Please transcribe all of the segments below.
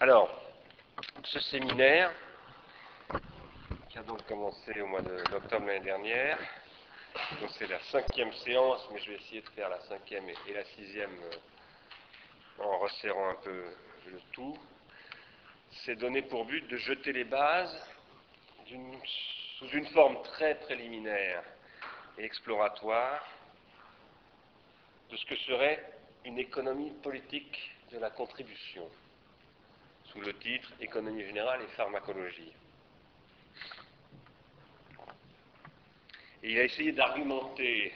Alors, ce séminaire, qui a donc commencé au mois d'octobre l'année dernière, c'est la cinquième séance, mais je vais essayer de faire la cinquième et la sixième euh, en resserrant un peu le tout, c'est donné pour but de jeter les bases sous une forme très préliminaire et exploratoire de ce que serait une économie politique de la contribution, sous le titre Économie générale et pharmacologie. Il a essayé d'argumenter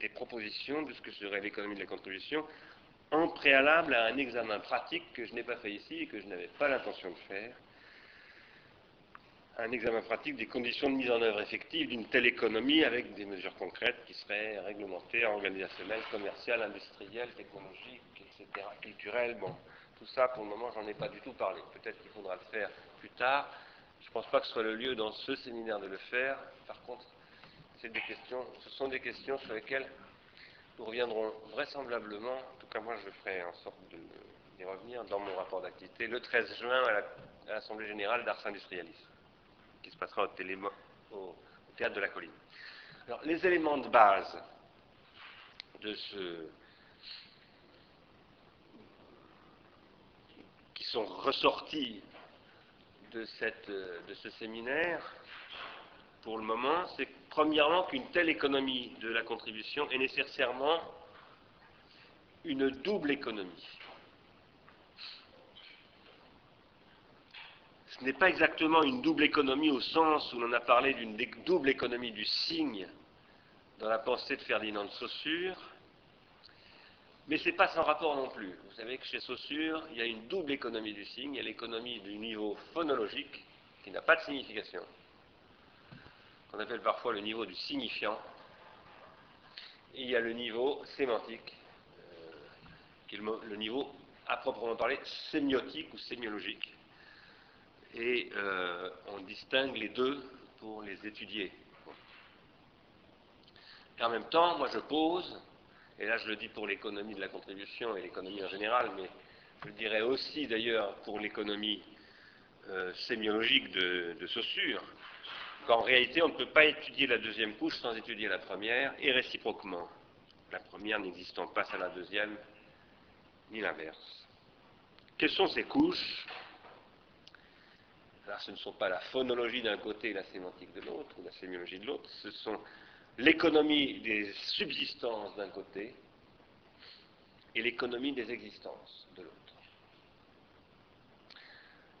des propositions de ce que serait l'économie de la contribution en préalable à un examen pratique que je n'ai pas fait ici et que je n'avais pas l'intention de faire, un examen pratique des conditions de mise en œuvre effective d'une telle économie avec des mesures concrètes qui seraient réglementées, organisationnelles, commerciales, industrielles, technologiques, etc., culturelles. Bon, tout ça, pour le moment, j'en ai pas du tout parlé. Peut-être qu'il faudra le faire plus tard. Je ne pense pas que ce soit le lieu dans ce séminaire de le faire. Par contre, des questions, ce sont des questions sur lesquelles nous reviendrons vraisemblablement, en tout cas moi je ferai en sorte d'y revenir dans mon rapport d'activité, le 13 juin à l'Assemblée générale d'Ars Industrialis, qui se passera au, au, Théâtre de la Colline. Alors, les éléments de base de ce, qui sont ressortis de, ce séminaire, pour le moment, c'est premièrement qu'une telle économie de la contribution est nécessairement une double économie. Ce n'est pas exactement une double économie au sens où l'on a parlé d'une double économie du signe dans la pensée de Ferdinand de Saussure, mais ce n'est pas sans rapport non plus. Vous savez que chez Saussure, il y a une double économie du signe, il y a l'économie du niveau phonologique, qui n'a pas de signification, qu'on appelle parfois le niveau du signifiant, et il y a le niveau sémantique, euh, qui est le, niveau à proprement parler sémiotique ou sémiologique. Et euh, on distingue les deux pour les étudier. Et en même temps, moi je pose, et là je le dis pour l'économie de la contribution et l'économie en général, mais je le dirais aussi d'ailleurs pour l'économie euh, sémiologique de, de Saussure, qu'en réalité, on ne peut pas étudier la deuxième couche sans étudier la première, et réciproquement, la première n'existant pas à la deuxième, ni l'inverse. Quelles sont ces couches? Ce ne sont pas la phonologie d'un côté et la sémantique de l'autre, ou la sémiologie de l'autre, ce sont l'économie des subsistances d'un côté et l'économie des existences de l'autre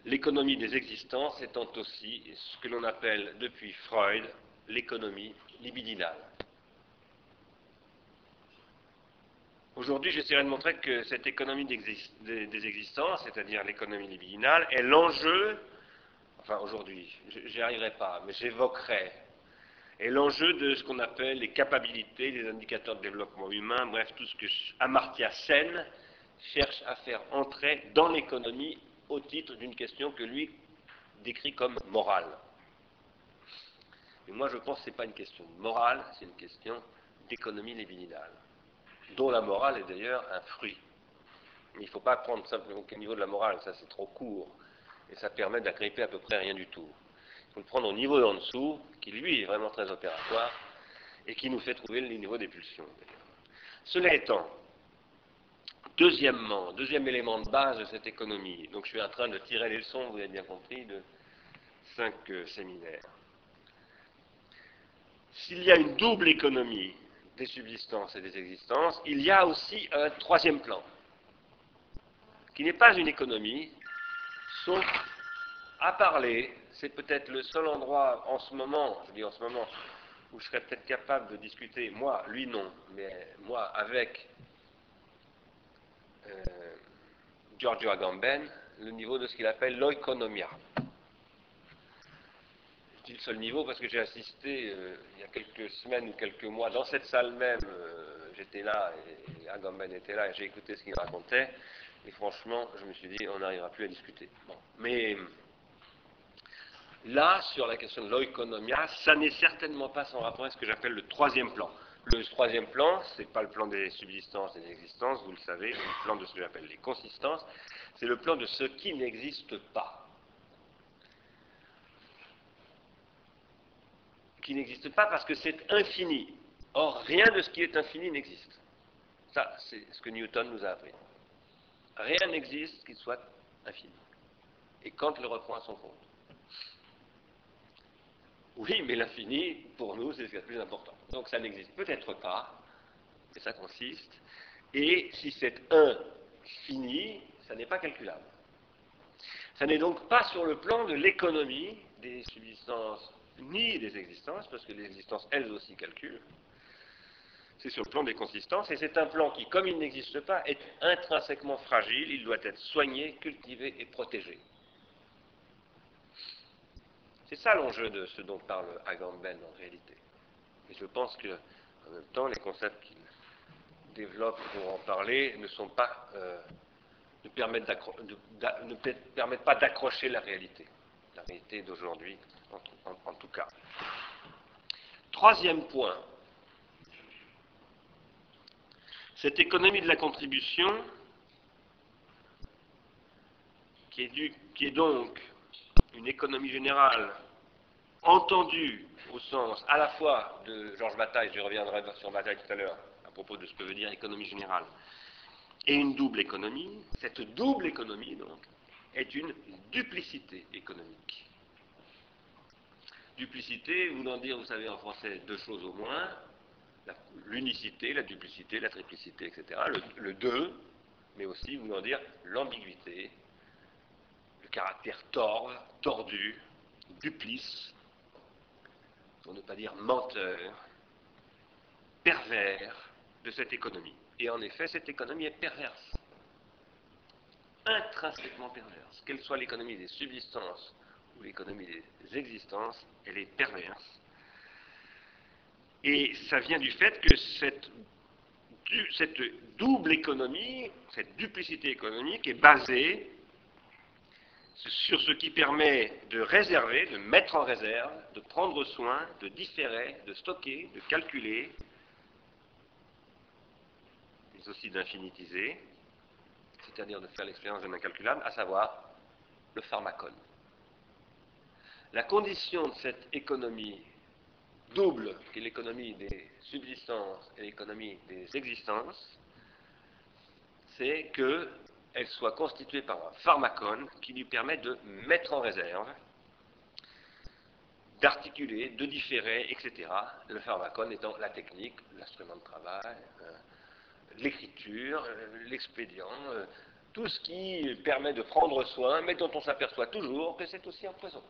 l'économie des existences étant aussi ce que l'on appelle depuis Freud l'économie libidinale. Aujourd'hui, j'essaierai de montrer que cette économie des, existences, c'est-à-dire l'économie libidinale, est l'enjeu, enfin aujourd'hui, j'y arriverai pas, mais j'évoquerai, est l'enjeu de ce qu'on appelle les capacités, les indicateurs de développement humain, bref, tout ce que Amartya Sen cherche à faire entrer dans l'économie au titre d'une question que lui décrit comme morale. Mais moi, je pense que ce n'est pas une question de morale, c'est une question d'économie libidinale, dont la morale est d'ailleurs un fruit. Mais il ne faut pas prendre simplement au niveau de la morale, ça c'est trop court, et ça permet d'agripper à peu près rien du tout. Il faut le prendre au niveau d'en dessous, qui lui est vraiment très opératoire, et qui nous fait trouver le niveau des pulsions. Cela étant, Deuxièmement, deuxième élément de base de cette économie, donc je suis en train de tirer les leçons, vous avez bien compris, de cinq euh, séminaires. S'il y a une double économie des subsistances et des existences, il y a aussi un troisième plan, qui n'est pas une économie, sauf à parler, c'est peut-être le seul endroit en ce moment, je dis en ce moment, où je serais peut-être capable de discuter, moi, lui non, mais moi avec euh, Giorgio Agamben le niveau de ce qu'il appelle l'oikonomia. Je dis le seul niveau parce que j'ai assisté euh, il y a quelques semaines ou quelques mois dans cette salle même, euh, j'étais là et Agamben était là et j'ai écouté ce qu'il racontait. Et franchement, je me suis dit, on n'arrivera plus à discuter. Mais là, sur la question de l'oikonomia, ça n'est certainement pas sans rapport à ce que j'appelle le troisième plan. Le troisième plan, ce n'est pas le plan des subsistances des existences, vous le savez, le plan de ce que j'appelle les consistances, c'est le plan de ce qui n'existe pas. Qui n'existe pas parce que c'est infini. Or, rien de ce qui est infini n'existe. Ça, c'est ce que Newton nous a appris. Rien n'existe qui soit infini. Et Kant le reprend à son compte. Oui, mais l'infini, pour nous, c'est ce qui est le plus important. Donc ça n'existe peut-être pas, mais ça consiste. Et si c'est infini, ça n'est pas calculable. Ça n'est donc pas sur le plan de l'économie des subsistances ni des existences, parce que les existences, elles aussi, calculent. C'est sur le plan des consistances, et c'est un plan qui, comme il n'existe pas, est intrinsèquement fragile, il doit être soigné, cultivé et protégé. C'est ça l'enjeu de ce dont parle Agamben en réalité. Et je pense que, en même temps, les concepts qu'il développe pour en parler ne sont pas, euh, ne, permettent pas d'accrocher la réalité, la réalité d'aujourd'hui, en, tout cas. Troisième point, cette économie de la contribution, qui est, donc une économie générale entendue au sens à la fois de Georges Bataille, je reviendrai sur Bataille tout à l'heure, à propos de ce que veut dire économie générale, et une double économie, cette double économie, donc, est une duplicité économique. Duplicité voulant dire, vous savez, en français, deux choses au moins, l'unicité, la duplicité, la triplicité, etc. Le, deux, mais aussi voulant dire l'ambiguïté, le caractère tort, tordu, duplice, pour ne pas dire menteur, pervers de cette économie. Et en effet, cette économie est perverse, intrinsèquement perverse. Qu'elle soit l'économie des subsistances ou l'économie des existences, elle est perverse. Et ça vient du fait que cette, double économie, cette duplicité économique est basée sur ce qui permet de réserver, de mettre en réserve, de prendre soin, de différer, de stocker, de calculer, mais aussi d'infinitiser, c'est-à-dire de faire l'expérience d'un incalculable, à savoir le pharmacone. La condition de cette économie double, qui est l'économie des subsistances et l'économie des existences, c'est que elle soit constituée par un pharmacone qui lui permet de mettre en réserve, d'articuler, de différer, etc. Le pharmacone étant la technique, l'instrument de travail, euh, l'écriture, euh, l'expédient, euh, tout ce qui permet de prendre soin, mais dont on s'aperçoit toujours que c'est aussi un poison.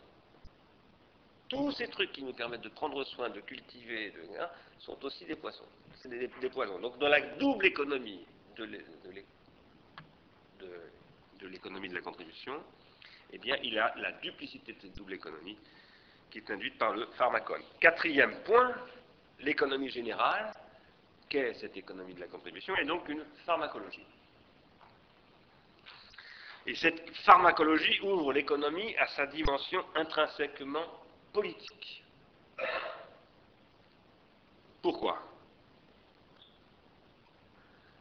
Tous ces trucs qui nous permettent de prendre soin, de cultiver, de, hein, sont aussi des poissons. C'est des, poisons. Donc dans la double économie de l'économie, de la contribution, eh bien, il a la duplicité de cette double économie qui est induite par le pharmacone. Quatrième point, l'économie générale, qu'est cette économie de la contribution, est donc une pharmacologie. Et cette pharmacologie ouvre l'économie à sa dimension intrinsèquement politique. Pourquoi?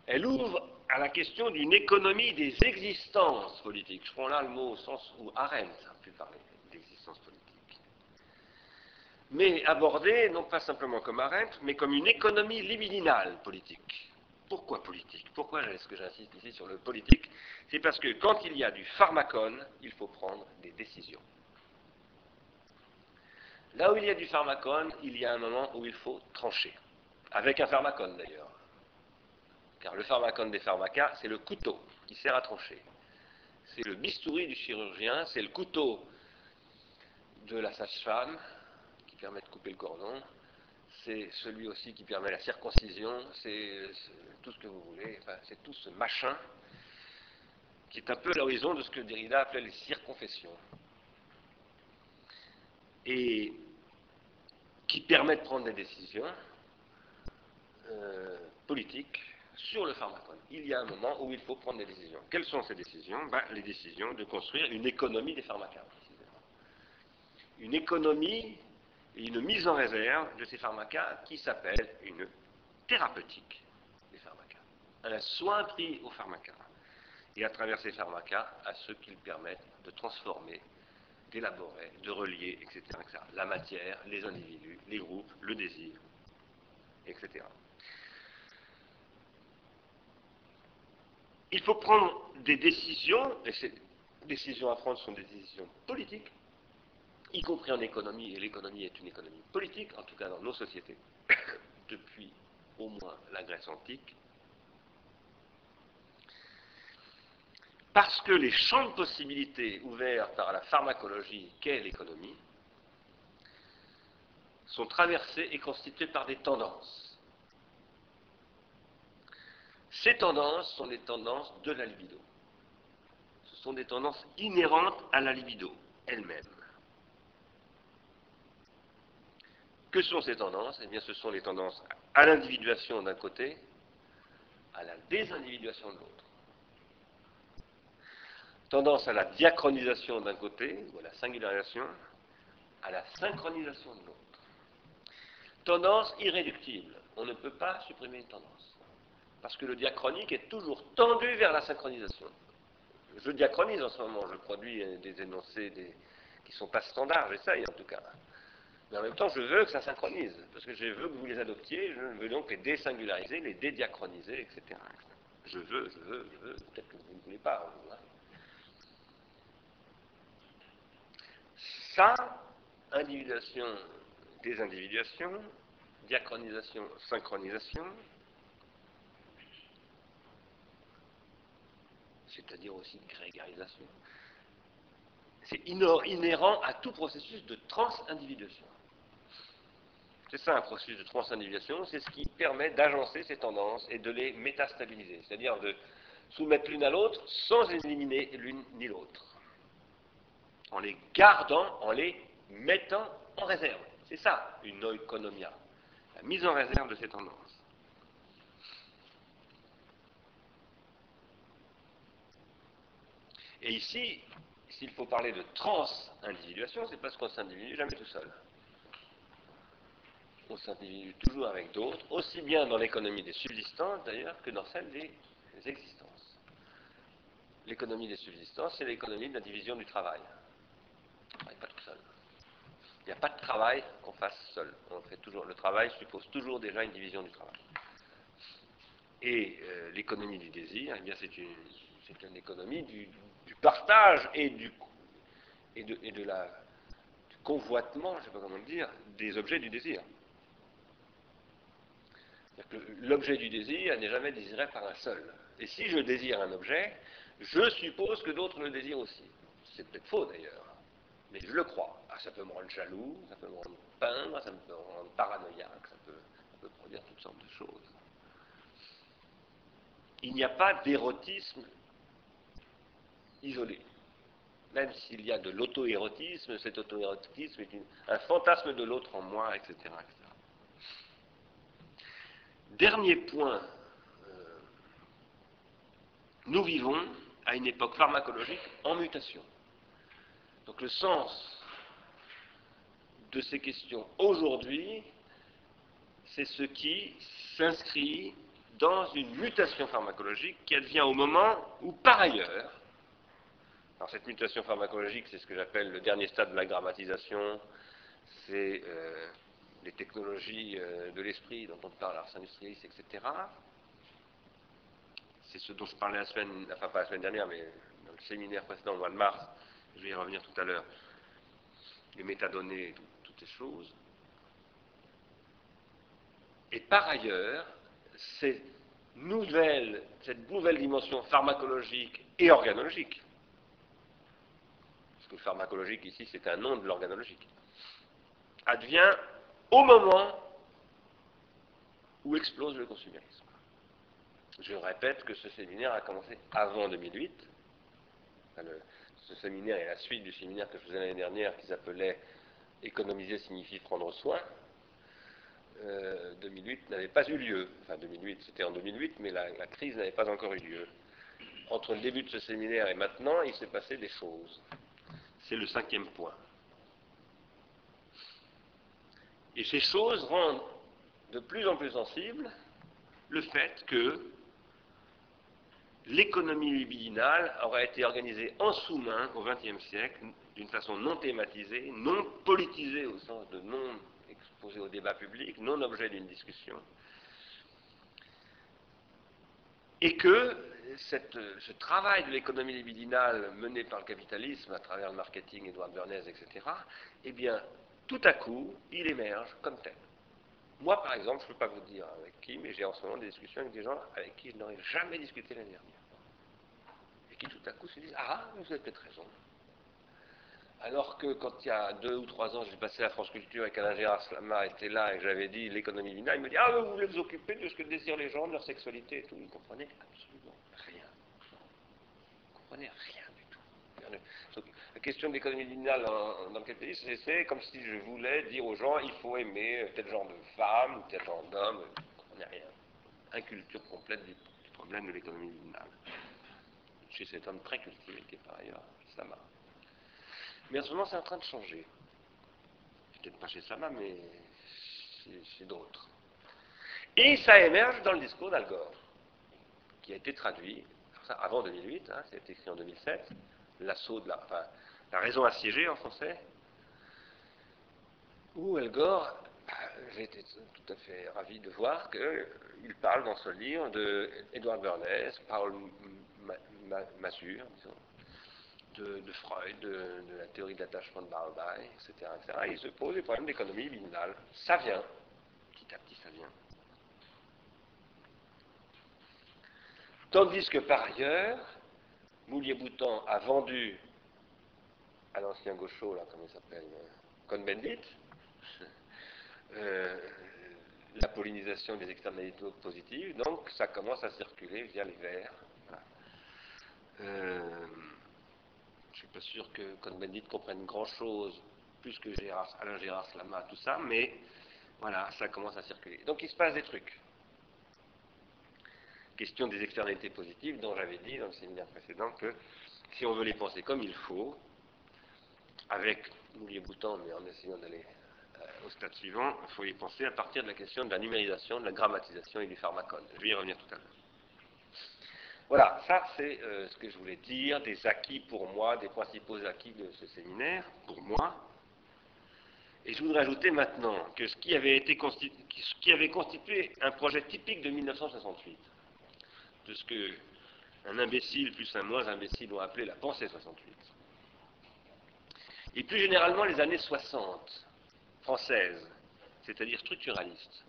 Elle ouvre à la question d'une économie des existences politiques. Je prends là le mot au sens où Arendt a pu parler d'existence politique. Mais abordée non pas simplement comme Arendt, mais comme une économie libidinale politique. Pourquoi politique? Pourquoi est-ce que j'insiste ici sur le politique? C'est parce que quand il y a du pharmacone, il faut prendre des décisions. Là où il y a du pharmacone, il y a un moment où il faut trancher. Avec un pharmacone d'ailleurs. Car le pharmacone des pharmacas, c'est le couteau qui sert à trancher. C'est le bistouri du chirurgien, c'est le couteau de la sage-femme qui permet de couper le cordon. C'est celui aussi qui permet la circoncision, c'est tout ce que vous voulez, c'est tout ce machin qui est un peu l'horizon de ce que Derrida appelait les circonfessions. Et qui permet de prendre des décisions euh, politiques sur le pharmacone. Il y a un moment où il faut prendre des décisions. Quelles sont ces décisions? Ben, Les décisions de construire une économie des pharmacas, Une économie et une mise en réserve de ces pharmacas qui s'appelle une thérapeutique des pharmacas, un soin pris aux pharmacas, et à travers ces pharmacas, à ceux qu'ils permettent de transformer, d'élaborer, de relier, etc., etc. La matière, les individus, les groupes, le désir, etc. Il faut prendre des décisions, et ces décisions à prendre sont des décisions politiques, y compris en économie, et l'économie est une économie politique, en tout cas dans nos sociétés, depuis au moins la Grèce antique, parce que les champs de possibilités ouverts par la pharmacologie qu'est l'économie sont traversés et constitués par des tendances. Ces tendances sont des tendances de la libido. Ce sont des tendances inhérentes à la libido elle-même. Que sont ces tendances? Eh bien, ce sont les tendances à l'individuation d'un côté, à la désindividuation de l'autre. Tendance à la diachronisation d'un côté, ou à la singularisation, à la synchronisation de l'autre. Tendance irréductible. On ne peut pas supprimer une tendance. Parce que le diachronique est toujours tendu vers la synchronisation. Je diachronise en ce moment, je produis des énoncés qui ne sont pas standards, j'essaye en tout cas. Mais en même temps, je veux que ça synchronise, parce que je veux que vous les adoptiez, je veux donc les désingulariser, les dédiachroniser, etc. Je veux, je veux, je veux, peut-être que vous ne voulez pas. Hein. Ça, individuation, désindividuation, diachronisation, synchronisation, c'est-à-dire aussi grégarisation, c'est inhérent à tout processus de transindividuation. C'est ça un processus de transindividuation, c'est ce qui permet d'agencer ces tendances et de les métastabiliser, c'est-à-dire de soumettre l'une à l'autre sans éliminer l'une ni l'autre, en les gardant, en les mettant en réserve. C'est ça une oikonomia, la mise en réserve de ces tendances. Et ici, s'il faut parler de trans-individuation, c'est parce qu'on s'individue jamais tout seul on s'individue toujours avec d'autres, aussi bien dans l'économie des subsistances d'ailleurs que dans celle des, existences. L'économie des subsistances, c'est l'économie de la division du travail. On ne pas tout seul. Il n'y a pas de travail qu'on fasse seul. On fait toujours, le travail suppose toujours déjà une division du travail. Et euh, l'économie du désir, eh bien c'est une, une, économie du, partage et du, et de, et de la, du convoitement, je ne sais pas comment dire, des objets du désir. L'objet du désir n'est jamais désiré par un seul. Et si je désire un objet, je suppose que d'autres le désirent aussi. C'est peut-être faux d'ailleurs, je le crois. Ah, ça peut me rendre jaloux, ça peut me rendre peindre, ça peut me rendre paranoïaque, ça peut, ça peut produire toutes sortes de choses. Il n'y a pas d'érotisme isolé. Même s'il y a de l'auto-érotisme, cet auto-érotisme est un fantasme de l'autre en moi, etc. Dernier point, euh, nous vivons à une époque pharmacologique en mutation. Donc le sens de ces questions aujourd'hui, c'est ce qui s'inscrit dans une mutation pharmacologique qui advient au moment où, par ailleurs, alors cette mutation pharmacologique, c'est ce que j'appelle le dernier stade de la grammatisation, c'est euh, les technologies euh, de l'esprit dont on parle, l'ars industrialis, etc. C'est ce dont je parlais la semaine, enfin pas la semaine dernière, mais dans le séminaire précédent au mois de mars, je vais y revenir tout à l'heure, les métadonnées, toutes ces choses. Et par ailleurs, cette nouvelle, dimension pharmacologique et organologique, parce que pharmacologique ici c'est un nom de l'organologique, advient au moment où explose le consumérisme. Je répète que ce séminaire a commencé avant 2008. Ce séminaire est la suite du séminaire que je faisais l'année dernière qui s'appelait Économiser signifie prendre soin. 2008 euh, n'avait pas eu lieu. Enfin, 2008, c'était en 2008, mais la, la crise n'avait pas encore eu lieu. Entre le début de ce séminaire et maintenant, il s'est passé des choses. C'est le cinquième point. Et ces choses rendent de plus en plus sensibles le fait que l'économie libidinale aurait été organisée en sous-main au XXe siècle, d'une façon non thématisée, non politisée au sens de non exposée au débat public, non objet d'une discussion, et que ce travail de l'économie libidinale mené par le capitalisme à travers le marketing, Edouard Bernays, etc., eh bien, tout à coup, il émerge comme tel. Moi, par exemple, je ne peux pas vous dire avec qui, mais j'ai en ce moment des discussions avec des gens avec qui je n'aurais jamais discuté l'année dernière. Qui tout à coup se disent Ah, vous avez peut-être raison. Alors que quand il y a deux ou trois ans, j'ai passé à France Culture et qu'Alain Gérard Slama était là et j'avais dit l'économie binaire, il me dit Ah, vous voulez vous occuper de ce que désirent les gens, de leur sexualité et tout. Vous ne comprenez absolument rien. Vous ne comprenez rien du tout. la question de l'économie binale dans, le capitalisme, c'est comme si je voulais dire aux gens il faut aimer tel genre de femme tel genre d'homme. Vous ne comprenez rien. Inculture complète du, problème de l'économie binale. Chez cet homme très cultivé qui est par ailleurs Slama. Mais en ce moment, c'est en train de changer. Peut-être pas chez Sama, mais chez, d'autres. Et ça émerge dans le discours d'Al Gore, qui a été traduit avant 2008, hein, été écrit en 2007, l'assaut de la, raison assiégée en français, où Al Gore, bah, j'ai été tout à fait ravi de voir qu'il parle dans ce livre de Edward Bernays, Paul Masur, disons, de, Freud, de, la théorie de l'attachement de Barbey, etc., etc. il se pose des problèmes d'économie binale. Ça vient, petit à petit ça vient. Tandis que par ailleurs, Moulier-Boutan a vendu à l'ancien gaucho, là, comment il s'appelle, euh, Cohn-Bendit, euh, la pollinisation des externalités positives, donc ça commence à circuler via les vers. Euh, je ne suis pas sûr que Cohn-Bendit comprenne grand-chose, plus que Gérard, Alain Gérard Slama, tout ça, mais voilà, ça commence à circuler. Donc il se passe des trucs. Question des externalités positives, dont j'avais dit dans le séminaire précédent que si on veut les penser comme il faut, avec Moulier-Boutan, mais en essayant d'aller euh, au stade suivant, il faut y penser à partir de la question de la numérisation, de la grammatisation et du pharmacone. Je vais y revenir tout à l'heure. Voilà, ça c'est euh, ce que je voulais dire, des acquis pour moi, des principaux acquis de ce séminaire, pour moi. Et je voudrais ajouter maintenant que ce qui avait, été ce qui avait constitué un projet typique de 1968, de ce que un imbécile plus un moins imbécile ont appelé la pensée 68, et plus généralement les années 60 françaises, c'est-à-dire structuralistes,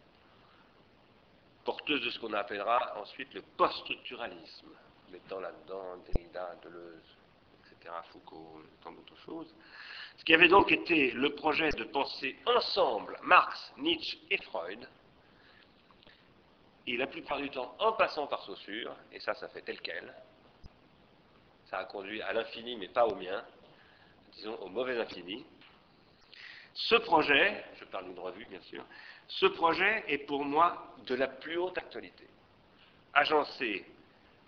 porteuse de ce qu'on appellera ensuite le post-structuralisme, mettant là-dedans Derrida, Deleuze, etc., Foucault, tant d'autres choses. Ce qui avait donc été le projet de penser ensemble Marx, Nietzsche et Freud, et la plupart du temps en passant par Saussure, et ça, ça fait tel quel. Ça a conduit à l'infini, mais pas au mien, disons au mauvais infini. Ce projet, je parle d'une revue bien sûr, ce projet est pour moi de la plus haute actualité. Agencé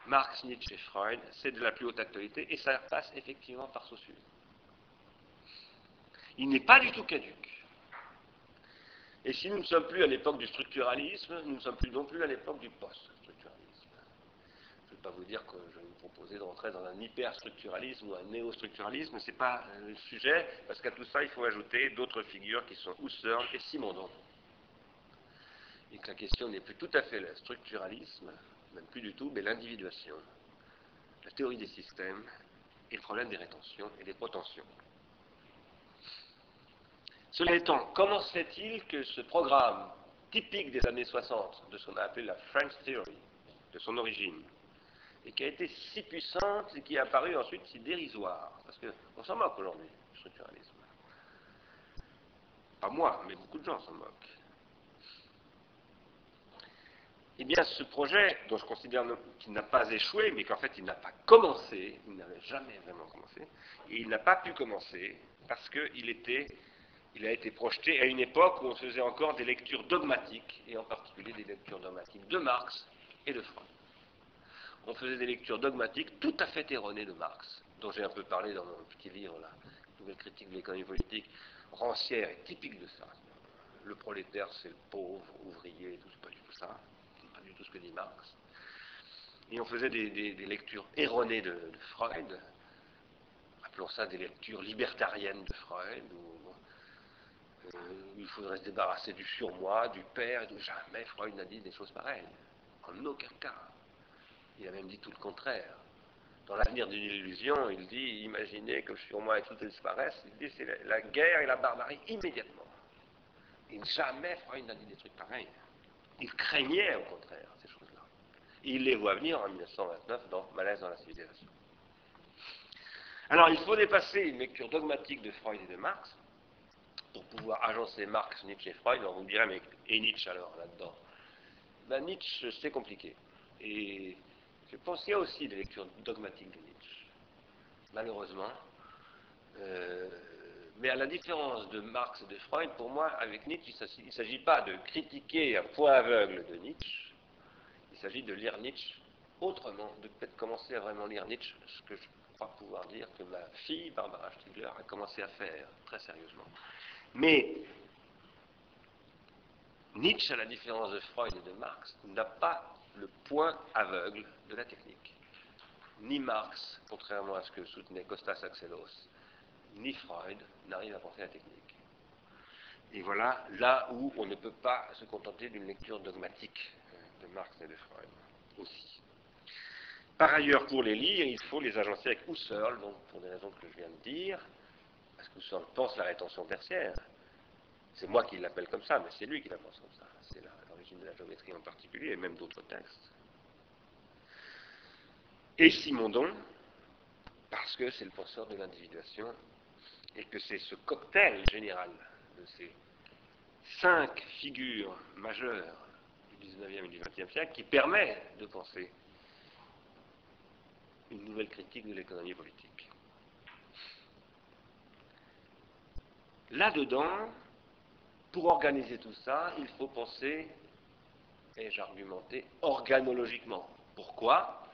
Marx, Nietzsche et Freud, c'est de la plus haute actualité et ça passe effectivement par Saussure. Il n'est pas du tout caduque. Et si nous ne sommes plus à l'époque du structuralisme, nous ne sommes plus non plus à l'époque du post-structuralisme. Je ne vais pas vous dire que je vais vous proposer de rentrer dans un hyper-structuralisme ou un néo-structuralisme, ce n'est pas le sujet, parce qu'à tout ça, il faut ajouter d'autres figures qui sont Husserl et Simondon et que la question n'est plus tout à fait le structuralisme, même plus du tout, mais l'individuation, la théorie des systèmes et le problème des rétentions et des protensions. Cela étant, comment se fait-il que ce programme typique des années 60, de ce qu'on a appelé la French Theory, de son origine, et qui a été si puissante et qui est apparue ensuite si dérisoire, parce qu'on s'en moque aujourd'hui, du structuralisme. Pas moi, mais beaucoup de gens s'en moquent. Eh bien, ce projet, dont je considère qu'il n'a pas échoué, mais qu'en fait il n'a pas commencé, il n'avait jamais vraiment commencé, et il n'a pas pu commencer parce qu'il était, il a été projeté à une époque où on faisait encore des lectures dogmatiques, et en particulier des lectures dogmatiques de Marx et de Freud. On faisait des lectures dogmatiques tout à fait erronées de Marx, dont j'ai un peu parlé dans mon petit livre, là, Nouvelle critique de l'économie politique, rancière et typique de ça. Le prolétaire, c'est le pauvre, ouvrier, tout, c'est pas du tout ça tout ce que dit Marx. Et on faisait des, lectures erronées de, Freud, appelons ça des lectures libertariennes de Freud, où, euh, il faudrait se débarrasser du surmoi, du père, de jamais Freud n'a dit des choses pareilles. En aucun cas. Il a même dit tout le contraire. Dans l'avenir d'une illusion, il dit imaginez que sur moi et tout disparaisse. Il dit c'est la, guerre et la barbarie immédiatement. Et jamais Freud n'a dit des trucs pareils. Il craignait au contraire ces choses-là. il les voit venir en 1929 dans Malaise dans la civilisation. Alors il faut dépasser une lecture dogmatique de Freud et de Marx pour pouvoir agencer Marx, Nietzsche et Freud. On vous dirait, mais et Nietzsche alors là-dedans? Ben, Nietzsche, c'est compliqué. Et je pense qu'il y a aussi des lectures dogmatiques de Nietzsche, malheureusement. Euh, mais à la différence de Marx et de Freud, pour moi, avec Nietzsche, il ne s'agit pas de critiquer un point aveugle de Nietzsche, il s'agit de lire Nietzsche autrement, de peut-être commencer à vraiment lire Nietzsche, ce que je crois pouvoir dire que ma fille, Barbara Stiegler, a commencé à faire très sérieusement. Mais Nietzsche, à la différence de Freud et de Marx, n'a pas le point aveugle de la technique. Ni Marx, contrairement à ce que soutenait Costas Axelos, ni Freud n'arrivent à penser la technique. Et voilà là où on ne peut pas se contenter d'une lecture dogmatique de Marx et de Freud aussi. Par ailleurs, pour les lire, il faut les agencer avec Husserl, donc pour des raisons que je viens de dire, parce que Husserl pense la rétention tertiaire. C'est moi qui l'appelle comme ça, mais c'est lui qui la pense comme ça. C'est l'origine de la géométrie en particulier, et même d'autres textes. Et Simondon, parce que c'est le penseur de l'individuation, et que c'est ce cocktail général de ces cinq figures majeures du 19e et du 20e siècle qui permet de penser une nouvelle critique de l'économie politique. Là-dedans, pour organiser tout ça, il faut penser, et j'argumentais, organologiquement. Pourquoi?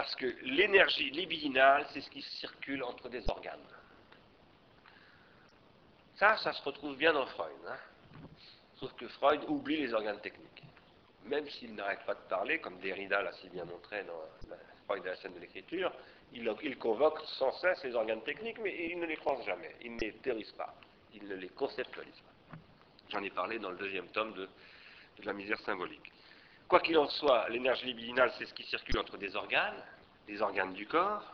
Parce que l'énergie libidinale, c'est ce qui circule entre des organes. Ça, ça se retrouve bien dans Freud. Hein. Sauf que Freud oublie les organes techniques. Même s'il n'arrête pas de parler, comme Derrida l'a si bien montré dans Freud et la scène de l'écriture, il, convoque sans cesse les organes techniques, mais il ne les croise jamais, il ne les théorise pas il ne les conceptualise pas. J'en ai parlé dans le deuxième tome de, la misère symbolique. Quoi qu'il en soit, l'énergie libidinale, c'est ce qui circule entre des organes, des organes du corps,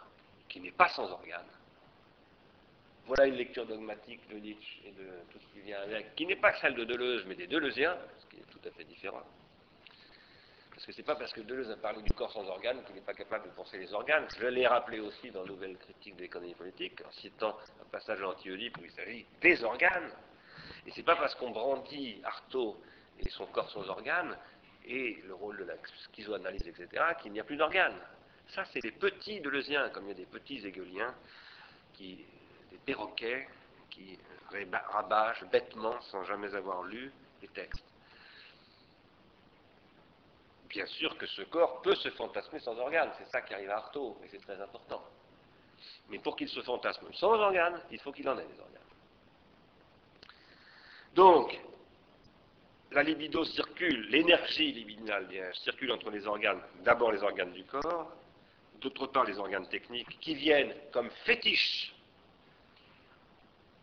qui n'est pas sans organes. Voilà une lecture dogmatique de Nietzsche et de tout ce qui vient avec, qui n'est pas celle de Deleuze, mais des Deleuziens, ce qui est tout à fait différent. Parce que ce n'est pas parce que Deleuze a parlé du corps sans organes qu'il n'est pas capable de penser les organes. Je l'ai rappelé aussi dans Nouvelle critique de l'économie politique, en citant un passage anti-Oedipe où il s'agit des organes. Et ce n'est pas parce qu'on brandit Artaud et son corps sans organes, et le rôle de la schizoanalyse, etc., qu'il n'y a plus d'organes. Ça, c'est des petits Deleuziens, comme il y a des petits Hegeliens, qui, des perroquets, qui rabâchent bêtement, sans jamais avoir lu les textes bien sûr que ce corps peut se fantasmer sans organes. C'est ça qui arrive à Artaud, et c'est très important. Mais pour qu'il se fantasme sans organes, il faut qu'il en ait des organes. Donc, la libido circule, l'énergie libidinale circule entre les organes, d'abord les organes du corps, d'autre part les organes techniques, qui viennent comme fétiches,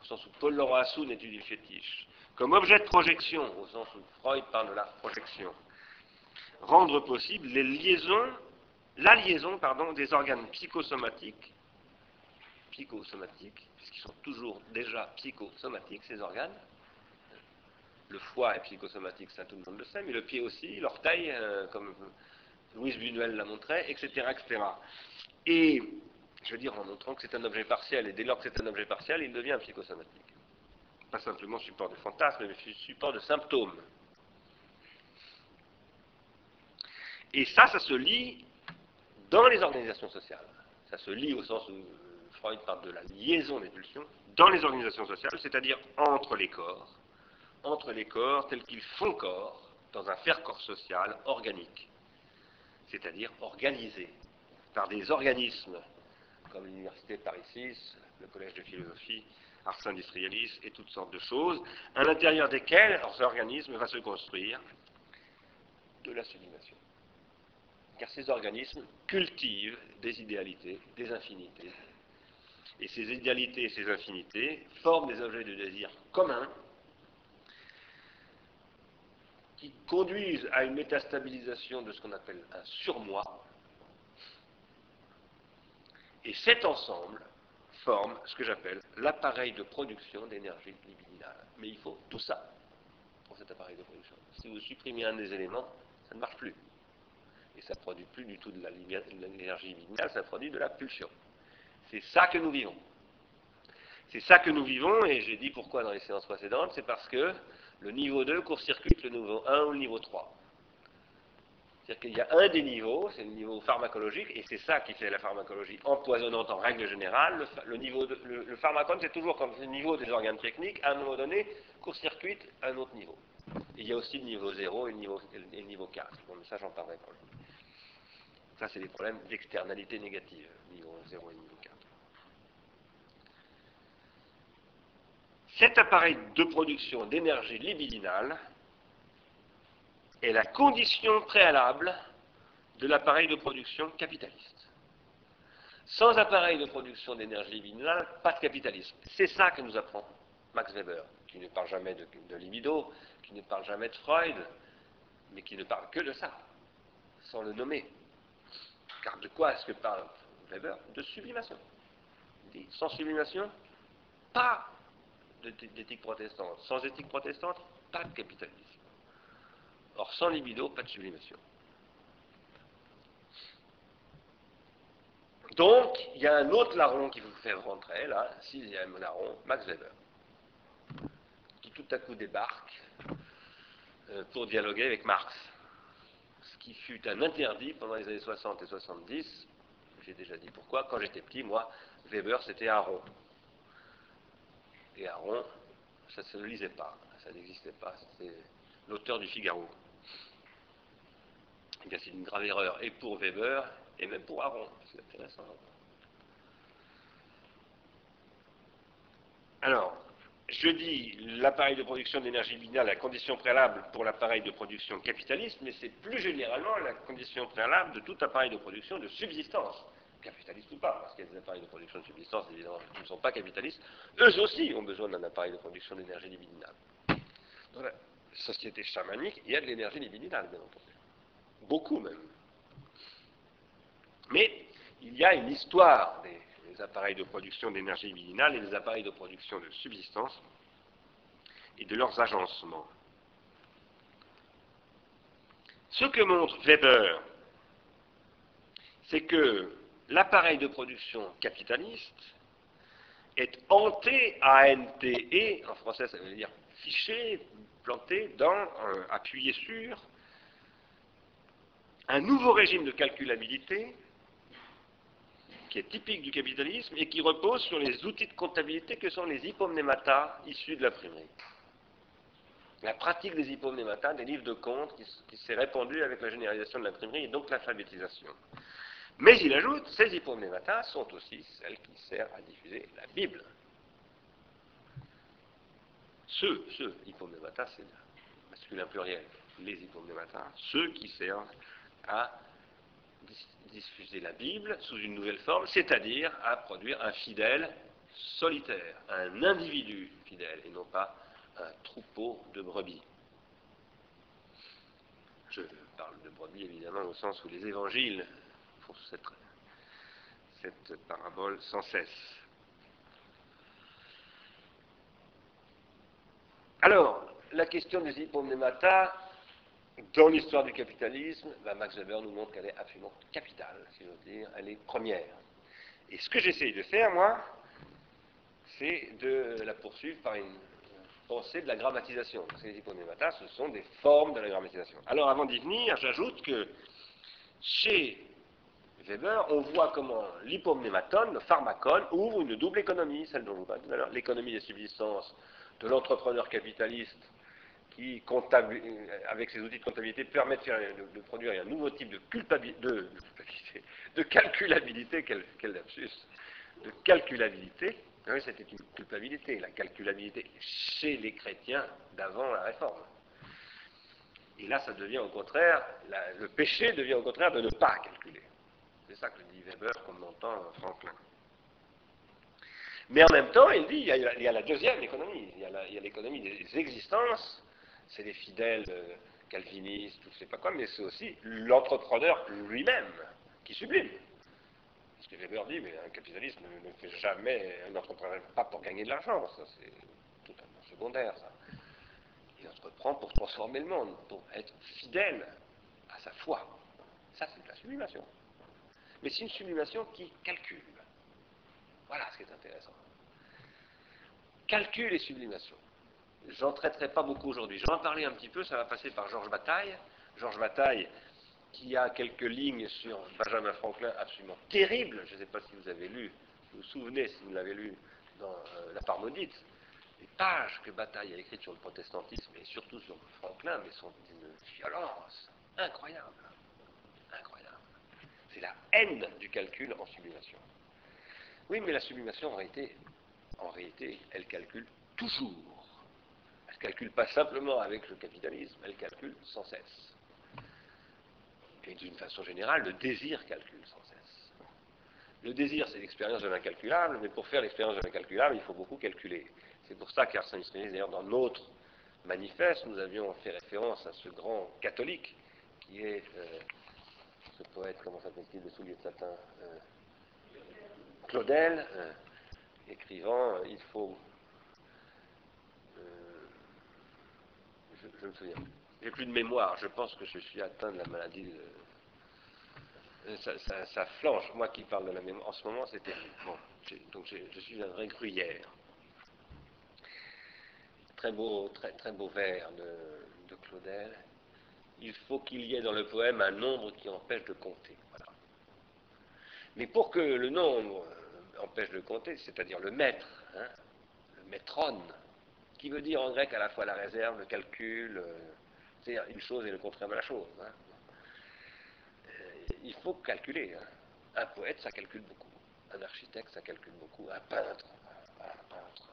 au sens où Paul Laurent Assoun étudie le fétiche, comme objet de projection, au sens où Freud parle de la projection, rendre possible les liaisons, la liaison des organes psychosomatiques, psychosomatiques, puisqu'ils sont toujours déjà psychosomatiques, ces organes. Le foie est psychosomatique, ça tout le monde le sait, mais le pied aussi, l'orteil, euh, comme Louise Buñuel l'a montré, etc., etc. Et, je veux dire, en montrant que c'est un objet partiel, et dès lors que c'est un objet partiel, il devient psychosomatique. Pas simplement support de fantasmes, mais support de symptômes. Et ça, ça se lit dans les organisations sociales. Ça se lit au sens où Freud parle de la liaison des pulsions dans les organisations sociales, c'est-à-dire entre les corps, entre les corps tels qu'ils font corps dans un faire-corps social organique, c'est-à-dire organisé par des organismes comme l'Université Paris 6, le Collège de philosophie, Ars Industrialis et toutes sortes de choses, à l'intérieur desquels leur organisme va se construire de la sublimation. Car ces organismes cultivent des idéalités, des infinités. Et ces idéalités et ces infinités forment des objets de désir communs qui conduisent à une métastabilisation de ce qu'on appelle un surmoi. Et cet ensemble forme ce que j'appelle l'appareil de production d'énergie libidinale. Mais il faut tout ça pour cet appareil de production. Si vous supprimez un des éléments, ça ne marche plus. Et ça ne produit plus du tout de l'énergie libidinale, ça produit de la pulsion. C'est ça que nous vivons. C'est ça que nous vivons, et j'ai dit pourquoi dans les séances précédentes, c'est parce que le niveau 2 court-circuite le niveau 1 ou le niveau 3. C'est-à-dire qu'il y a un des niveaux, c'est le niveau pharmacologique, et c'est ça qui fait la pharmacologie empoisonnante en règle générale. Le, niveau le, pharmacone, c'est toujours comme le niveau des organes techniques, à un moment donné, court-circuite un autre niveau. Et il y a aussi le niveau 0 et le niveau, et le niveau 4. Bon, mais ça, j'en parlerai pas. Ça, c'est des problèmes d'externalité négative, niveau 0 et niveau 4. Cet appareil de production d'énergie libidinale est la condition préalable de l'appareil de production capitaliste. Sans appareil de production d'énergie libidinale, pas de capitalisme. C'est ça que nous apprend Max Weber, qui ne parle jamais de, libido, qui ne parle jamais de Freud, mais qui ne parle que de ça, sans le nommer. Car de quoi est-ce que parle Weber? De sublimation. Il dit, sans sublimation, pas d'éthique protestante. Sans éthique protestante, pas de capitalisme. Or, sans libido, pas de sublimation. Donc, il y a un autre larron qui vous fait rentrer, là, sixième larron, Max Weber, qui tout à coup débarque euh, pour dialoguer avec Marx. Ce qui fut un interdit pendant les années 60 et 70. J'ai déjà dit pourquoi. Quand j'étais petit, moi, Weber, c'était Aaron. Et Aaron, ça ne se lisait pas, ça n'existait pas. C'était l'auteur du Figaro. Eh c'est une grave erreur, et pour Weber, et même pour Aaron. C'est intéressant. Alors, je dis l'appareil de production d'énergie binale, la condition préalable pour l'appareil de production capitaliste, mais c'est plus généralement la condition préalable de tout appareil de production de subsistance, capitaliste ou pas, parce qu'il y a des appareils de production de subsistance, évidemment, qui ne sont pas capitalistes, eux aussi ont besoin d'un appareil de production d'énergie libidinale. Dans la société chamanique, il y a de l'énergie libidinale, bien entendu beaucoup même. Mais il y a une histoire des, appareils de production d'énergie libidinale et des appareils de production de subsistance et de leurs agencements. Ce que montre Weber, c'est que l'appareil de production capitaliste est hanté, A-N-T-E, en français ça veut dire fiché, planté dans, euh, appuyé sur, un nouveau régime de calculabilité qui est typique du capitalisme et qui repose sur les outils de comptabilité que sont les hypomnémata issus de l'imprimerie. La pratique des hypomnémata, des livres de comptes, qui, s'est répandue avec la généralisation de l'imprimerie et donc l'alphabétisation. Mais il ajoute, ces hypomnémata sont aussi celles qui servent à diffuser la Bible. Ceux, ceux, hypomnémata, c'est masculin pluriel, les hypomnémata, ceux qui servent à diffuser la Bible sous une nouvelle forme, c'est-à-dire à produire un fidèle solitaire, un individu fidèle, et non pas un troupeau de brebis. Je parle de brebis évidemment au sens où les évangiles cette, parabole sans cesse. Alors, la question des hypomnémata dans l'histoire du capitalisme, ben, Max Weber nous montre qu'elle est absolument capitale, si j'ose dire, elle est première. Et ce que j'essaye de faire, moi, c'est de la poursuivre par une pensée de la grammatisation. Parce que les hyponématas, ce sont des formes de la grammatisation. Alors, avant d'y venir, j'ajoute que chez Weber, on voit comment l'hypomnématone, le pharmacone, ouvre une double économie, celle dont je vous parlais tout à l'heure, l'économie des subsistances de l'entrepreneur capitaliste qui, avec ses outils de comptabilité, permet de, produire un nouveau type de, culpabilité, de, calculabilité, quel, lapsus, de calculabilité. Oui, c'était une culpabilité, la calculabilité chez les chrétiens d'avant la réforme. Et là, ça devient au contraire, le péché devient au contraire de ne pas calculer. C'est ça que dit Weber, comme entend Franklin. Mais en même temps, il dit, il y a, la deuxième économie, il y a l'économie des existences, c'est les fidèles euh, calvinistes, ou je sais pas quoi, mais c'est aussi l'entrepreneur lui-même qui sublime. Parce que Weber dit, mais un capitaliste ne, fait jamais un entrepreneur, pas pour gagner de l'argent, ça c'est totalement secondaire, ça. Il entreprend pour transformer le monde, pour être fidèle à sa foi. Ça, c'est de la sublimation. Mais c'est une sublimation qui calcule. Voilà ce qui est intéressant. Calcul et sublimation. J'en traiterai pas beaucoup aujourd'hui. Je vais en parler un petit peu, ça va passer par Georges Bataille. Georges Bataille, qui a quelques lignes sur Benjamin Franklin absolument terribles. Je ne sais pas si vous avez lu, vous vous souvenez, si vous l'avez lu dans euh, La part maudite, les pages que Bataille a écrites sur le protestantisme et surtout sur Franklin, mais sont d'une violence. Incroyable. La haine du calcul en sublimation. Oui, mais la sublimation, en réalité, en réalité, elle calcule toujours. Elle ne calcule pas simplement avec le capitalisme, elle calcule sans cesse. Et d'une façon générale, le désir calcule sans cesse. Le désir, c'est l'expérience de l'incalculable, mais pour faire l'expérience de l'incalculable, il faut beaucoup calculer. C'est pour ça qu'Arsène Spinoza, d'ailleurs, dans notre manifeste, nous avions fait référence à ce grand catholique qui est euh, poète, comment s'appelle-t-il, le soulier de satin euh, Claudel, euh, écrivant Il faut. je, me souviens. J'ai plus de mémoire, je pense que je suis atteint de la maladie. Ça, ça, flanche, moi qui parle de la mémoire. En ce moment, c'était. Bon, donc je suis un vrai gruyère très beau, très, très beau vers de, Claudel. Il faut qu'il y ait dans le poème un nombre qui empêche de compter. Mais pour que le nombre empêche de compter, c'est-à-dire le maître, hein, le maîtron, qui veut dire en grec à la fois la réserve, le calcul, euh, c'est une chose et le contraire de la chose. Hein. Euh, il faut calculer. Hein. Un poète, ça calcule beaucoup. Un architecte, ça calcule beaucoup. Un peintre, un peintre,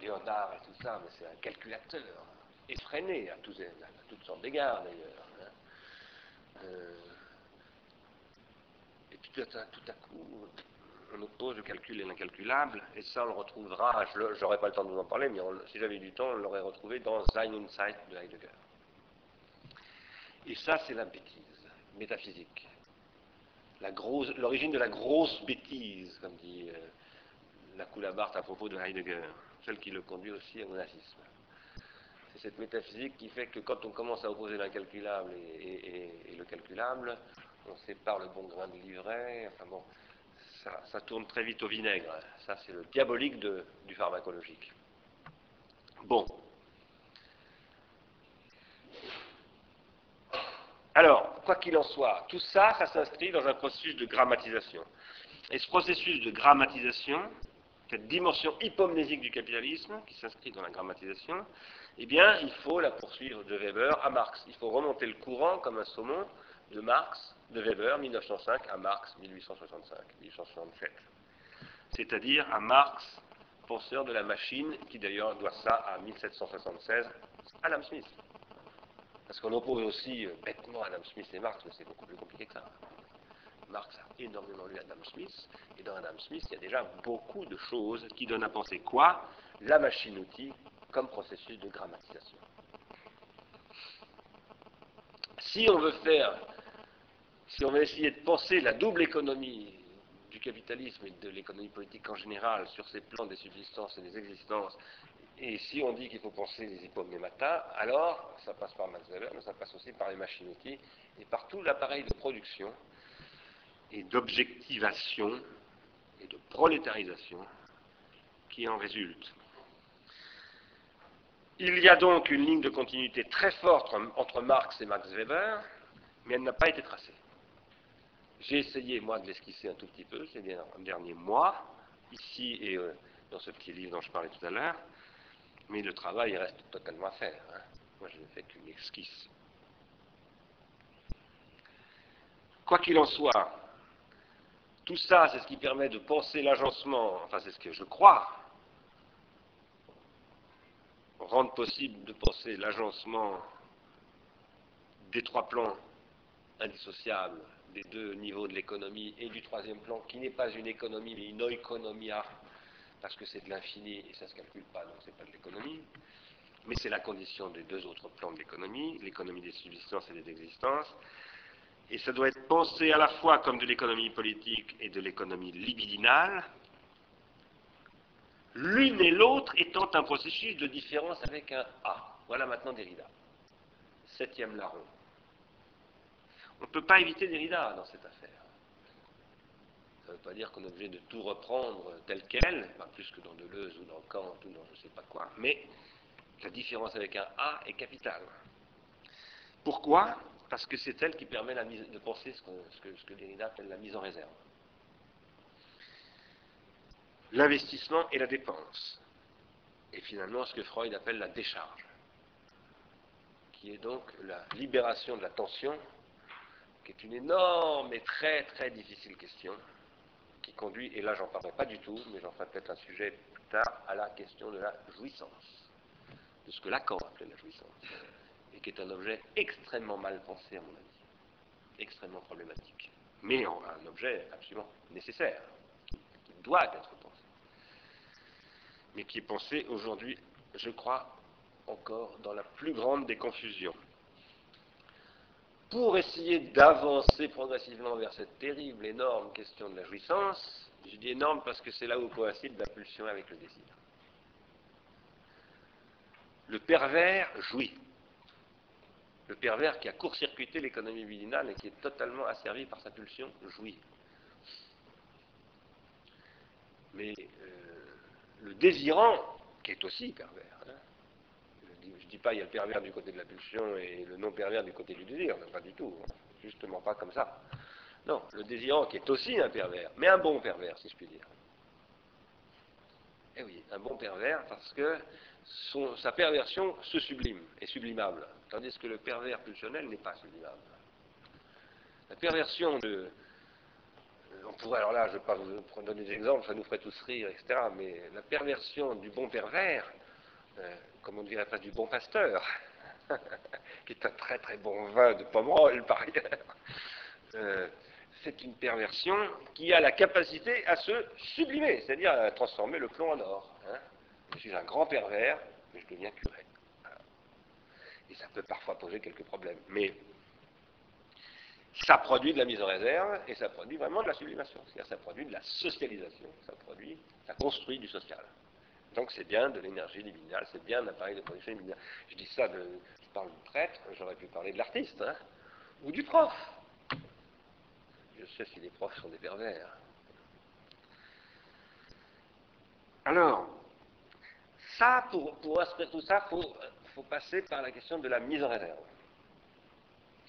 Léonard et tout ça, mais c'est un calculateur effréné à, toutes sortes d'égards d'ailleurs. Hein. Euh, et puis tout à, coup, on oppose le calcul et l'incalculable, et ça on le retrouvera, je n'aurai pas le temps de vous en parler, mais si j'avais du temps, on l'aurait retrouvé dans Sein und Zeit de Heidegger. Et ça, c'est la bêtise métaphysique. L'origine de la grosse bêtise, comme dit euh, la Coulabart à propos de Heidegger celle qui le conduit aussi au nazisme. Cette métaphysique qui fait que quand on commence à opposer l'incalculable et, le calculable, on sépare le bon grain de livret, enfin bon, ça, tourne très vite au vinaigre. Ça, c'est le diabolique du pharmacologique. Bon. Alors, quoi qu'il en soit, tout ça, ça s'inscrit dans un processus de grammatisation. Et ce processus de grammatisation, cette dimension hypomnésique du capitalisme, qui s'inscrit dans la grammatisation, eh bien, il faut la poursuivre de Weber à Marx. Il faut remonter le courant comme un saumon de Marx, de Weber, 1905, à Marx, 1865, 1867. C'est-à-dire à Marx, penseur de la machine, qui d'ailleurs doit ça à 1776, Adam Smith. Parce qu'on oppose aussi euh, bêtement Adam Smith et Marx, mais c'est beaucoup plus compliqué que ça. Marx a énormément lu Adam Smith, et dans Adam Smith, il y a déjà beaucoup de choses qui donnent à penser quoi? La machine-outil comme processus de grammatisation. Si on veut faire, si on veut essayer de penser la double économie du capitalisme et de l'économie politique en général sur ces plans des subsistances et des existences, et si on dit qu'il faut penser les hypomnémata, alors ça passe par Max Weber, mais ça passe aussi par les machines-outils et par tout l'appareil de production et d'objectivation et de prolétarisation qui en résulte. Il y a donc une ligne de continuité très forte entre Marx et Max Weber, mais elle n'a pas été tracée. J'ai essayé, moi, de l'esquisser un tout petit peu ces derniers mois, ici et euh, dans ce petit livre dont je parlais tout à l'heure, mais le travail reste totalement à faire. Hein. Moi, je n'ai fait qu'une esquisse. Quoi qu'il en soit, tout ça, c'est ce qui permet de penser l'agencement, enfin c'est ce que je crois, rendre possible de penser l'agencement des trois plans indissociables des deux niveaux de l'économie et du troisième plan, qui n'est pas une économie, mais une oikonomia, parce que c'est de l'infini et ça ne se calcule pas, donc ce n'est pas de l'économie. Mais c'est la condition des deux autres plans de l'économie, l'économie des subsistances et des existences. Et ça doit être pensé à la fois comme de l'économie politique et de l'économie libidinale, l'une et l'autre étant un processus de différence avec un A. Voilà maintenant Derrida. Septième larron. On ne peut pas éviter Derrida dans cette affaire. Ça ne veut pas dire qu'on est obligé de tout reprendre tel quel, pas plus que dans Deleuze ou dans Kant ou dans je ne sais pas quoi, mais la différence avec un A est capitale. Pourquoi? Parce que c'est elle qui permet de penser ce que, ce que Derrida appelle la mise en réserve. L'investissement et la dépense. Et finalement ce que Freud appelle la décharge, qui est donc la libération de la tension qui est une énorme et très très difficile question, qui conduit, et là j'en parlerai pas du tout, mais j'en ferai peut-être un sujet plus tard, à la question de la jouissance, de ce que Lacan appelait la jouissance, et qui est un objet extrêmement mal pensé à mon avis, extrêmement problématique, mais un objet absolument nécessaire, qui doit être mais qui est pensé aujourd'hui, je crois, encore dans la plus grande des confusions pour essayer d'avancer progressivement vers cette terrible, énorme question de la jouissance, je dis énorme parce que c'est là où coïncide la pulsion avec le désir. Le pervers jouit. Le pervers qui a court-circuité l'économie vidinale et qui est totalement asservi par sa pulsion jouit. Mais le désirant, qui est aussi pervers, je ne dis pas il y a le pervers du côté de la pulsion et le non-pervers du côté du désir, pas du tout, hein. justement pas comme ça. Non, le désirant qui est aussi un pervers, mais un bon pervers, si je puis dire. Eh oui, un bon pervers parce que sa perversion se sublime, est sublimable, tandis que le pervers pulsionnel n'est pas sublimable. La perversion de... On pourrait, alors là, je ne vais pas vous donner des exemples, ça nous ferait tous rire, etc., mais la perversion du bon pervers, euh, comme on dirait pas du bon pasteur, qui est un très très bon vin de Pomerol par ailleurs. Euh, c'est une perversion qui a la capacité à se sublimer, c'est-à-dire à transformer le plomb en or. Hein. Je suis un grand pervers, mais je deviens curé. Et ça peut parfois poser quelques problèmes. Mais ça produit de la mise en réserve et ça produit vraiment de la sublimation. C'est-à-dire ça produit de la socialisation, ça produit, ça construit du social. Donc c'est bien de l'énergie libidinale, c'est bien un appareil de production libidinale. Je dis ça, de, je parle du prêtre, j'aurais pu parler de l'artiste, hein, ou du prof. Je sais si les profs sont des pervers. Alors, ça, pour, pour inspirer tout ça, il faut, faut passer par la question de la mise en réserve.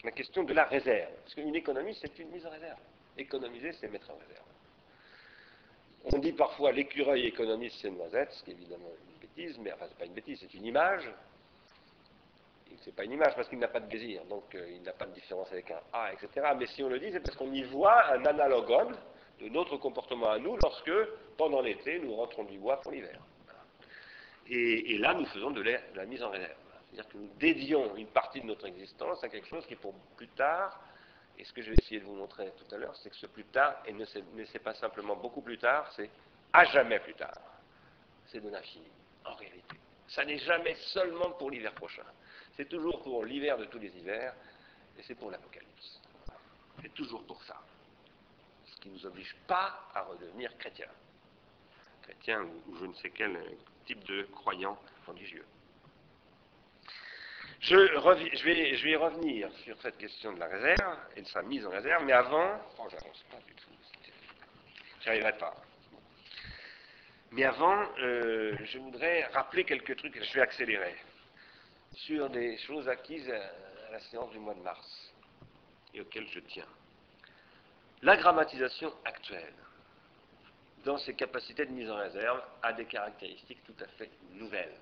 La question de la réserve. Parce qu'une économie, c'est une mise en réserve. Économiser, c'est mettre en réserve. On dit parfois l'écureuil économiste ses noisettes, ce qui est évidemment une bêtise, mais enfin, c'est pas une bêtise, c'est une image. C'est pas une image parce qu'il n'a pas de désir, donc euh, il n'a pas de différence avec un A, etc. Mais si on le dit, c'est parce qu'on y voit un analogone de notre comportement à nous lorsque, pendant l'été, nous rentrons du bois pour l'hiver. Et, là, nous faisons de la mise en réserve. C'est-à-dire que nous dédions une partie de notre existence à quelque chose qui, pour plus tard, et ce que je vais essayer de vous montrer tout à l'heure, c'est que ce plus tard, et ne c'est pas simplement beaucoup plus tard, c'est à jamais plus tard. C'est de l'infini, en réalité. Ça n'est jamais seulement pour l'hiver prochain. C'est toujours pour l'hiver de tous les hivers, et c'est pour l'Apocalypse. C'est toujours pour ça. Ce qui ne nous oblige pas à redevenir chrétiens. Chrétiens ou je ne sais quel type de croyants religieux. Je, vais, je, vais, revenir sur cette question de la réserve et de sa mise en réserve, mais avant, oh, j'avance pas du tout, j'y arriverai pas. Mais avant, euh, je voudrais rappeler quelques trucs, je vais accélérer, sur des choses acquises à la séance du mois de mars et auxquelles je tiens. La grammatisation actuelle, dans ses capacités de mise en réserve, a des caractéristiques tout à fait nouvelles.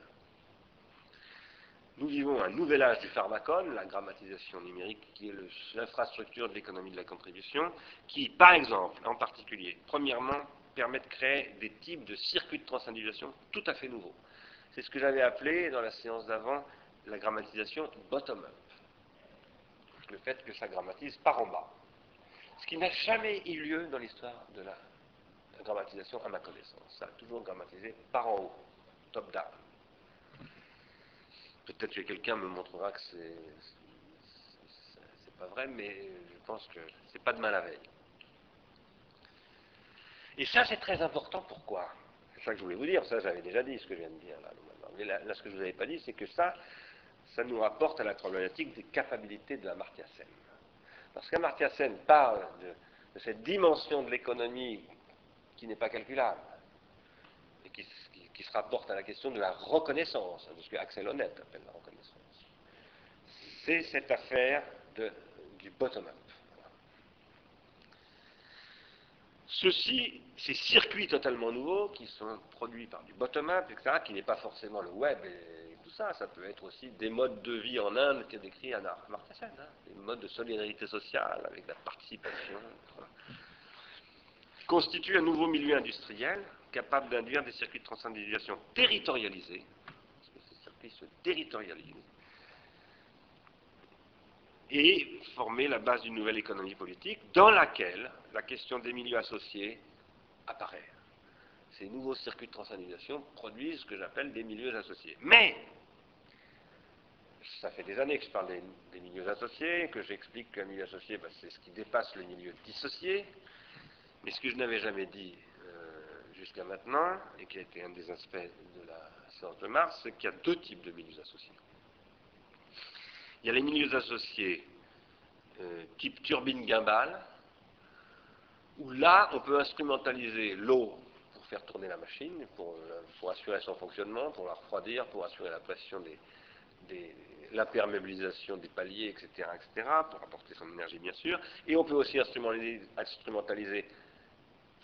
Nous vivons un nouvel âge du pharmacone, la grammatisation numérique, qui est l'infrastructure de l'économie de la contribution, qui, par exemple, en particulier, premièrement, permet de créer des types de circuits de transindividuation tout à fait nouveaux. c'est ce que j'avais appelé dans la séance d'avant la grammatisation bottom-up. Le fait que ça grammatise par en bas. Ce qui n'a jamais eu lieu dans l'histoire de la grammatisation à ma connaissance. Ça a toujours grammatisé par en haut, top-down. Peut-être que quelqu'un me montrera que c'est pas vrai, mais je pense que c'est pas demain la veille. Et ça, c'est très important. Pourquoi? C'est ça que je voulais vous dire. Ça, j'avais déjà dit ce que je viens de dire là. Mais là, ce que je vous avais pas dit, c'est que ça, ça nous rapporte à la problématique des capacités de la Sen. Parce qu'Amartya Sen parle de, cette dimension de l'économie qui n'est pas calculable qui, se rapporte à la question de la reconnaissance, de ce que Axel Honnête appelle la reconnaissance. C'est cette affaire du bottom-up. Ceci, ces circuits totalement nouveaux qui sont produits par du bottom-up, etc., qui n'est pas forcément le web et tout ça, ça peut être aussi des modes de vie en Inde qu'a décrit Anna Amartya Sen, hein, des modes de solidarité sociale avec la participation, constituent un nouveau milieu industriel capable d'induire des circuits de transindividuation territorialisés, parce que ces circuits se territorialisent, et former la base d'une nouvelle économie politique dans laquelle la question des milieux associés apparaît. Ces nouveaux circuits de transindividuation produisent ce que j'appelle des milieux associés. Mais, ça fait des années que je parle des, milieux associés, que j'explique qu'un milieu associé, ben, c'est ce qui dépasse le milieu dissocié. Mais ce que je n'avais jamais dit jusqu'à maintenant, et qui a été un des aspects de la séance de mars, c'est qu'il y a deux types de milieux associés. Il y a les milieux associés euh, type turbine gimbal, où là, on peut instrumentaliser l'eau pour faire tourner la machine, pour, euh, assurer son fonctionnement, pour la refroidir, pour assurer la pression des, l'imperméabilisation des paliers, etc., etc., pour apporter son énergie, bien sûr. Et on peut aussi instrumentaliser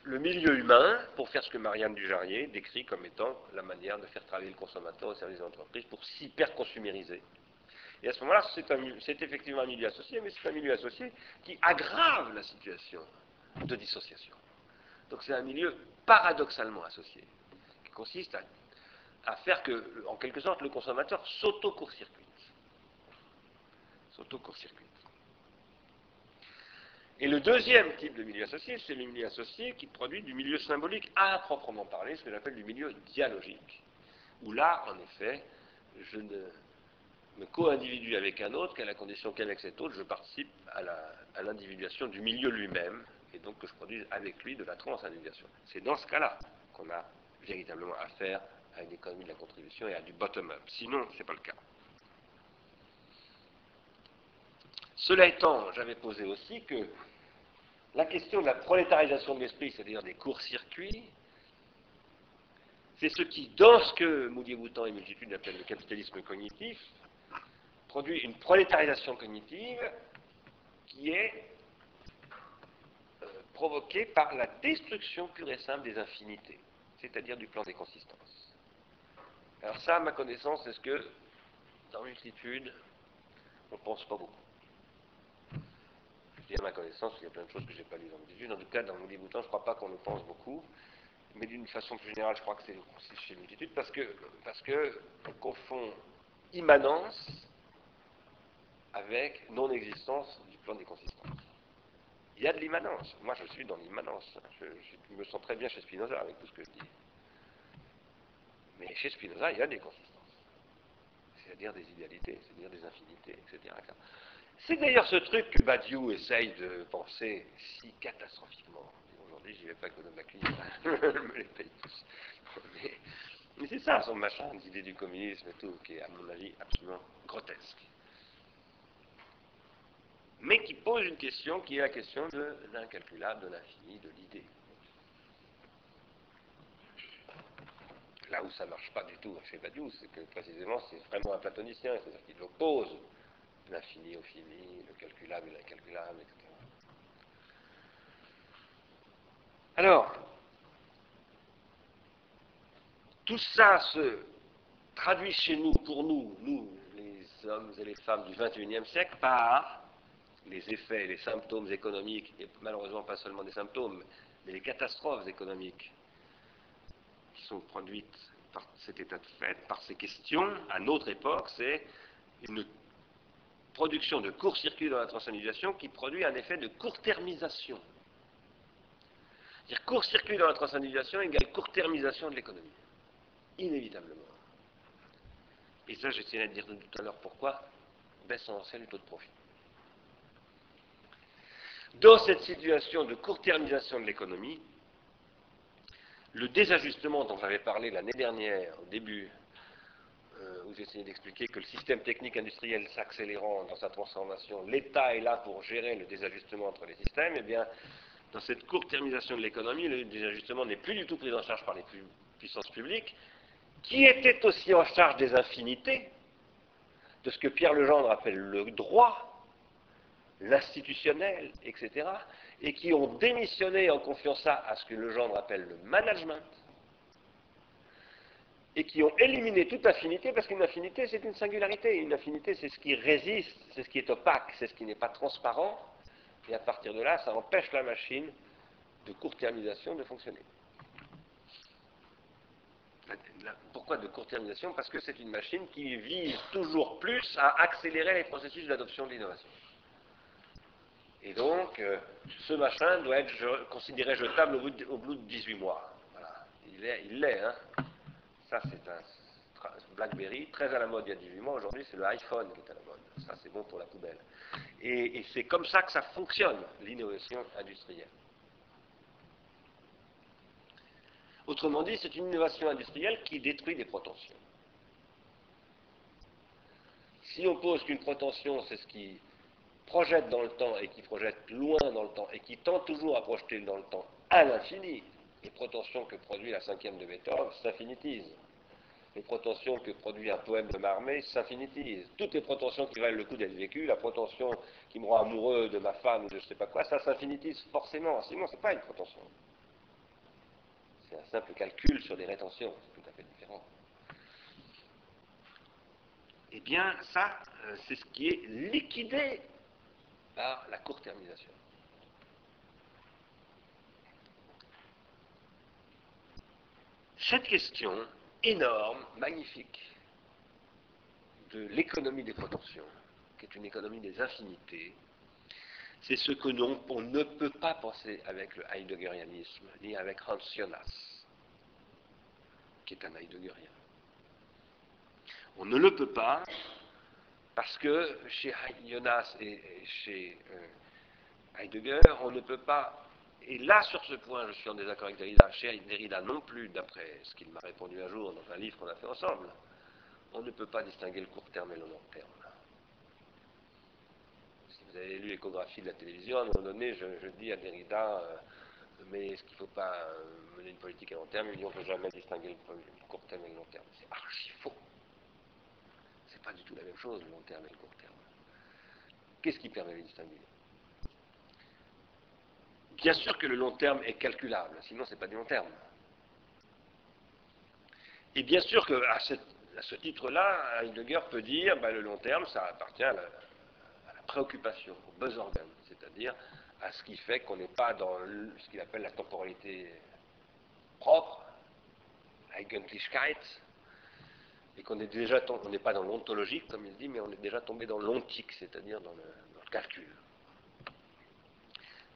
le milieu humain pour faire ce que Marianne Dujarrier décrit comme étant la manière de faire travailler le consommateur au service des entreprises pour s'hyper-consumériser. Et à ce moment-là, c'est effectivement un milieu associé, mais c'est un milieu associé qui aggrave la situation de dissociation. Donc c'est un milieu paradoxalement associé, qui consiste à, faire que, en quelque sorte, le consommateur s'auto-court-circuite. S'auto-court-circuite. Et le deuxième type de milieu associé, c'est le milieu associé qui produit du milieu symbolique à proprement parler, ce que j'appelle du milieu dialogique. Où là, en effet, je ne me co-individue avec un autre qu'à la condition qu'avec cet autre, je participe à l'individuation du milieu lui-même, et donc que je produise avec lui de la transindividuation. C'est dans ce cas-là qu'on a véritablement affaire à une économie de la contribution et à du bottom-up. Sinon, ce n'est pas le cas. Cela étant, j'avais posé aussi que la question de la prolétarisation de l'esprit, c'est-à-dire des courts-circuits, c'est ce qui, dans ce que Moody-Boutan et Multitude appellent le capitalisme cognitif, produit une prolétarisation cognitive qui est euh, provoquée par la destruction pure et simple des infinités, c'est-à-dire du plan des consistances. Alors ça, à ma connaissance, c'est ce que, dans Multitude, on ne pense pas beaucoup. Je dis à ma connaissance, il y a plein de choses que je n'ai pas lues dans Multitude. En tout cas, dans mon livre je ne crois pas qu'on le pense beaucoup. Mais d'une façon plus générale, je crois que c'est chez Multitude, parce que, parce confond immanence avec non-existence du plan des consistances. Il y a de l'immanence. Moi, je suis dans l'immanence. Je, me sens très bien chez Spinoza avec tout ce que je dis. Mais chez Spinoza, il y a des consistances. C'est-à-dire des idéalités, c'est-à-dire des infinités, etc. C'est d'ailleurs ce truc que Badiou essaye de penser si catastrophiquement. Aujourd'hui, j'y vais pas que clinique, je me les paye tous. Mais, c'est ça son machin, l'idée du communisme et tout, qui est à mon avis absolument grotesque mais qui pose une question qui est la question de l'incalculable, de l'infini, de l'idée. Là où ça ne marche pas du tout chez Badiou, c'est que précisément c'est vraiment un platonicien, c'est-à-dire qu'il oppose l'infini au fini, le calculable et l'incalculable, etc. Alors, tout ça se traduit chez nous, pour nous, nous, les hommes et les femmes du XXIe siècle, par les effets, les symptômes économiques, et malheureusement pas seulement des symptômes, mais les catastrophes économiques qui sont produites par cet état de fait, par ces questions, à notre époque, c'est une production de court-circuit dans la transcendisation qui produit un effet de court-termisation. C'est-à-dire court-circuit dans la transcendisation égale court-termisation de l'économie. Inévitablement. Et ça, j'essayais de dire tout à l'heure pourquoi baisse en le taux de profit. Dans cette situation de court-termisation de l'économie, le désajustement dont j'avais parlé l'année dernière, au début, où j'essayais d'expliquer que le système technique industriel s'accélérant dans sa transformation, l'État est là pour gérer le désajustement entre les systèmes, eh bien, dans cette court-termisation de l'économie, le désajustement n'est plus du tout pris en charge par les puissances publiques, qui étaient aussi en charge des infinités, de ce que Pierre Legendre appelle le droit, l'institutionnel, etc., et qui ont démissionné en confiant ça à ce que Legendre appelle le management, et qui ont éliminé toute affinité, parce qu'une affinité, c'est une singularité. Une affinité, c'est ce qui résiste, c'est ce qui est opaque, c'est ce qui n'est pas transparent, et à partir de là, ça empêche la machine de court-termisation de fonctionner. Pourquoi de court-termisation? Parce que c'est une machine qui vise toujours plus à accélérer les processus d'adoption de l'innovation. Et donc, euh, ce machin doit être considéré jetable au bout, de, 18 mois. Voilà. Il l'est, hein. Ça, c'est un BlackBerry, très à la mode il y a 18 mois. Aujourd'hui, c'est le iPhone qui est à la mode. Ça, c'est bon pour la poubelle. et c'est comme ça que ça fonctionne, l'innovation industrielle. Autrement dit, c'est une innovation industrielle qui détruit des protensions. Si on pose qu'une protension, c'est ce qui projette dans le temps et qui projette loin dans le temps et qui tend toujours à projeter dans le temps à l'infini, les protensions que produit la cinquième de Beethoven s'infinitisent. Les protensions que produit un poème de Marmé s'infinitisent. Toutes les protensions qui valent le coup d'être vécues, la protension qui me rend amoureux de ma femme ou de je ne sais pas quoi, ça s'infinitise forcément. Sinon, ce n'est pas une protension. C'est un simple calcul sur des rétentions, c'est tout à fait différent. Eh bien, ça, euh, c'est ce qui est liquidé par la court-termisation. Cette question énorme, magnifique, de l'économie des proportions, qui est une économie des infinités, c'est ce que l'on on ne peut pas penser avec le heideggerianisme, ni avec Hans Jonas, qui est un heideggerien. On ne le peut pas parce que chez Jonas et chez euh, Heidegger, on ne peut pas, et là sur ce point je suis en désaccord avec Derrida, chez Derrida non plus, d'après ce qu'il m'a répondu un jour dans un livre qu'on a fait ensemble, on ne peut pas distinguer le court terme et le long terme. Si vous avez lu l'échographie de la télévision, à un moment donné, je, dis à Derrida, euh, mais est-ce qu'il ne faut pas euh, mener une politique à long terme? Il dit on ne peut jamais distinguer le court terme et le long terme. C'est archi faux pas du tout la même chose, le long terme et le court terme. Qu'est-ce qui permet de distinguer? Bien sûr que le long terme est calculable, sinon ce n'est pas du long terme. Et bien sûr qu'à à ce titre-là, Heidegger peut dire ben, le long terme, ça appartient à la, préoccupation, au buzz c'est-à-dire à ce qui fait qu'on n'est pas dans ce qu'il appelle la temporalité propre, Eigentlichkeit, et qu'on est déjà on n'est pas dans l'ontologique, comme il dit, mais on est déjà tombé dans l'ontique, c'est-à-dire dans, le, calcul.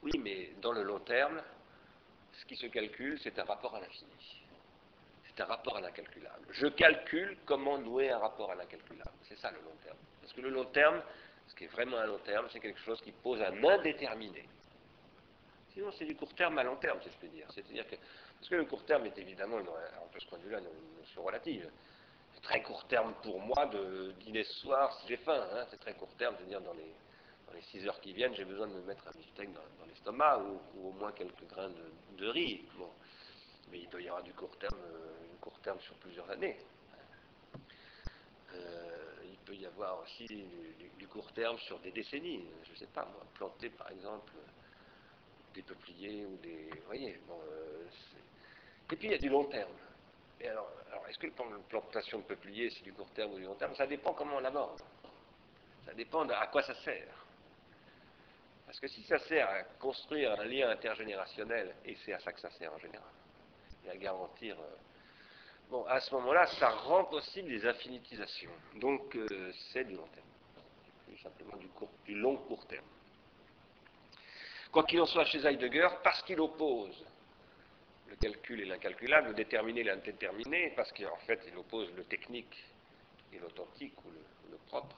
Oui, mais dans le long terme, ce qui se calcule, c'est un rapport à l'infini. C'est un rapport à l'incalculable. Je calcule comment nouer un rapport à l'incalculable. C'est ça le long terme. Parce que le long terme, ce qui est vraiment un long terme, c'est quelque chose qui pose un indéterminé. Sinon, c'est du court terme à long terme, si je peux dire. C'est-à-dire que, parce que le court terme est évidemment, en peu ce point de vue-là, une notion relative très court terme pour moi de dîner ce soir si j'ai faim. Hein. c'est très court terme, c'est-à-dire dans les, dans les 6 heures qui viennent, j'ai besoin de me mettre un beefsteak dans, l'estomac ou, au moins quelques grains de, riz. Mais il peut y avoir du court terme, euh, court terme sur plusieurs années. Euh, il peut y avoir aussi du, court terme sur des décennies. Je ne sais pas, moi, planter par exemple des peupliers ou des. Vous voyez, bon, euh, Et puis il y a du long terme. Et alors, est-ce que la plantation de peupliers, c'est du court terme ou du long terme? Ça dépend comment on l'aborde. Ça dépend à quoi ça sert. Parce que si ça sert à construire un lien intergénérationnel, et c'est à ça que ça sert en général, et à garantir euh, Bon, à ce moment-là, ça rend possible des infinitisations. Donc, euh, c'est du long terme. Plus simplement du, court, du long court terme. Quoi qu'il en soit chez Heidegger, parce qu'il oppose le calcul et l'incalculable, le déterminé et l'indéterminé, parce qu'en fait, il oppose le technique et l'authentique ou le, propre,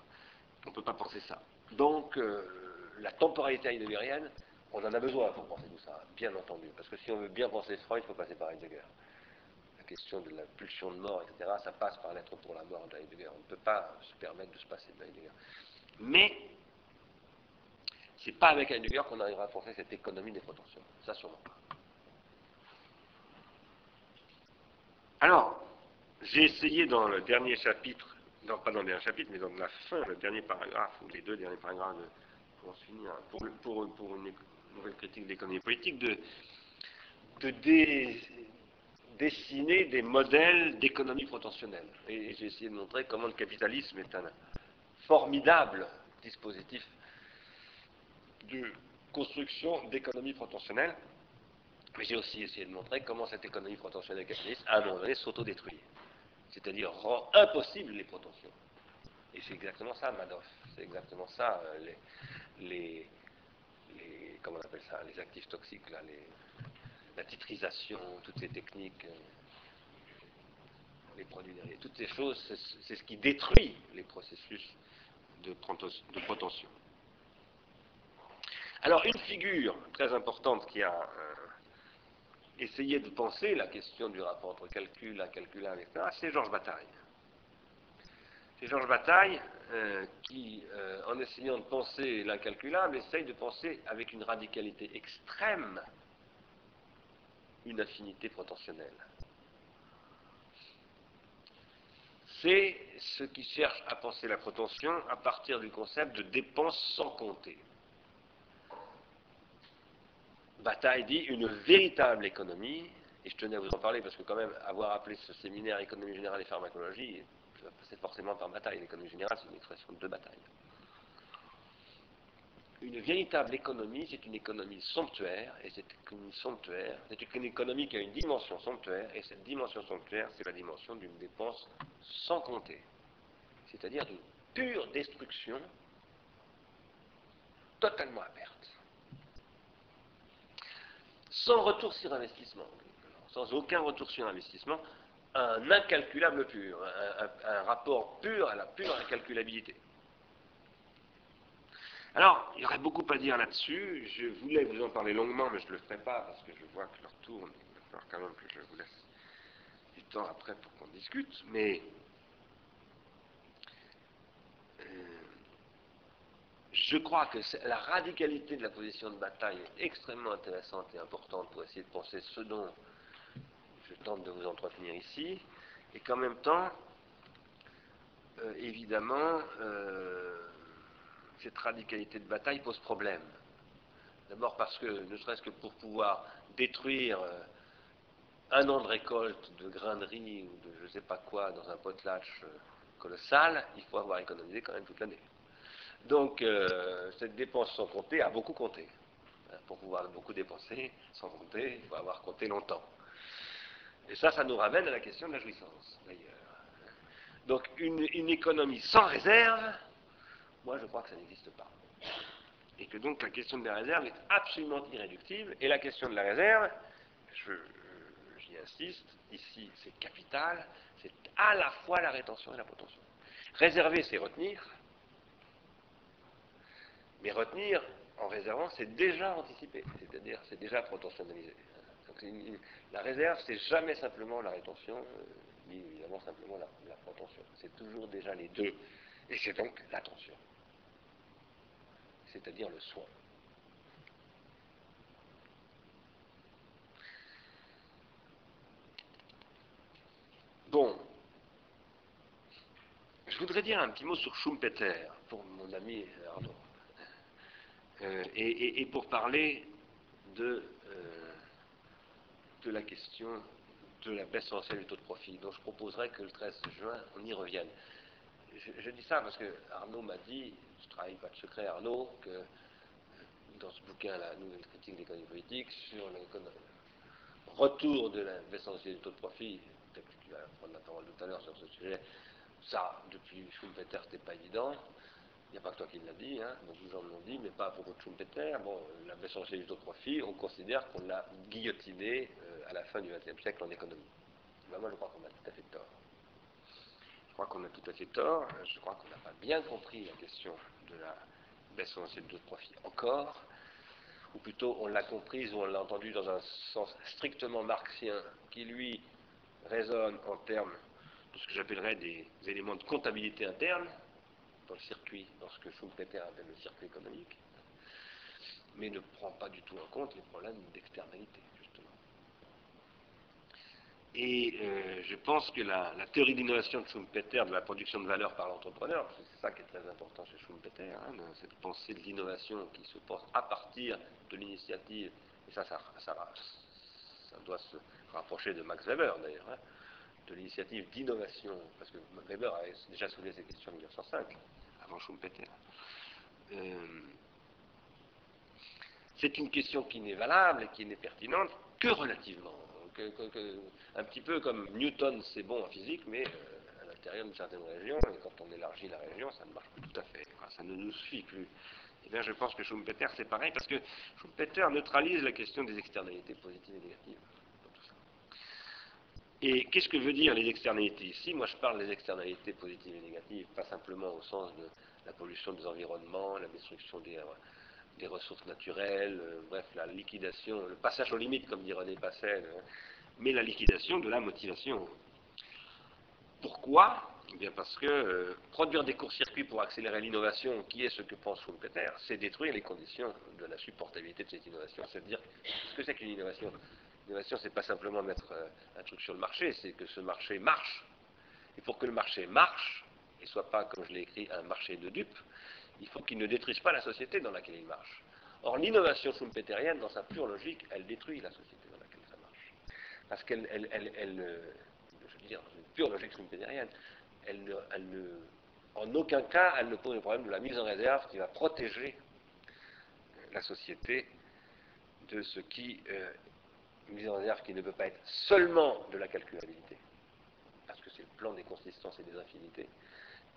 on ne peut pas penser ça. Donc, euh, la temporalité heideggerienne, on en a besoin pour penser tout ça, bien entendu. Parce que si on veut bien penser Freud, il faut passer par Heidegger question de la pulsion de mort, etc., ça passe par l'être pour la mort de Heidegger. On ne peut pas se permettre de se passer de Heidegger. Mais, c'est pas avec Heidegger qu'on arrivera à penser cette économie des protensions. Ça, sûrement pas. Alors, j'ai essayé dans le dernier chapitre, non pas dans le dernier chapitre, mais dans la fin, le dernier paragraphe, ou les deux derniers paragraphes, de, pour, une nouvelle critique de l'économie politique, de, dessiner des modèles d'économie protentionnelle. Et j'ai essayé de montrer comment le capitalisme est un formidable dispositif de construction d'économie protentionnelle. Mais j'ai aussi essayé de montrer comment cette économie protentionnelle capitaliste, à un moment donné, s'autodétruit. C'est-à-dire rend impossible les protensions. Et c'est exactement ça, Madoff. C'est exactement ça, euh, les, les, comment on appelle ça, les actifs toxiques, là, la titrisation, toutes ces techniques, euh, les produits dérivés, toutes ces choses, c'est ce qui détruit les processus de, de protension. Alors, une figure très importante qui a euh, essayé de penser la question du rapport entre calcul, incalculable, etc., c'est Georges Bataille. C'est Georges Bataille euh, qui, en essayant de penser l'incalculable, essaye de penser avec une radicalité extrême une affinité protentionnelle. C'est ce qui cherche à penser la protension à partir du concept de dépenses sans compter. Bataille dit une véritable économie, et je tenais à vous en parler parce que quand même avoir appelé ce séminaire économie générale et pharmacologie, c'est forcément par bataille. L'économie générale, c'est une expression de bataille. Une véritable économie, c'est une économie somptuaire, et cette économie somptuaire, c'est une économie qui a une dimension somptuaire, et cette dimension somptuaire, c'est la dimension d'une dépense sans compter, c'est-à-dire d'une pure destruction, totalement à perte, sans retour sur investissement, sans aucun retour sur investissement, un incalculable pur, un rapport pur à la pure incalculabilité. Alors, il y aurait beaucoup à dire là-dessus. Je voulais vous en parler longuement, mais je ne le ferai pas parce que je vois que l'heure tourne. Il va falloir quand même que je vous laisse du temps après pour qu'on discute. Mais euh, je crois que la radicalité de la position de bataille est extrêmement intéressante et importante pour essayer de penser ce dont tente de vous entretenir ici, et qu'en même temps, euh, évidemment, euh, cette radicalité de bataille pose problème. D'abord parce que, ne serait-ce que pour pouvoir détruire euh, un an de récolte de grains de riz ou de je ne sais pas quoi dans un potelage euh, colossal, il faut avoir économisé quand même toute l'année. Donc, cette dépense sans compter a beaucoup compté. Pour pouvoir beaucoup dépenser sans compter, il faut avoir compté longtemps. Et ça, ça nous ramène à la question de la jouissance, d'ailleurs. Donc, une économie sans réserve, moi, je crois que ça n'existe pas. Et que donc la question de la réserve est absolument irréductible. Et la question de la réserve, j'y insiste, ici c'est capital, c'est à la fois la rétention et la protention. Réserver, c'est retenir. Mais retenir, en réservant, c'est déjà anticipé, c'est-à-dire c'est déjà protentionnalisé. La réserve, c'est jamais simplement la rétention, euh, ni évidemment simplement la, la. C'est toujours déjà les deux. Et c'est donc l'attention c'est-à-dire le soin. Bon, je voudrais dire un petit mot sur Schumpeter, pour mon ami Arnaud, euh, et, pour parler de, euh, de la question de la baisse essentielle du taux de profit, dont je proposerais que le 13 juin, on y revienne. je dis ça parce que Arnaud m'a dit, travaille pas de secret, Arnaud, que euh, dans ce bouquin, la nouvelle critique de l'économie politique, sur le retour de l'investissement du taux de profit, qui va prendre la parole tout à l'heure sur ce sujet, ça, depuis Schumpeter, c'était pas évident. Il n'y a pas que toi qui l'a dit, hein, donc nous en avons dit, mais pas à propos de Schumpeter. Bon, la baisse en profit, on considère qu'on l'a guillotiné euh, à la fin du XXe siècle en économie. Ben, moi, je crois qu'on a tout à fait tort. Je crois qu'on a tout à fait tort. Je crois qu'on n'a pas bien compris la question de la baisse en de profit encore ou plutôt on l'a comprise ou on l'a entendu dans un sens strictement marxien, qui lui résonne en termes de ce que j'appellerais des éléments de comptabilité interne, dans le circuit, dans ce que Schumpeter appelle le circuit économique, mais ne prend pas du tout en compte les problèmes d'externalité. Et euh, je pense que la, théorie d'innovation de Schumpeter, de la production de valeur par l'entrepreneur, c'est ça qui est très important chez Schumpeter, hein, cette pensée de l'innovation qui se pense à partir de l'initiative, et ça, ça, ça, doit se rapprocher de Max Weber d'ailleurs, hein, de l'initiative d'innovation, parce que Weber a déjà soulevé ces questions en 1905, avant Schumpeter. Euh, c'est une question qui n'est valable et qui n'est pertinente que relativement. Un petit peu comme Newton, c'est bon en physique, mais euh, à l'intérieur d'une certaine région, et quand on élargit la région, ça ne marche plus tout à fait. ça ne nous suffit plus. Eh bien, je pense que Schumpeter, c'est pareil, parce que Schumpeter neutralise la question des externalités positives et négatives. Et qu'est-ce que veut dire les externalités ici? Moi, je parle des externalités positives et négatives, pas simplement au sens de la pollution des environnements, la destruction des, euh, ressources naturelles, euh, bref, la liquidation, le passage aux limites, comme dit René Passel, hein, mais la liquidation de la motivation. Pourquoi? Eh bien parce que euh, produire des courts-circuits pour accélérer l'innovation, qui est ce que pense Schumpeter, c'est détruire les conditions de la supportabilité de cette innovation. C'est à dire, ce que c'est qu'une innovation? L'innovation, c'est pas simplement mettre euh, un truc sur le marché, c'est que ce marché marche. Et pour que le marché marche, et soit pas, comme je l'ai écrit, un marché de dupes, il faut qu'il ne détruise pas la société dans laquelle il marche. Or, l'innovation schumpeterienne, dans sa pure logique, elle détruit la société dans laquelle ça marche. Parce qu'elle, elle, elle, je veux dire, une pure logique schumpeterienne, elle ne, en aucun cas, elle ne pose le problème de la mise en réserve qui va protéger la société de ce qui euh, mise en réserve qui ne peut pas être seulement de la calculabilité, parce que c'est le plan des consistances et des infinités,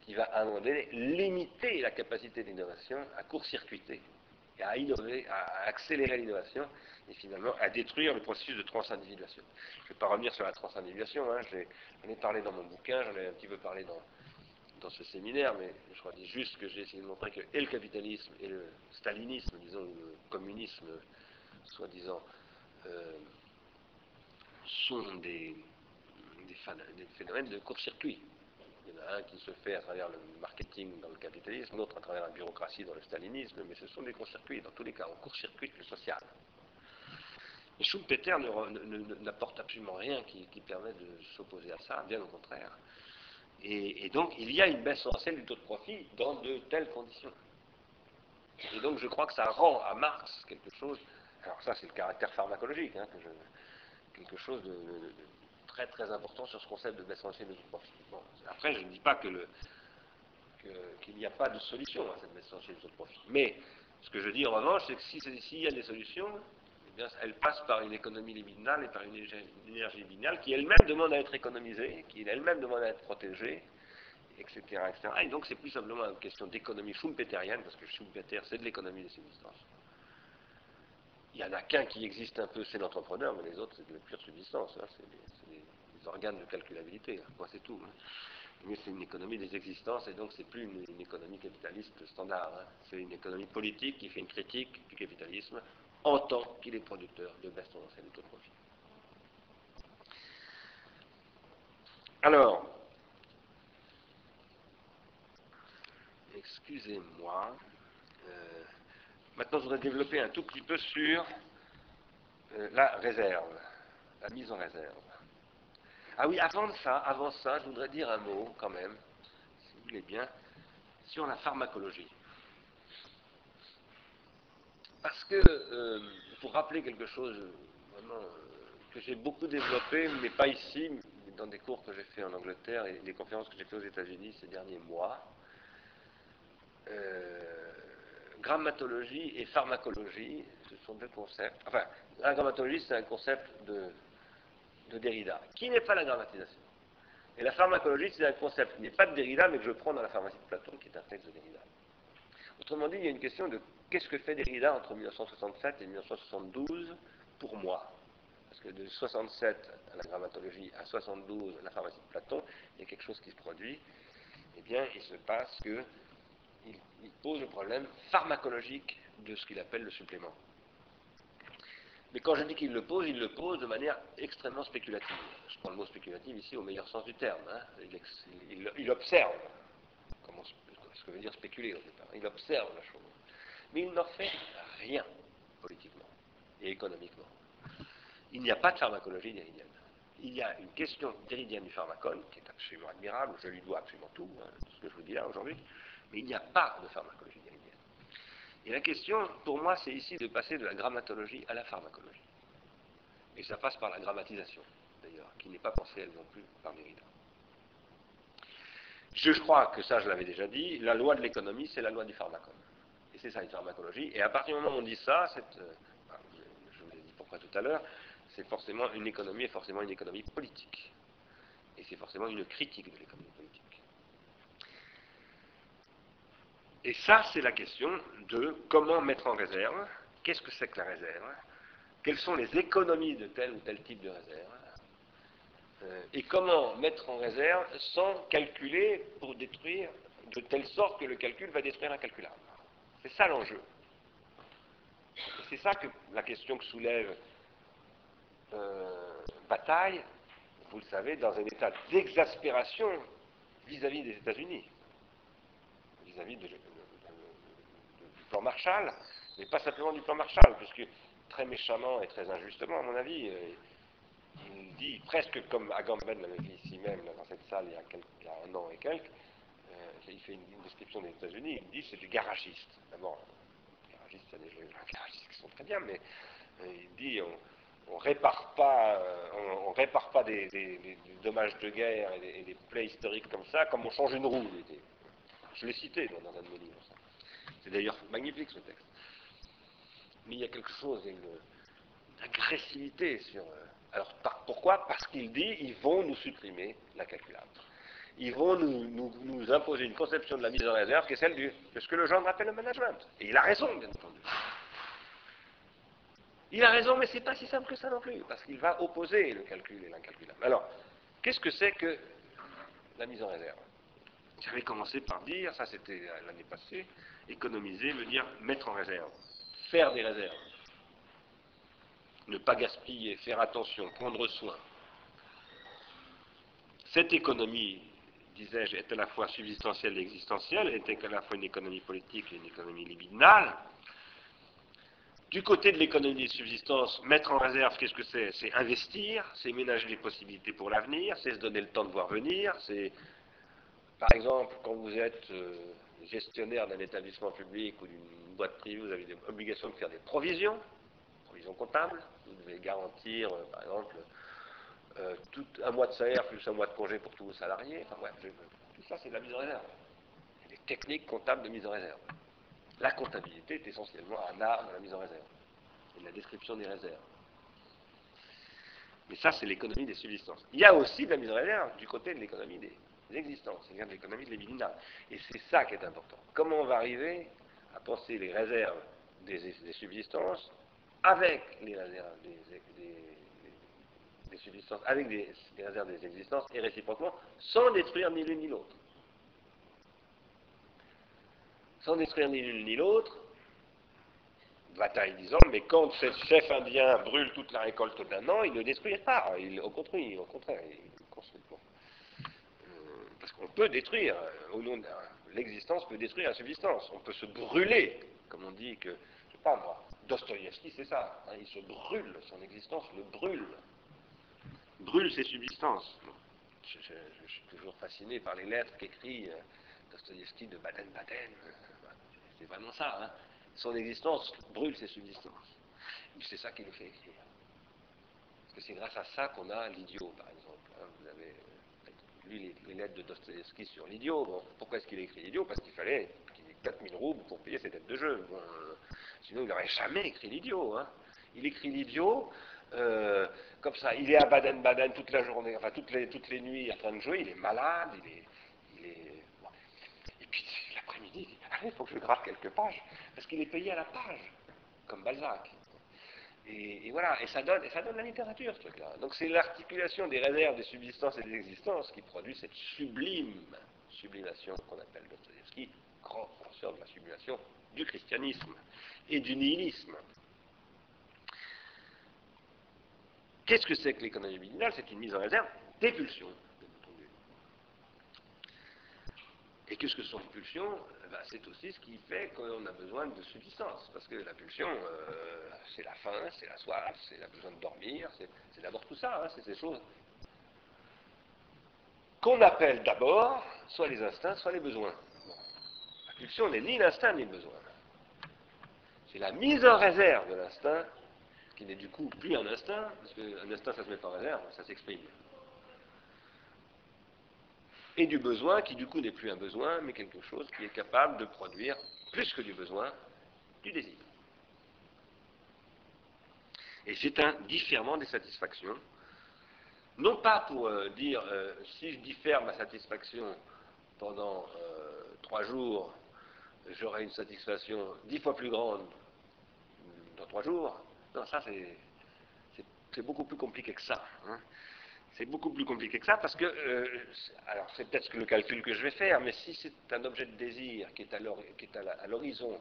qui va à un moment donné limiter la capacité d'innovation à court-circuiter, et à innover, à accélérer l'innovation, et finalement à détruire le processus de transindividuation. Je ne vais pas revenir sur la transindividuation, hein, j'en ai parlé dans mon bouquin, j'en ai un petit peu parlé dans, ce séminaire, mais je crois juste que j'ai essayé de montrer que et le capitalisme et le stalinisme, disons, le communisme, soi-disant, euh, sont des, phénomènes de court-circuit. Il y en a un qui se fait à travers le marketing dans le capitalisme, l'autre à travers la bureaucratie dans le stalinisme, mais ce sont des court-circuits. Dans tous les cas, on court-circuite le social. Et Schumpeter n'apporte absolument rien qui, permet de s'opposer à ça, bien au contraire. Et, donc, il y a une baisse essentielle du taux de profit dans de telles conditions. Et donc, je crois que ça rend à Marx quelque chose. Alors, ça, c'est le caractère pharmacologique hein, quelque chose de, très très important sur ce concept de baisse de profit. après, je ne dis pas que qu'il n'y a pas de solution à cette baisse de profit. Mais ce que je dis en revanche, c'est que s'il y a des solutions, eh elles passent par une économie libidinale et par une énergie libidinale qui elle-même demande à être économisée, qui elle-même demande à être protégée, etc. etc. Et donc c'est plus simplement une question d'économie schumpeterienne, parce que Schumpeter, c'est de l'économie des subsistances. Il n'y en a qu'un qui existe un peu, c'est l'entrepreneur, mais les autres, c'est de la pure subsistance. Hein. Organes de calculabilité. Hein. c'est tout. Hein. Mais c'est une économie des existences, et donc c'est plus une, économie capitaliste standard. C'est une économie politique qui fait une critique du capitalisme en tant qu'il est producteur de baisse tendancielle de taux de profit. Alors, excusez-moi. Euh, Maintenant, je voudrais développer un tout petit peu sur euh, la réserve, la mise en réserve. Ah oui, avant ça, je voudrais dire un mot quand même, si vous voulez bien, sur la pharmacologie. Parce que, euh, pour rappeler quelque chose vraiment, euh, que j'ai beaucoup développé, mais pas ici, mais dans des cours que j'ai fait en Angleterre et des conférences que j'ai fait aux États-Unis ces derniers mois, grammatologie et pharmacologie, ce sont deux concepts. Enfin, la grammatologie, c'est un concept de, de Derrida, qui n'est pas la grammatisation. Et la pharmacologie, c'est un concept qui n'est pas de Derrida, mais que je prends dans la pharmacie de Platon, qui est un texte de Derrida. Autrement dit, il y a une question de qu'est-ce que fait Derrida entre 1967 et 1972 pour moi Parce que de 67 à la grammatologie à 72 à la pharmacie de Platon, il y a quelque chose qui se produit. Eh bien, il se passe que il pose le problème pharmacologique de ce qu'il appelle le supplément. Mais quand je dis qu'il le pose, il le pose de manière extrêmement spéculative. Je prends le mot spéculative ici au meilleur sens du terme. Hein. Il, observe, ce que veut dire spéculer au départ. Il observe la chose. Mais il n'en fait rien politiquement et économiquement. Il n'y a pas de pharmacologie déridienne. Il y a une question déridienne du pharmacone, qui est absolument admirable, je lui dois absolument tout, hein, ce que je vous dis là aujourd'hui, mais il n'y a pas de pharmacologie déridienne. Et la question, pour moi, c'est ici de passer de la grammatologie à la pharmacologie. Et ça passe par la grammatisation, d'ailleurs, qui n'est pas pensée, elle non plus, par Derrida. Je crois que ça, je l'avais déjà dit, la loi de l'économie, c'est la loi du pharmacone. Et c'est ça, une pharmacologie. Et à partir du moment où on dit ça, euh, je vous ai dit pourquoi tout à l'heure, c'est forcément une économie, et forcément une économie politique. Et c'est forcément une critique de l'économie. Et ça, c'est la question de comment mettre en réserve, qu'est-ce que c'est que la réserve, quelles sont les économies de tel ou tel type de réserve, euh, et comment mettre en réserve sans calculer pour détruire de telle sorte que le calcul va détruire incalculable. C'est ça l'enjeu. C'est ça que la question que soulève euh, Bataille, vous le savez, dans un état d'exaspération vis-à-vis des États-Unis, vis-à-vis de, plan Marshall, mais pas simplement du plan Marshall, puisque très méchamment et très injustement, à mon avis, euh, il dit presque comme Agamben l'avait dit ici même, dans cette salle, il y a, un an et quelques, euh, il fait une, description des États-Unis, il dit c'est du garagiste. D'abord, garagistes, il des garagistes qui sont très bien, mais euh, il dit on, on répare pas, on, répare pas des, dommages de guerre et des, plaies historiques comme ça, comme on change une roue. Je l'ai cité dans, un de mes livres. C'est d'ailleurs magnifique ce texte. Mais il y a quelque chose, une, agressivité sur. Euh, alors pourquoi? Parce qu'il dit ils vont nous supprimer la calculable. Ils vont nous, imposer une conception de la mise en réserve qui est celle du, de ce que le genre appelle le management. Et il a raison, bien entendu. Il a raison, mais c'est pas si simple que ça non plus, parce qu'il va opposer le calcul et l'incalculable. Alors, qu'est-ce que c'est que la mise en réserve? J'avais commencé par dire, ça c'était l'année passée, économiser veut dire mettre en réserve, faire des réserves, ne pas gaspiller, faire attention, prendre soin. Cette économie, disais-je, est à la fois subsistentielle et existentielle, est à la fois une économie politique et une économie libidinale. Du côté de l'économie de subsistance, mettre en réserve, qu'est-ce que c'est? C'est investir, c'est ménager les possibilités pour l'avenir, c'est se donner le temps de voir venir, c'est, par exemple, quand vous êtes euh, gestionnaire d'un établissement public ou d'une boîte privée, vous avez l'obligation de faire des provisions, provisions comptables. Vous devez garantir, euh, par exemple, euh, tout un mois de salaire plus un mois de congé pour tous vos salariés. Enfin, tout ça, c'est de la mise en réserve. des techniques comptables de mise en réserve. La comptabilité est essentiellement un art de la mise en réserve et de la description des réserves. Mais ça, c'est l'économie des subsistances. Il y a aussi de la mise en réserve du côté de l'économie des existences, c'est-à-dire de l'économie de l'ébidinal. Et c'est ça qui est important. Comment on va arriver à penser les réserves des, subsistances avec les réserves des, subsistances, avec des, réserves des existences et réciproquement, sans détruire ni l'une ni l'autre. Sans détruire ni l'une ni l'autre, bataille disant, mais quand ce chef indien brûle toute la récolte d'un an, il ne détruit pas, il, au contraire, au contraire. Parce qu'on peut détruire, euh, au nom l'existence peut détruire la subsistance. On peut se brûler, comme on dit que, je sais pas moi, Dostoïevski, c'est ça. Hein, il se brûle, son existence le brûle. Brûle ses subsistances. Je, suis toujours fasciné par les lettres qu'écrit euh, Dostoïevski de Baden-Baden. C'est vraiment ça. Hein. Son existence brûle ses subsistances. C'est ça qui le fait écrire. Parce que c'est grâce à ça qu'on a l'idiot, par exemple. Hein. Vous avez les, lettres de Dostoevsky sur l'idiot. pourquoi est-ce qu'il écrit l'idiot? Parce qu'il fallait qu'il ait 4000 roubles pour payer ses dettes de jeu. sinon, il n'aurait jamais écrit l'idiot. Hein. Il écrit l'idiot, euh, comme ça. Il est à Baden-Baden toute la journée, enfin toutes les, toutes les nuits en train de jouer, il est malade, il est. Il est Et puis l'après-midi, il dit il faut que je grave quelques pages, parce qu'il est payé à la page, comme Balzac. Et, voilà, et ça, donne, ça donne la littérature, ce truc-là. Donc c'est l'articulation des réserves, des subsistances et des existences qui produit cette sublime sublimation qu'on appelle Dostoevsky, grand penseur de la sublimation du christianisme et du nihilisme. Qu'est-ce que c'est que l'économie binale C'est une mise en réserve des pulsions, Et qu'est-ce que sont les pulsions? Ben, C'est aussi ce qui fait qu'on a besoin de subsistance. Parce que la pulsion, euh, c'est la faim, c'est la soif, c'est le besoin de dormir, c'est d'abord tout ça, hein, c'est ces choses qu'on appelle d'abord soit les instincts, soit les besoins. La pulsion n'est ni l'instinct ni le besoin. C'est la mise en réserve de l'instinct qui n'est du coup plus un instinct, parce qu'un instinct ça se met en réserve, ça s'exprime. Et du besoin qui du coup n'est plus un besoin, mais quelque chose qui est capable de produire plus que du besoin, du désir. Et c'est un différement des satisfactions. Non pas pour euh, dire euh, si je diffère ma satisfaction pendant euh, trois jours, j'aurai une satisfaction dix fois plus grande dans trois jours, non, ça c'est beaucoup plus compliqué que ça. Hein. C'est beaucoup plus compliqué que ça parce que, euh, alors c'est peut-être le calcul que je vais faire, mais si c'est un objet de désir qui est à l'horizon,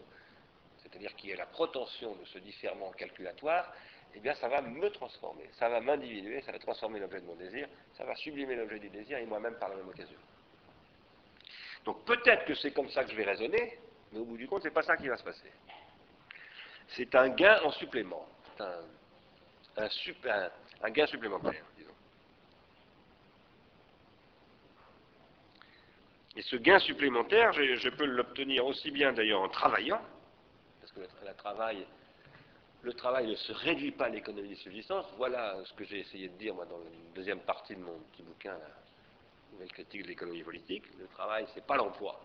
c'est-à-dire qui est la protension de ce différement calculatoire, eh bien ça va me transformer, ça va m'individuer, ça va transformer l'objet de mon désir, ça va sublimer l'objet du désir et moi-même par la même occasion. Donc peut-être que c'est comme ça que je vais raisonner, mais au bout du compte, c'est pas ça qui va se passer c'est un gain en supplément. C'est un, gain supplémentaire, disons. Et ce gain supplémentaire, je, peux l'obtenir aussi bien d'ailleurs en travaillant, parce que le, travail, le travail ne se réduit pas à l'économie de subsistance. Voilà ce que j'ai essayé de dire moi dans la deuxième partie de mon petit bouquin, la nouvelle critique de l'économie politique. Le travail, c'est pas l'emploi.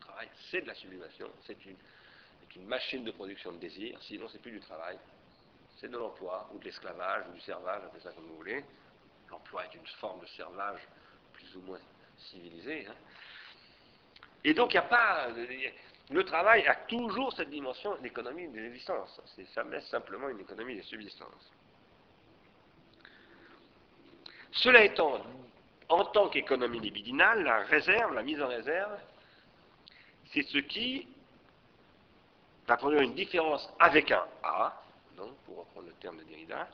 Le travail, c'est de la sublimation, c'est une, une machine de production de désir, sinon c'est plus du travail, c'est de l'emploi, ou de l'esclavage, ou du servage, appelez ça comme vous voulez. L'emploi est une forme de servage plus ou moins civilisé. Hein. Et donc il n'y a pas. Le travail a toujours cette dimension d'économie de l'existence. C'est jamais simplement une économie de subsistance. Cela étant, en tant qu'économie libidinale, la réserve, la mise en réserve, c'est ce qui va produire une différence avec un A, donc, pour reprendre le terme de Derrida,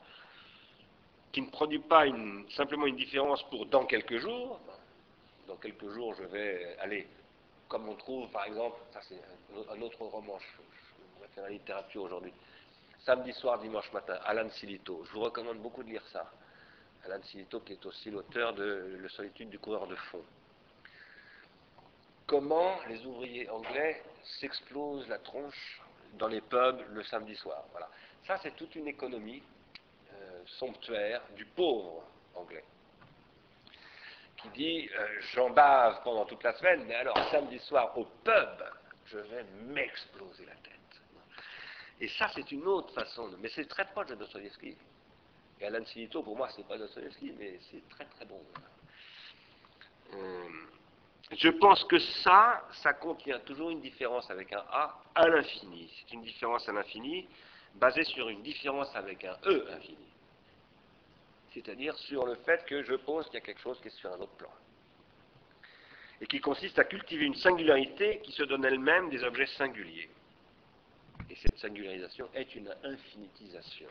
qui ne produit pas simplement une différence pour dans quelques jours. Dans quelques jours, je vais aller, comme on trouve par exemple, ça c'est un autre roman, je, vais faire la littérature aujourd'hui, Samedi soir, dimanche matin, Alan Silito. Je vous recommande beaucoup de lire ça. Alan Silito, qui est aussi l'auteur de Le solitude du coureur de fond. Comment les ouvriers anglais s'explosent la tronche dans les pubs le samedi soir? Voilà. Ça, c'est toute une économie euh, somptuaire du pauvre anglais qui dit euh, j'en bave pendant toute la semaine, mais alors samedi soir au pub, je vais m'exploser la tête. Et ça, c'est une autre façon de. Mais c'est très proche de Dostoevsky. Et Alan Sinito, pour moi, c'est pas Dostoevsky, mais c'est très très bon. Euh, je pense que ça, ça contient toujours une différence avec un A à l'infini. C'est une différence à l'infini basée sur une différence avec un E infini. C'est-à-dire sur le fait que je pense qu'il y a quelque chose qui est sur un autre plan. Et qui consiste à cultiver une singularité qui se donne elle-même des objets singuliers. Et cette singularisation est une infinitisation.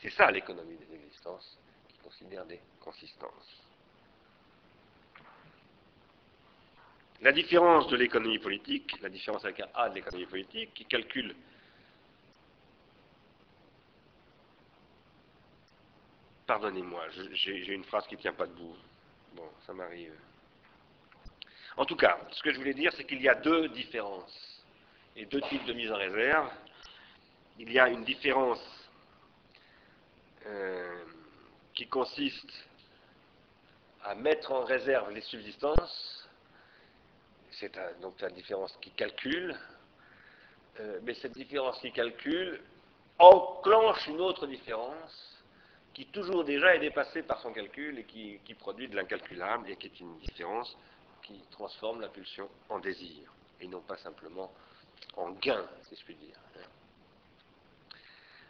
C'est ça l'économie des existences qui considère des consistances. La différence de l'économie politique, la différence avec un A de l'économie politique, qui calcule Pardonnez-moi, j'ai une phrase qui ne tient pas debout. Bon, ça m'arrive. En tout cas, ce que je voulais dire, c'est qu'il y a deux différences et deux types de mise en réserve. Il y a une différence euh, qui consiste à mettre en réserve les subsistances c'est donc la différence qui calcule, euh, mais cette différence qui calcule enclenche une autre différence qui toujours déjà est dépassée par son calcul et qui, produit de l'incalculable et qui est une différence qui transforme la pulsion en désir et non pas simplement en gain, si je puis dire.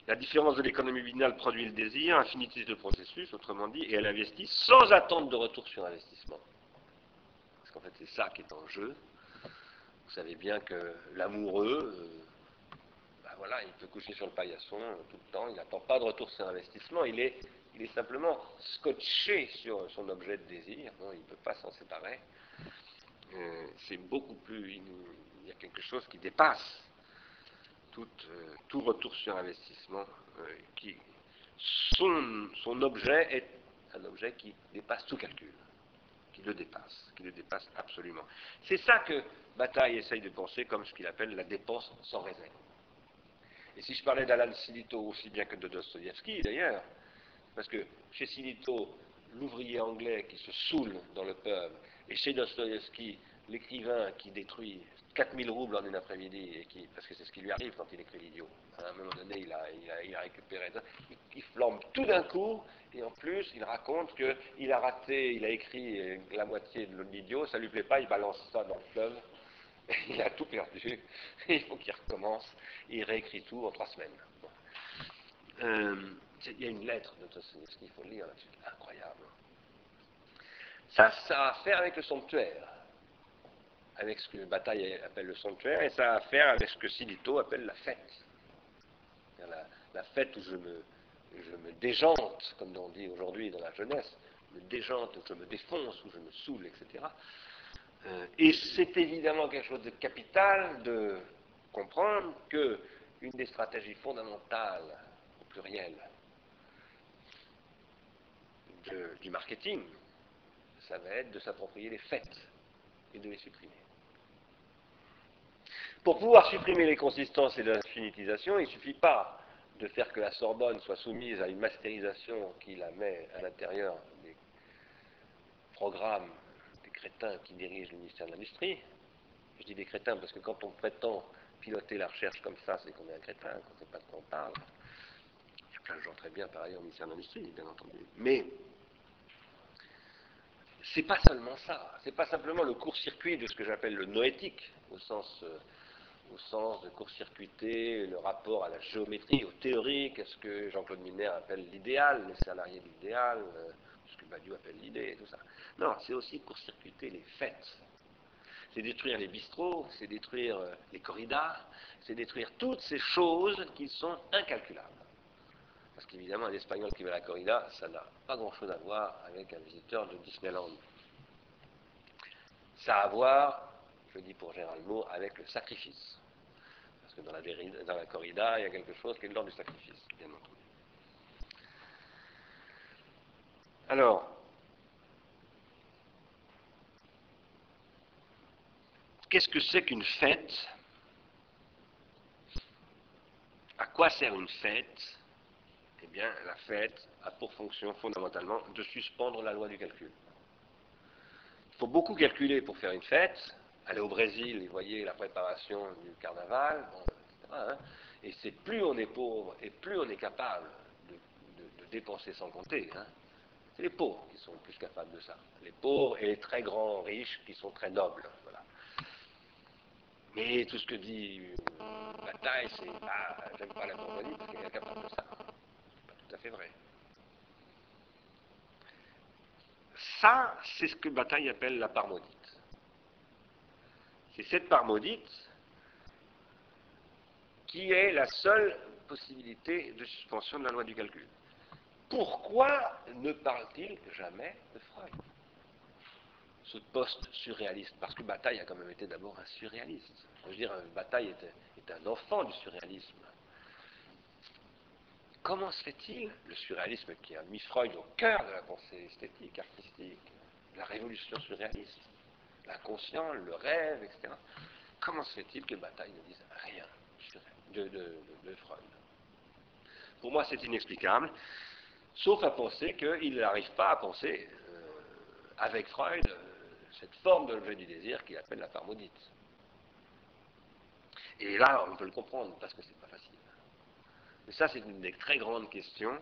La différence de l'économie binale produit le désir, infinitise de processus, autrement dit, et elle investit sans attendre de retour sur investissement. Parce qu'en fait, c'est ça qui est en jeu. Vous savez bien que l'amoureux, euh, voilà, il peut coucher sur le paillasson tout le temps, il n'attend pas de retour sur investissement, il est, il est simplement scotché sur son objet de désir, il ne peut pas s'en séparer. Euh, c'est beaucoup plus. Il y a quelque chose qui dépasse tout, euh, retour sur investissement. Euh, son objet est un objet qui dépasse tout calcul, qui le dépasse, qui le dépasse absolument. C'est ça que Bataille essaye de penser comme ce qu'il appelle la dépense sans réserve. Et si je parlais d'Alan Silito aussi bien que de Dostoïevski d'ailleurs, parce que chez Silito, l'ouvrier anglais qui se saoule dans le pub, et chez Dostoïevski, l'écrivain qui détruit 4000 roubles en une après-midi, parce que c'est ce qui lui arrive quand il écrit l'idiot. À un moment donné, il a, il a, récupéré. Il, il, flambe tout d'un coup, et en plus, il raconte qu'il a raté, il a écrit la moitié de l'idiot, ça lui plaît pas, il balance ça dans le fleuve. Il a tout perdu, il faut qu'il recommence, il réécrit tout en trois semaines. Euh, il y a une lettre de Dostoevsky, il faut lire là-dessus, incroyable. Ça, ça a à faire avec le sanctuaire avec ce que Bataille appelle le sanctuaire, et ça a à faire avec ce que Silito appelle la fête. La, fête où je me, je me déjante, comme on dit aujourd'hui dans la jeunesse, me déjante, où je me défonce, où je me saoule, etc. Euh, et c'est évidemment quelque chose de capital de comprendre que une des stratégies fondamentales, au pluriel, du marketing, ça va être de s'approprier les fêtes et de les supprimer. Pour pouvoir supprimer les consistances et l'infinitisation, il ne suffit pas de faire que la Sorbonne soit soumise à une mastérisation qui la met à l'intérieur des programmes qui dirigent le ministère de l'Industrie. Je dis des crétins parce que quand on prétend piloter la recherche comme ça, c'est qu'on est un crétin, qu'on ne sait pas de quoi on parle. Il y a plein de gens très bien par ailleurs au ministère de l'Industrie, bien entendu. Mais c'est pas seulement ça, c'est pas simplement le court-circuit de ce que j'appelle le noétique, au sens euh, de court-circuiter le rapport à la géométrie, au théorique, à ce que Jean-Claude Miner appelle l'idéal, les salariés de l'idéal, euh, Badiou appelle l'idée, tout ça. Non, c'est aussi court-circuiter les fêtes. C'est détruire les bistrots, c'est détruire euh, les corridas, c'est détruire toutes ces choses qui sont incalculables. Parce qu'évidemment, un Espagnol qui va à la corrida, ça n'a pas grand-chose à voir avec un visiteur de Disneyland. Ça a à voir je dis pour Gérald Moore, avec le sacrifice. Parce que dans la, dans la corrida, il y a quelque chose qui est de l'ordre du sacrifice, bien entendu. Alors, qu'est-ce que c'est qu'une fête? À quoi sert une fête? Eh bien, la fête a pour fonction fondamentalement de suspendre la loi du calcul. Il faut beaucoup calculer pour faire une fête, aller au Brésil et voyez la préparation du carnaval, etc. Hein. et c'est plus on est pauvre et plus on est capable de, dépenser sans compter. Hein. C'est les pauvres qui sont plus capables de ça. Les pauvres et les très grands riches qui sont très nobles. Voilà. Mais tout ce que dit Bataille, c'est ah, j'aime pas la Bourgogne parce qu'elle est capable de ça. C'est pas tout à fait vrai. Ça, c'est ce que Bataille appelle la part maudite. C'est cette part maudite qui est la seule possibilité de suspension de la loi du calcul. Pourquoi ne parle-t-il jamais de Freud? Ce post-surréaliste, parce que Bataille a quand même été d'abord un surréaliste. Je veux dire, Bataille est, un enfant du surréalisme. Comment se fait-il, le surréalisme qui a mis Freud au cœur de la pensée esthétique, artistique, la révolution surréaliste l'inconscient, le rêve, etc. Comment se fait-il que Bataille ne dise rien de, Freud? Pour moi, c'est inexplicable, sauf à penser qu'il n'arrive pas à penser, euh, avec Freud, euh, cette forme de l'objet du désir qu'il appelle la part maudite. Et là, on peut le comprendre, parce que c'est pas facile. Mais ça, c'est une des très grandes questions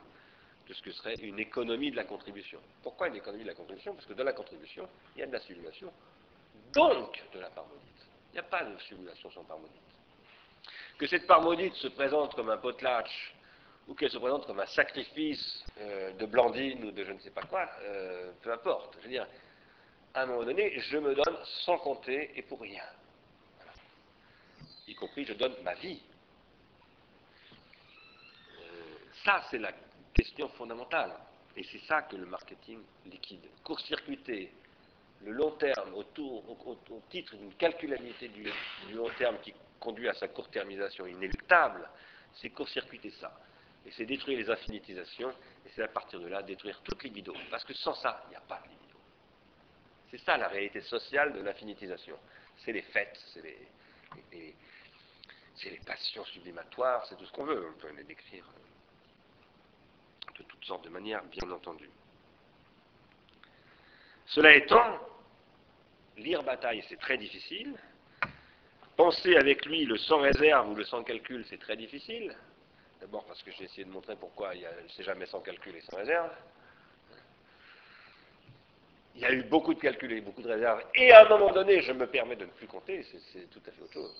de ce que serait une économie de la contribution. Pourquoi une économie de la contribution? Parce que dans la contribution, il y a de la simulation, donc de la part maudite. Il n'y a pas de simulation sans part maudite. Que cette part maudite se présente comme un potlatch ou qu'elle se présente comme un sacrifice euh, de Blandine ou de je ne sais pas quoi, euh, peu importe. Je veux dire, à un moment donné, je me donne sans compter et pour rien. Y compris, je donne ma vie. Euh, ça, c'est la question fondamentale. Et c'est ça que le marketing liquide. Court-circuiter le long terme autour, au, titre d'une calculabilité du, du, long terme qui conduit à sa court-termisation inéluctable, c'est court-circuiter ça. Et c'est détruire les infinitisations, et c'est à partir de là détruire toute libido. Parce que sans ça, il n'y a pas de libido. C'est ça la réalité sociale de l'infinitisation. C'est les fêtes, c'est les, les, passions sublimatoires, c'est tout ce qu'on veut. On peut les décrire de toutes sortes de manières, bien entendu. Cela étant, lire bataille, c'est très difficile. Penser avec lui le sans réserve ou le sans calcul, c'est très difficile. D'abord parce que j'ai essayé de montrer pourquoi il c'est jamais sans calcul et sans réserve. Il y a eu beaucoup de calculs et beaucoup de réserves, et à un moment donné, je me permets de ne plus compter, c'est tout à fait autre chose.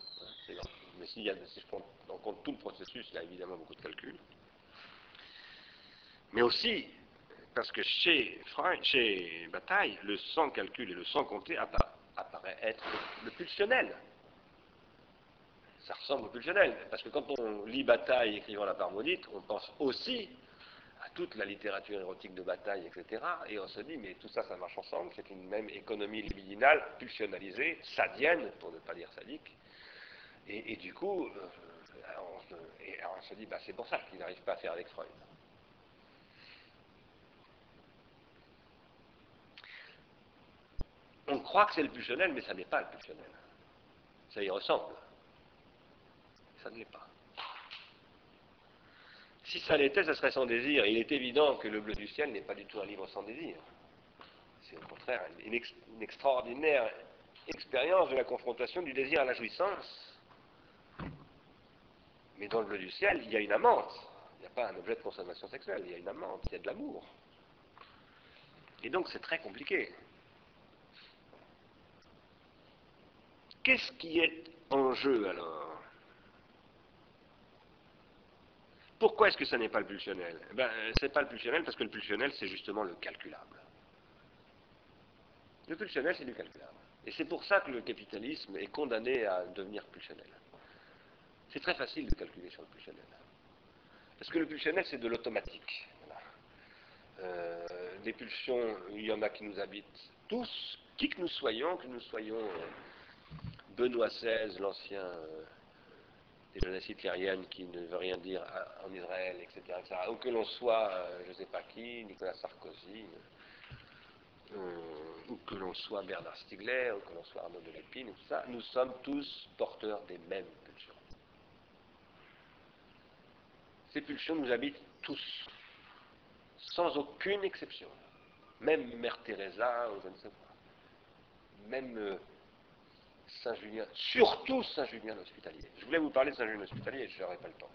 Mais si, si je prends en compte tout le processus, il y a évidemment beaucoup de calculs. Mais aussi, parce que chez, chez Bataille, le sans calcul et le sans compter apparaît être le pulsionnel ça ressemble au pulsionnel. Parce que quand on lit Bataille écrivant la part maudite, on pense aussi à toute la littérature érotique de Bataille, etc. Et on se dit, mais tout ça, ça marche ensemble. C'est une même économie libidinale, pulsionnalisée, sadienne, pour ne pas dire sadique. Et, du coup, euh, on, se dit, bah, c'est pour ça qu'il n'arrive pas à faire avec Freud. On croit que c'est le pulsionnel, mais ça n'est pas le pulsionnel. Ça y ressemble ça ne l'est pas. Si ça l'était, ça serait sans désir. Il est évident que Le Bleu du Ciel n'est pas du tout un livre sans désir. C'est au contraire une, extraordinaire expérience de la confrontation du désir à la jouissance. Mais dans Le Bleu du Ciel, il y a une amante. Il n'y a pas un objet de consommation sexuelle, il y a une amante, il y a de l'amour. Et donc c'est très compliqué. Qu'est-ce qui est en jeu alors? Pourquoi est-ce que ça n'est pas le pulsionnel? Eh ben, C'est pas le pulsionnel parce que le pulsionnel, c'est justement le calculable. Le pulsionnel, c'est du calculable. Et c'est pour ça que le capitalisme est condamné à devenir pulsionnel. C'est très facile de calculer sur le pulsionnel. Parce que le pulsionnel, c'est de l'automatique. Euh, les pulsions, il y en a qui nous habitent tous, qui que nous soyons, que nous soyons euh, Benoît XVI, l'ancien euh, des jeunesses hitlériennes qui ne veut rien dire en Israël, etc. Ou que l'on soit, euh, je ne sais pas qui, Nicolas Sarkozy, euh, ou que l'on soit Bernard Stiegler, ou que l'on soit Arnaud de Lépine, nous sommes tous porteurs des mêmes pulsions. Ces pulsions nous habitent tous, sans aucune exception. Même Mère Teresa, ou je ne sais pas. Même euh, Saint-Julien, surtout Saint-Julien l'Hospitalier. Je voulais vous parler de Saint-Julien l'Hospitalier, je n'aurai pas le temps.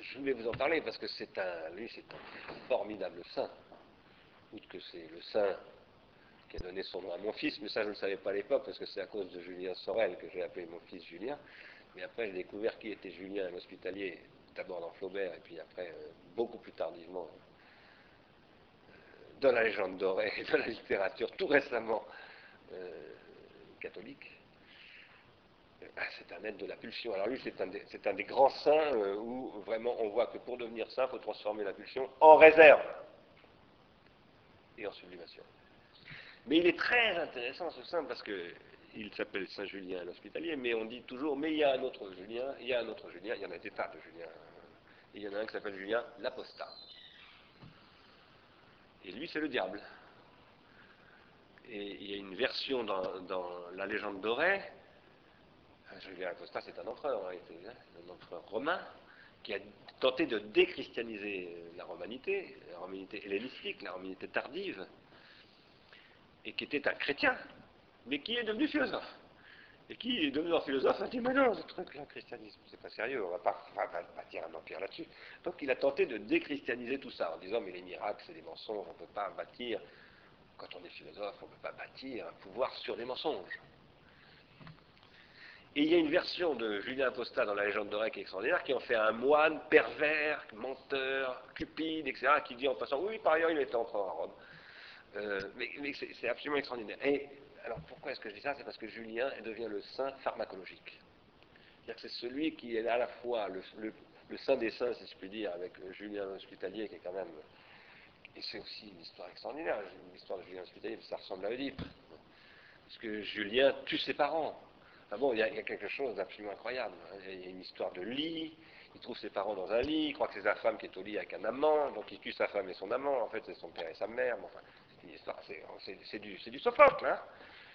Je voulais vous en parler parce que c'est un, lui, c'est un formidable saint. Outre que c'est le saint qui a donné son nom à mon fils, mais ça je ne le savais pas à l'époque parce que c'est à cause de Julien Sorel que j'ai appelé mon fils Julien. Mais après j'ai découvert qui était Julien l'Hospitalier, d'abord dans Flaubert et puis après, euh, beaucoup plus tardivement, euh, dans la légende dorée, dans la littérature, tout récemment euh, catholique, ah, c'est un être de la pulsion. Alors lui, c'est un, des grands saints euh, où vraiment on voit que pour devenir saint, il faut transformer la pulsion en réserve et en sublimation. Mais il est très intéressant ce saint parce que il s'appelle Saint Julien l'Hospitalier, mais on dit toujours, mais il y a un autre Julien, il y a un autre Julien, il y en a des tas de Julien. il y en a un qui s'appelle Julien l'Apostat. Et lui, c'est le diable. Et il y a une version dans, la légende dorée. Euh, Julien Acosta, c'est un empereur, hein, un empereur romain, qui a tenté de déchristianiser la romanité, la romanité hellénistique, la romanité tardive, et qui était un chrétien, mais qui est devenu philosophe. Et qui, devenu philosophe, a dit Mais non, ce truc-là, christianisme, c'est pas sérieux, on va pas, bâtir un empire là-dessus. Donc il a tenté de déchristianiser tout ça en disant Mais les miracles, c'est des mensonges, on ne peut pas bâtir, quand on est philosophe, on ne peut pas bâtir un pouvoir sur des mensonges. Et il y a une version de Julien Apostat dans la légende de qui est extraordinaire, qui en fait un moine pervers, menteur, cupide, etc., qui dit en passant Oui, par ailleurs, il était empereur à Rome. Euh, mais, c'est absolument extraordinaire. Et alors pourquoi est-ce que je dis ça? C'est parce que Julien devient le saint pharmacologique. C'est-à-dire que c'est celui qui est à la fois le, saint des saints, si je puis dire, avec Julien l'Hospitalier, qui est quand même. Et c'est aussi une histoire extraordinaire, l'histoire de Julien l'Hospitalier, ça ressemble à Oedipe. Parce que Julien tue ses parents. Ah bon, il y, a, quelque chose d'absolument incroyable. Hein. Il y a une histoire de lit, il trouve ses parents dans un lit, il croit que c'est sa femme qui est au lit avec un amant, donc il tue sa femme et son amant, en fait c'est son père et sa mère. enfin, c'est une histoire, c'est du, du Sophocle, hein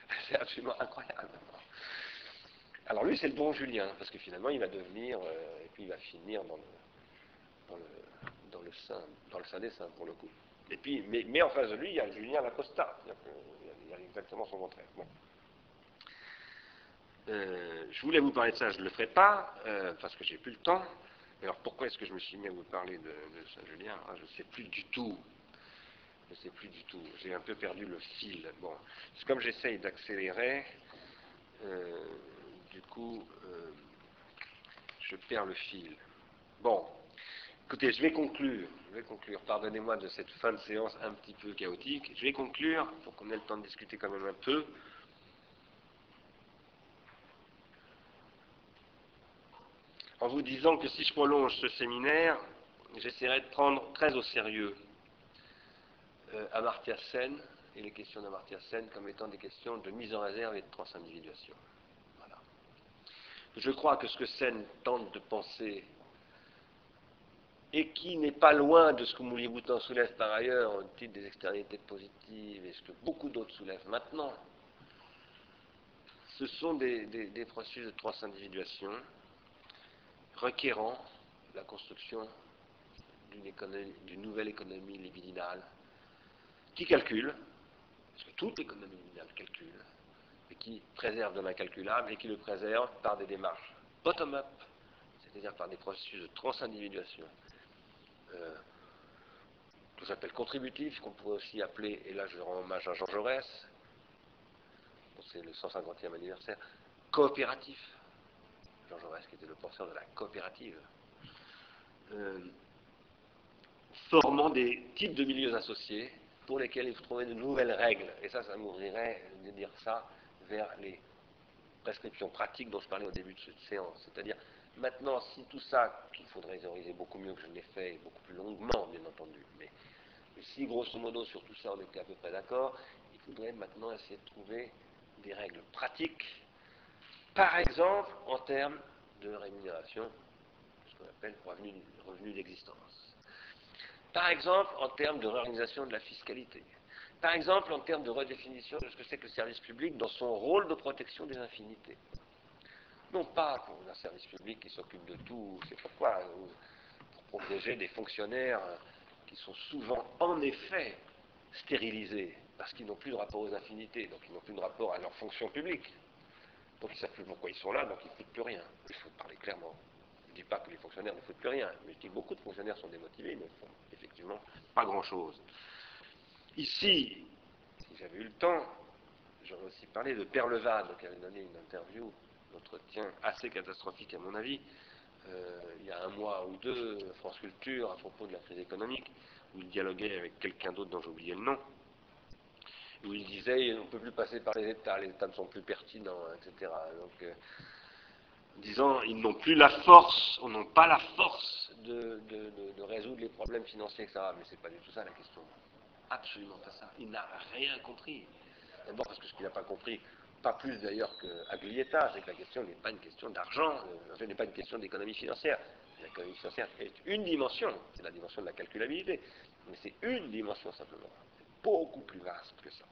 C'est absolument incroyable. Alors lui, c'est le bon Julien, parce que finalement, il va devenir, euh, et puis il va finir dans le, dans le, dans le sein, dans le sein des saints, pour le coup. Et puis, mais, en face de lui, il y a Julien Lacosta, il y a exactement son contraire. Euh, je voulais vous parler de ça, je ne le ferai pas, euh, parce que j'ai plus le temps. Alors pourquoi est-ce que je me suis mis à vous parler de, Saint-Julien ah, Je ne sais plus du tout. Je ne sais plus du tout. J'ai un peu perdu le fil. Bon, comme j'essaye d'accélérer, euh, du coup, je perds le fil. Bon, écoutez, je vais conclure. Je vais conclure. Pardonnez-moi de cette fin de séance un petit peu chaotique. Je vais conclure pour qu'on ait le temps de discuter quand même un peu. en vous disant que si je prolonge ce séminaire, j'essaierai de prendre très au sérieux euh, Amartya Sen et les questions d'Amartya Sen comme étant des questions de mise en réserve et de transindividuation. Voilà. Je crois que ce que Sen tente de penser et qui n'est pas loin de ce que Moulier Boutin soulève par ailleurs au titre des externalités positives et ce que beaucoup d'autres soulèvent maintenant, ce sont des, des processus de transindividuation requérant la construction d'une nouvelle économie libidinale qui calcule, parce que toute économie libidinale calcule, et qui préserve de l'incalculable et qui le préserve par des démarches bottom-up, c'est-à-dire par des processus de transindividuation, euh, que j'appelle contributifs, qu'on pourrait aussi appeler, et là je rends hommage à Jean Jaurès, c'est le 150e anniversaire, coopératif. Jean Jaurès, qui était le porteur de la coopérative, euh, formant des types de milieux associés pour lesquels il faut trouver de nouvelles règles. Et ça, ça m'ouvrirait de dire ça vers les prescriptions pratiques dont je parlais au début de cette séance. C'est-à-dire, maintenant, si tout ça, qu'il faudrait théoriser beaucoup mieux que je l'ai fait, et beaucoup plus longuement, bien entendu, mais si, grosso modo, sur tout ça, on était à peu près d'accord, il faudrait maintenant essayer de trouver des règles pratiques par exemple, en termes de rémunération, ce qu'on appelle revenu, revenu d'existence. Par exemple, en termes de réorganisation de la fiscalité. Par exemple, en termes de redéfinition de ce que c'est que le service public dans son rôle de protection des infinités. Non pas pour un service public qui s'occupe de tout, c'est pourquoi, pour protéger des fonctionnaires qui sont souvent en effet stérilisés, parce qu'ils n'ont plus de rapport aux infinités, donc ils n'ont plus de rapport à leur fonction publique. Donc ils ne savent plus pourquoi ils sont là, donc ils ne foutent plus rien. Il faut parler clairement. Je ne dis pas que les fonctionnaires ne foutent plus rien, mais je dis que beaucoup de fonctionnaires sont démotivés, ils ne font effectivement pas grand-chose. Ici, si j'avais eu le temps, j'aurais aussi parlé de Perlevade, qui avait donné une interview, entretien assez catastrophique à mon avis, euh, il y a un mois ou deux, France Culture, à propos de la crise économique, où il dialoguait avec quelqu'un d'autre dont j'ai oublié le nom, où il disait on ne peut plus passer par les États, les États ne sont plus pertinents, etc. Donc, euh, disant ils n'ont plus la force, on n'a pas la force de, résoudre les problèmes financiers, etc. Mais c'est pas du tout ça la question. Absolument pas ça. Il n'a rien compris. D'abord parce que ce qu'il n'a pas compris, pas plus d'ailleurs qu'Aglietta, c'est que la question n'est pas une question d'argent, euh, ce n'est pas une question d'économie financière. L'économie financière est une dimension, c'est la dimension de la calculabilité, mais c'est une dimension simplement beaucoup plus vaste que ça.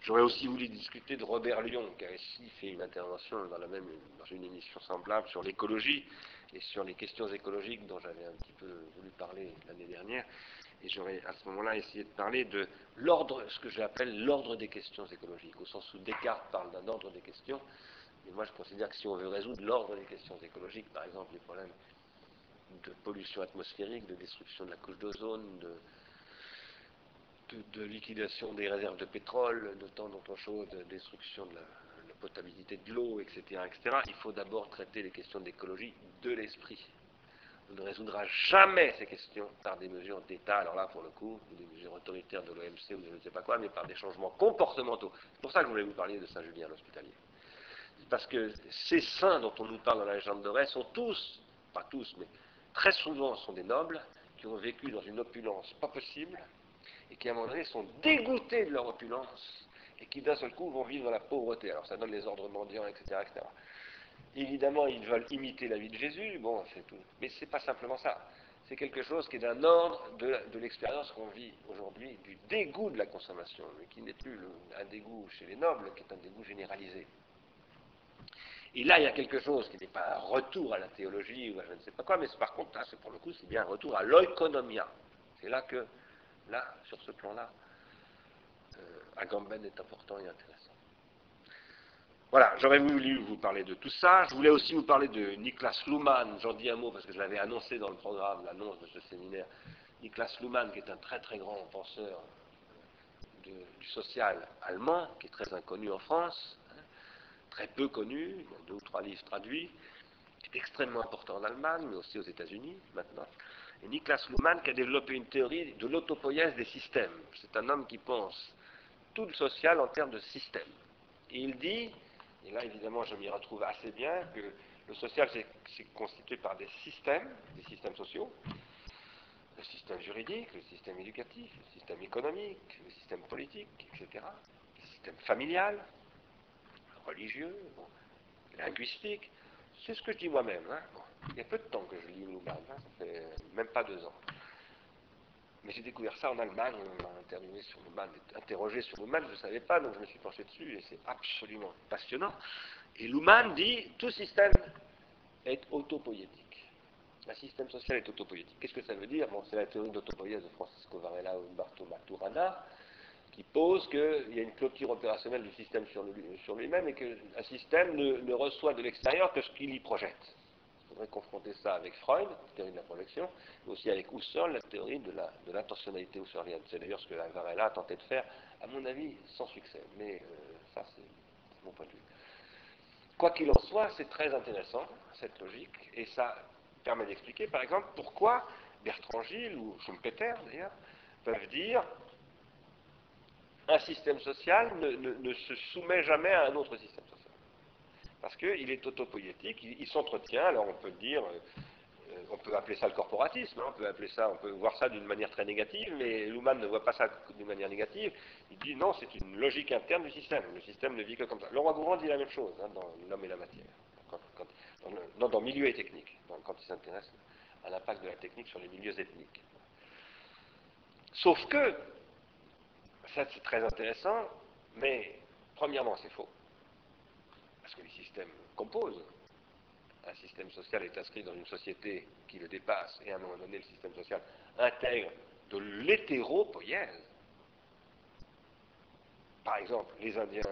J'aurais aussi voulu discuter de Robert Lyon, qui a ici fait une intervention dans, la même, dans une émission semblable sur l'écologie et sur les questions écologiques dont j'avais un petit peu voulu parler l'année dernière. Et j'aurais à ce moment-là essayé de parler de l'ordre, ce que j'appelle l'ordre des questions écologiques, au sens où Descartes parle d'un ordre des questions, mais moi je considère que si on veut résoudre l'ordre des questions écologiques, par exemple les problèmes de pollution atmosphérique, de destruction de la couche d'ozone, de, liquidation des réserves de pétrole, de tant d'autres choses, de destruction de la, potabilité de l'eau, etc., etc., il faut d'abord traiter les questions d'écologie de l'esprit. On ne résoudra jamais ces questions par des mesures d'État, alors là, pour le coup, des mesures autoritaires de l'OMC ou de je ne sais pas quoi, mais par des changements comportementaux. C'est pour ça que je voulais vous parler de Saint-Julien l'Hospitalier. Parce que ces saints dont on nous parle dans la légende de sont tous, pas tous, mais très souvent sont des nobles qui ont vécu dans une opulence pas possible et qui à un moment donné sont dégoûtés de leur opulence et qui d'un seul coup vont vivre dans la pauvreté. Alors ça donne les ordres mendiants, etc. etc. Évidemment, ils veulent imiter la vie de Jésus, bon, c'est tout. Mais ce n'est pas simplement ça. C'est quelque chose qui est d'un ordre de, l'expérience qu'on vit aujourd'hui, du dégoût de la consommation, mais qui n'est plus un dégoût chez les nobles, qui est un dégoût généralisé. Et là, il y a quelque chose qui n'est pas un retour à la théologie ou à je ne sais pas quoi, mais par contre, là, c'est pour le coup, c'est bien un retour à l'oikonomia. C'est là que, là, sur ce plan-là, euh, Agamben est important et intéressant. Voilà, j'aurais voulu vous parler de tout ça. Je voulais aussi vous parler de Niklas Luhmann. J'en dis un mot parce que je l'avais annoncé dans le programme, l'annonce de ce séminaire. Niklas Luhmann, qui est un très très grand penseur du social allemand, qui est très inconnu en France, très peu connu, il y a deux ou trois livres traduits, qui est extrêmement important en Allemagne, mais aussi aux États-Unis maintenant. Et Niklas Luhmann qui a développé une théorie de l'autopoïèse des systèmes. C'est un homme qui pense tout le social en termes de système. Et il dit, et là évidemment je m'y retrouve assez bien, que le social c'est constitué par des systèmes, des systèmes sociaux, le système juridique, le système éducatif, le système économique, le système politique, etc., le système familial, religieux, linguistique. C'est ce que je dis moi-même. Hein. il y a peu de temps que je lis Luhmann, hein, ça fait même pas deux ans. Mais j'ai découvert ça en Allemagne, on m'a interviewé sur interrogé sur Luhmann, je ne savais pas, donc je me suis penché dessus et c'est absolument passionnant. Et Luhmann dit tout système est autopoïétique. Un système social est autopoïétique. Qu'est-ce que ça veut dire? Bon, c'est la théorie d'autopoïèse de Francisco Varela ou Umberto Maturana qui pose qu'il y a une clôture opérationnelle du système sur, lui-même et qu'un système ne, reçoit de l'extérieur que ce qu'il y projette. Faudrait confronter ça avec Freud, la théorie de la projection, mais aussi avec Husserl, la théorie de l'intentionnalité la, husserlienne. C'est d'ailleurs ce que Varela a tenté de faire, à mon avis, sans succès. Mais euh, ça, c'est mon point de vue. Quoi qu'il en soit, c'est très intéressant, cette logique, et ça permet d'expliquer, par exemple, pourquoi Bertrand Gilles, ou Schumpeter d'ailleurs, peuvent dire un système social ne, se soumet jamais à un autre système social. Parce qu'il est autopoïétique, il, s'entretient, alors on peut dire, euh, on peut appeler ça le corporatisme, hein, on peut appeler ça, on peut voir ça d'une manière très négative, mais Luhmann ne voit pas ça d'une manière négative. Il dit non, c'est une logique interne du système. Le système ne vit que comme ça. Laurent Gourand dit la même chose hein, dans L'homme et la matière, dans, non, dans milieu et technique, quand il s'intéresse à l'impact de la technique sur les milieux ethniques. Sauf que ça, c'est très intéressant, mais premièrement, c'est faux. Parce que les systèmes composent. Un système social est inscrit dans une société qui le dépasse, et à un moment donné, le système social intègre de l'hétéropoïèse. Par exemple, les Indiens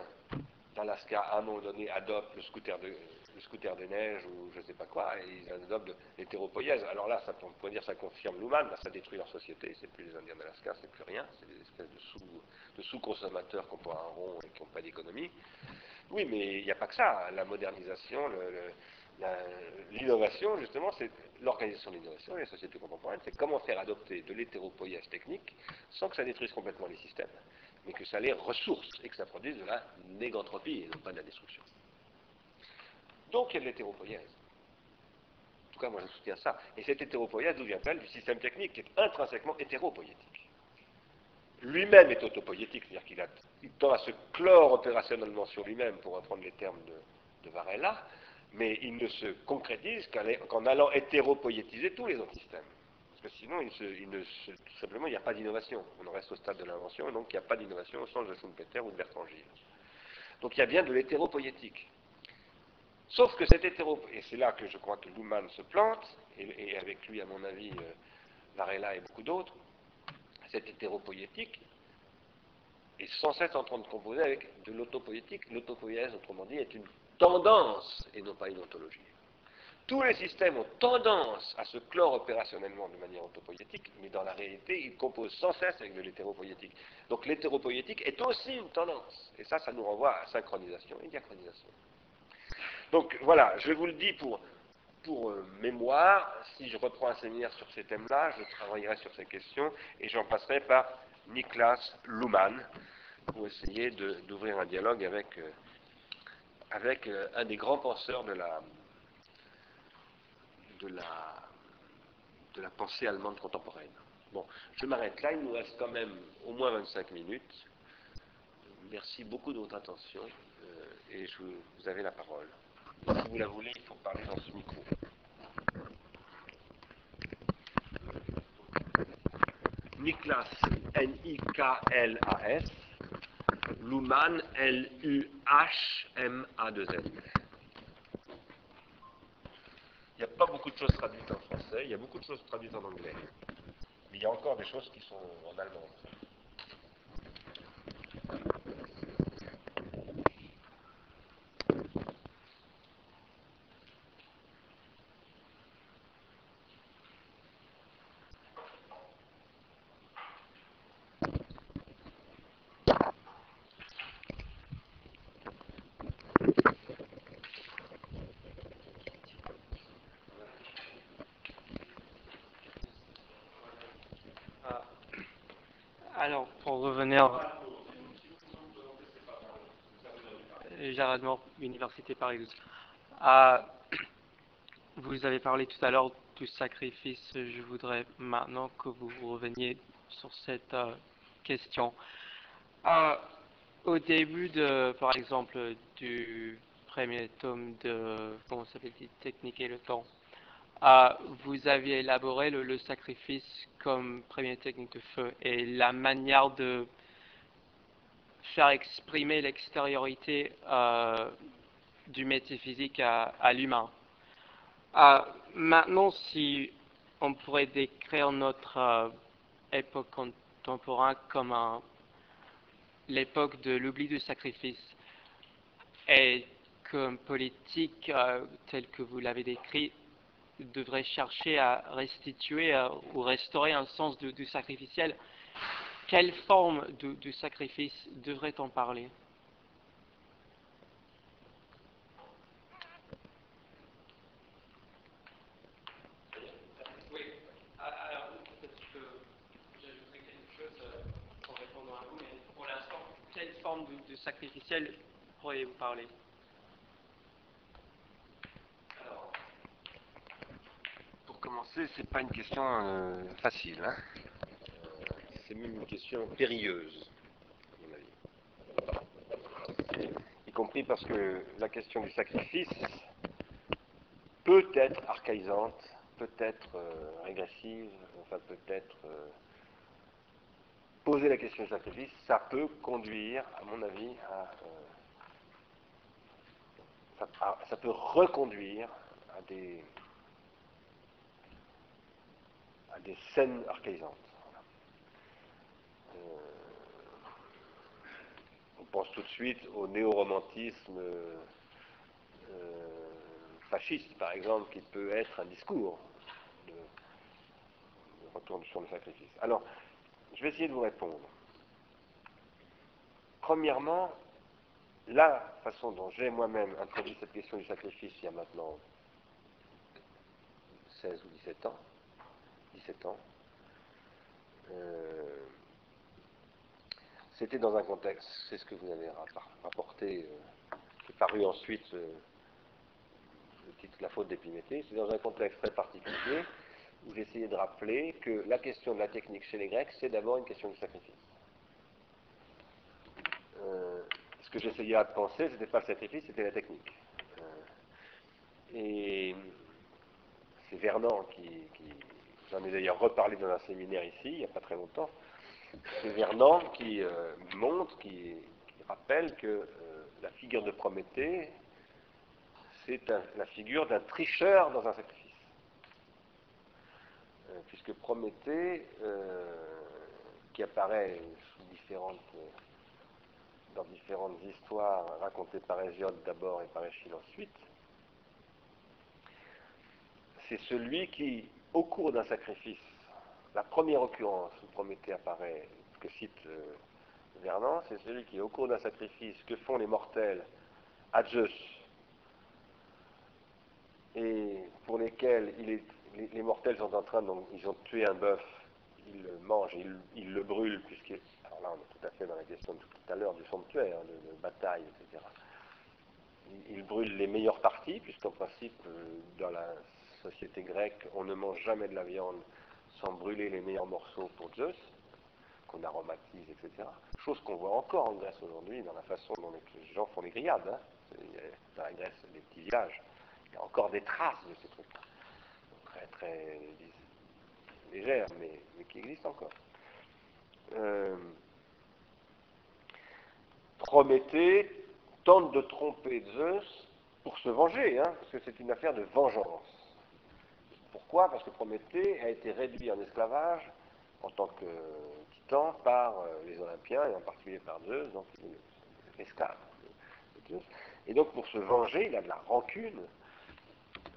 d'Alaska, à un moment donné, adoptent le scooter de, le ou je ne sais pas quoi, et ils adoptent l'hétéropoïèse. Alors là, ça, on pourrait dire ça confirme Luhmann, ça détruit leur société, c'est plus les Indiens d'Alaska, c'est plus rien, c'est des espèces de sous-consommateurs qui n'ont pas un rond et qui n'ont pas d'économie. Oui, mais il n'y a pas que ça. La modernisation, l'innovation, justement, c'est l'organisation de l'innovation et les sociétés contemporaines, c'est comment faire adopter de l'hétéropoïèse technique sans que ça détruise complètement les systèmes, mais que ça les ressource et que ça produise de la négantropie et non pas de la destruction. Donc il y a de l'hétéropoïèse. En tout cas, moi je soutiens ça. Et cette hétéropoïèse, d'où vient-elle Du système technique qui est intrinsèquement hétéropoïétique. Lui-même est autopoïétique, c'est-à-dire qu'il il tend à se clore opérationnellement sur lui-même, pour reprendre les termes de, Varela, mais il ne se concrétise qu'en allant hétéropoïétiser tous les autres systèmes. Parce que sinon, il, tout simplement, il n'y a pas d'innovation. On en reste au stade de l'invention, et donc il n'y a pas d'innovation au sens de Schumpeter ou de Bertrand Gilles. Donc il y a bien de l'hétéropoïétique. Sauf que cet hétéro, et c'est là que je crois que Luhmann se plante, et, avec lui, à mon avis, euh, Varela et beaucoup d'autres, cette hétéropoïétique est sans cesse en train de composer avec de l'autopoïétique. L'autopoïèse, autrement dit, est une tendance et non pas une ontologie. Tous les systèmes ont tendance à se clore opérationnellement de manière autopoïétique, mais dans la réalité, ils composent sans cesse avec de l'hétéropoïétique. Donc l'hétéropoïétique est aussi une tendance. Et ça, ça nous renvoie à synchronisation et diachronisation. Donc voilà, je vous le dis pour, pour euh, mémoire, si je reprends un séminaire sur ces thèmes-là, je travaillerai sur ces questions et j'en passerai par Niklas Luhmann pour essayer d'ouvrir un dialogue avec, euh, avec euh, un des grands penseurs de la, de la, de la pensée allemande contemporaine. Bon, je m'arrête là, il nous reste quand même au moins 25 minutes. Merci beaucoup de votre attention euh, et je, vous avez la parole. Si vous la voulez, il faut parler dans ce micro. Niklas, N-I-K-L-A-S, Luhmann, L-U-H-M-A-2-N. Il n'y a pas beaucoup de choses traduites en français, il y a beaucoup de choses traduites en anglais. Mais il y a encore des choses qui sont en allemand. Alors, pour revenir. Gérard Mort, Université Paris ah, vous avez parlé tout à l'heure du sacrifice. Je voudrais maintenant que vous reveniez sur cette euh, question. Ah, au début de, par exemple, du premier tome de, comment s'appelle Technique et le temps, ah, vous aviez élaboré le, sacrifice comme première technique de feu et la manière de faire exprimer l'extériorité euh, du métier physique à, l'humain. Ah, maintenant, si on pourrait décrire notre euh, époque contemporaine comme l'époque de l'oubli du sacrifice et comme politique euh, telle que vous l'avez décrit devrait chercher à restituer euh, ou restaurer un sens du sacrificiel, quelle forme du sacrifice devrait-on parler? Oui, alors peut-être que j'ajouterai quelque chose euh, en répondant à vous, mais pour l'instant, quelle forme de sacrificiel pourriez-vous parler commencer, c'est pas une question euh, facile. Hein. Euh, c'est même une question périlleuse, à mon avis. Y compris parce que la question du sacrifice peut être archaïsante, peut être euh, régressive, enfin peut être poser la question du sacrifice, ça peut conduire, à mon avis, à, ça peut reconduire à des des scènes archaïsantes. Euh, on pense tout de suite au néo-romantisme euh, fasciste, par exemple, qui peut être un discours de, de retour sur le sacrifice. Alors, je vais essayer de vous répondre. Premièrement, la façon dont j'ai moi-même introduit cette question du sacrifice il y a maintenant 16 ou 17 ans, 17 ans. Euh, c'était dans un contexte, c'est ce que vous avez rapporté, euh, qui est paru ensuite euh, le titre La faute d'Épiméthée, c'est dans un contexte très particulier où j'essayais de rappeler que la question de la technique chez les Grecs, c'est d'abord une question de sacrifice. ce que j'essayais de penser, ce n'était pas le sacrifice, c'était la technique. et c'est Vernon qui J'en ai d'ailleurs reparlé dans un séminaire ici, il n'y a pas très longtemps. C'est Vernon qui euh, montre, qui, rappelle que euh, la figure de Prométhée, c'est la figure d'un tricheur dans un sacrifice. Euh, puisque Prométhée qui apparaît sous différentes, dans différentes histoires racontées par Hésiode d'abord et par Échille ensuite, c'est celui qui, au cours d'un sacrifice, la première occurrence où Prométhée apparaît, que cite euh, Vernon, c'est celui qui, au cours d'un sacrifice, que font les mortels à Zeus, et pour lesquels les, mortels sont en train, donc, ils ont tué un bœuf, ils le mangent, ils, le brûlent, puisque, alors là on est tout à fait dans la question de tout à l'heure du sanctuaire, de, bataille, etc. Ils, ils, brûlent les meilleures parties, puisqu'en principe, euh, dans la société grecque, on ne mange jamais de la viande sans brûler les meilleurs morceaux pour Zeus, qu'on aromatise, etc. Chose qu'on voit encore en Grèce aujourd'hui dans la façon dont les gens font les grillades. Hein. Dans la Grèce, les petits villages, il y a encore des traces de ces trucs-là. Très, très légères, mais, qui existent encore. Euh, Prométhée tente de tromper Zeus pour se venger, hein, parce que c'est une affaire de vengeance. Pourquoi? Parce que Prométhée a été réduit en esclavage en tant que titan par euh, les Olympiens, et en particulier par Zeus, donc esclave Et donc pour se venger, il a de la rancune.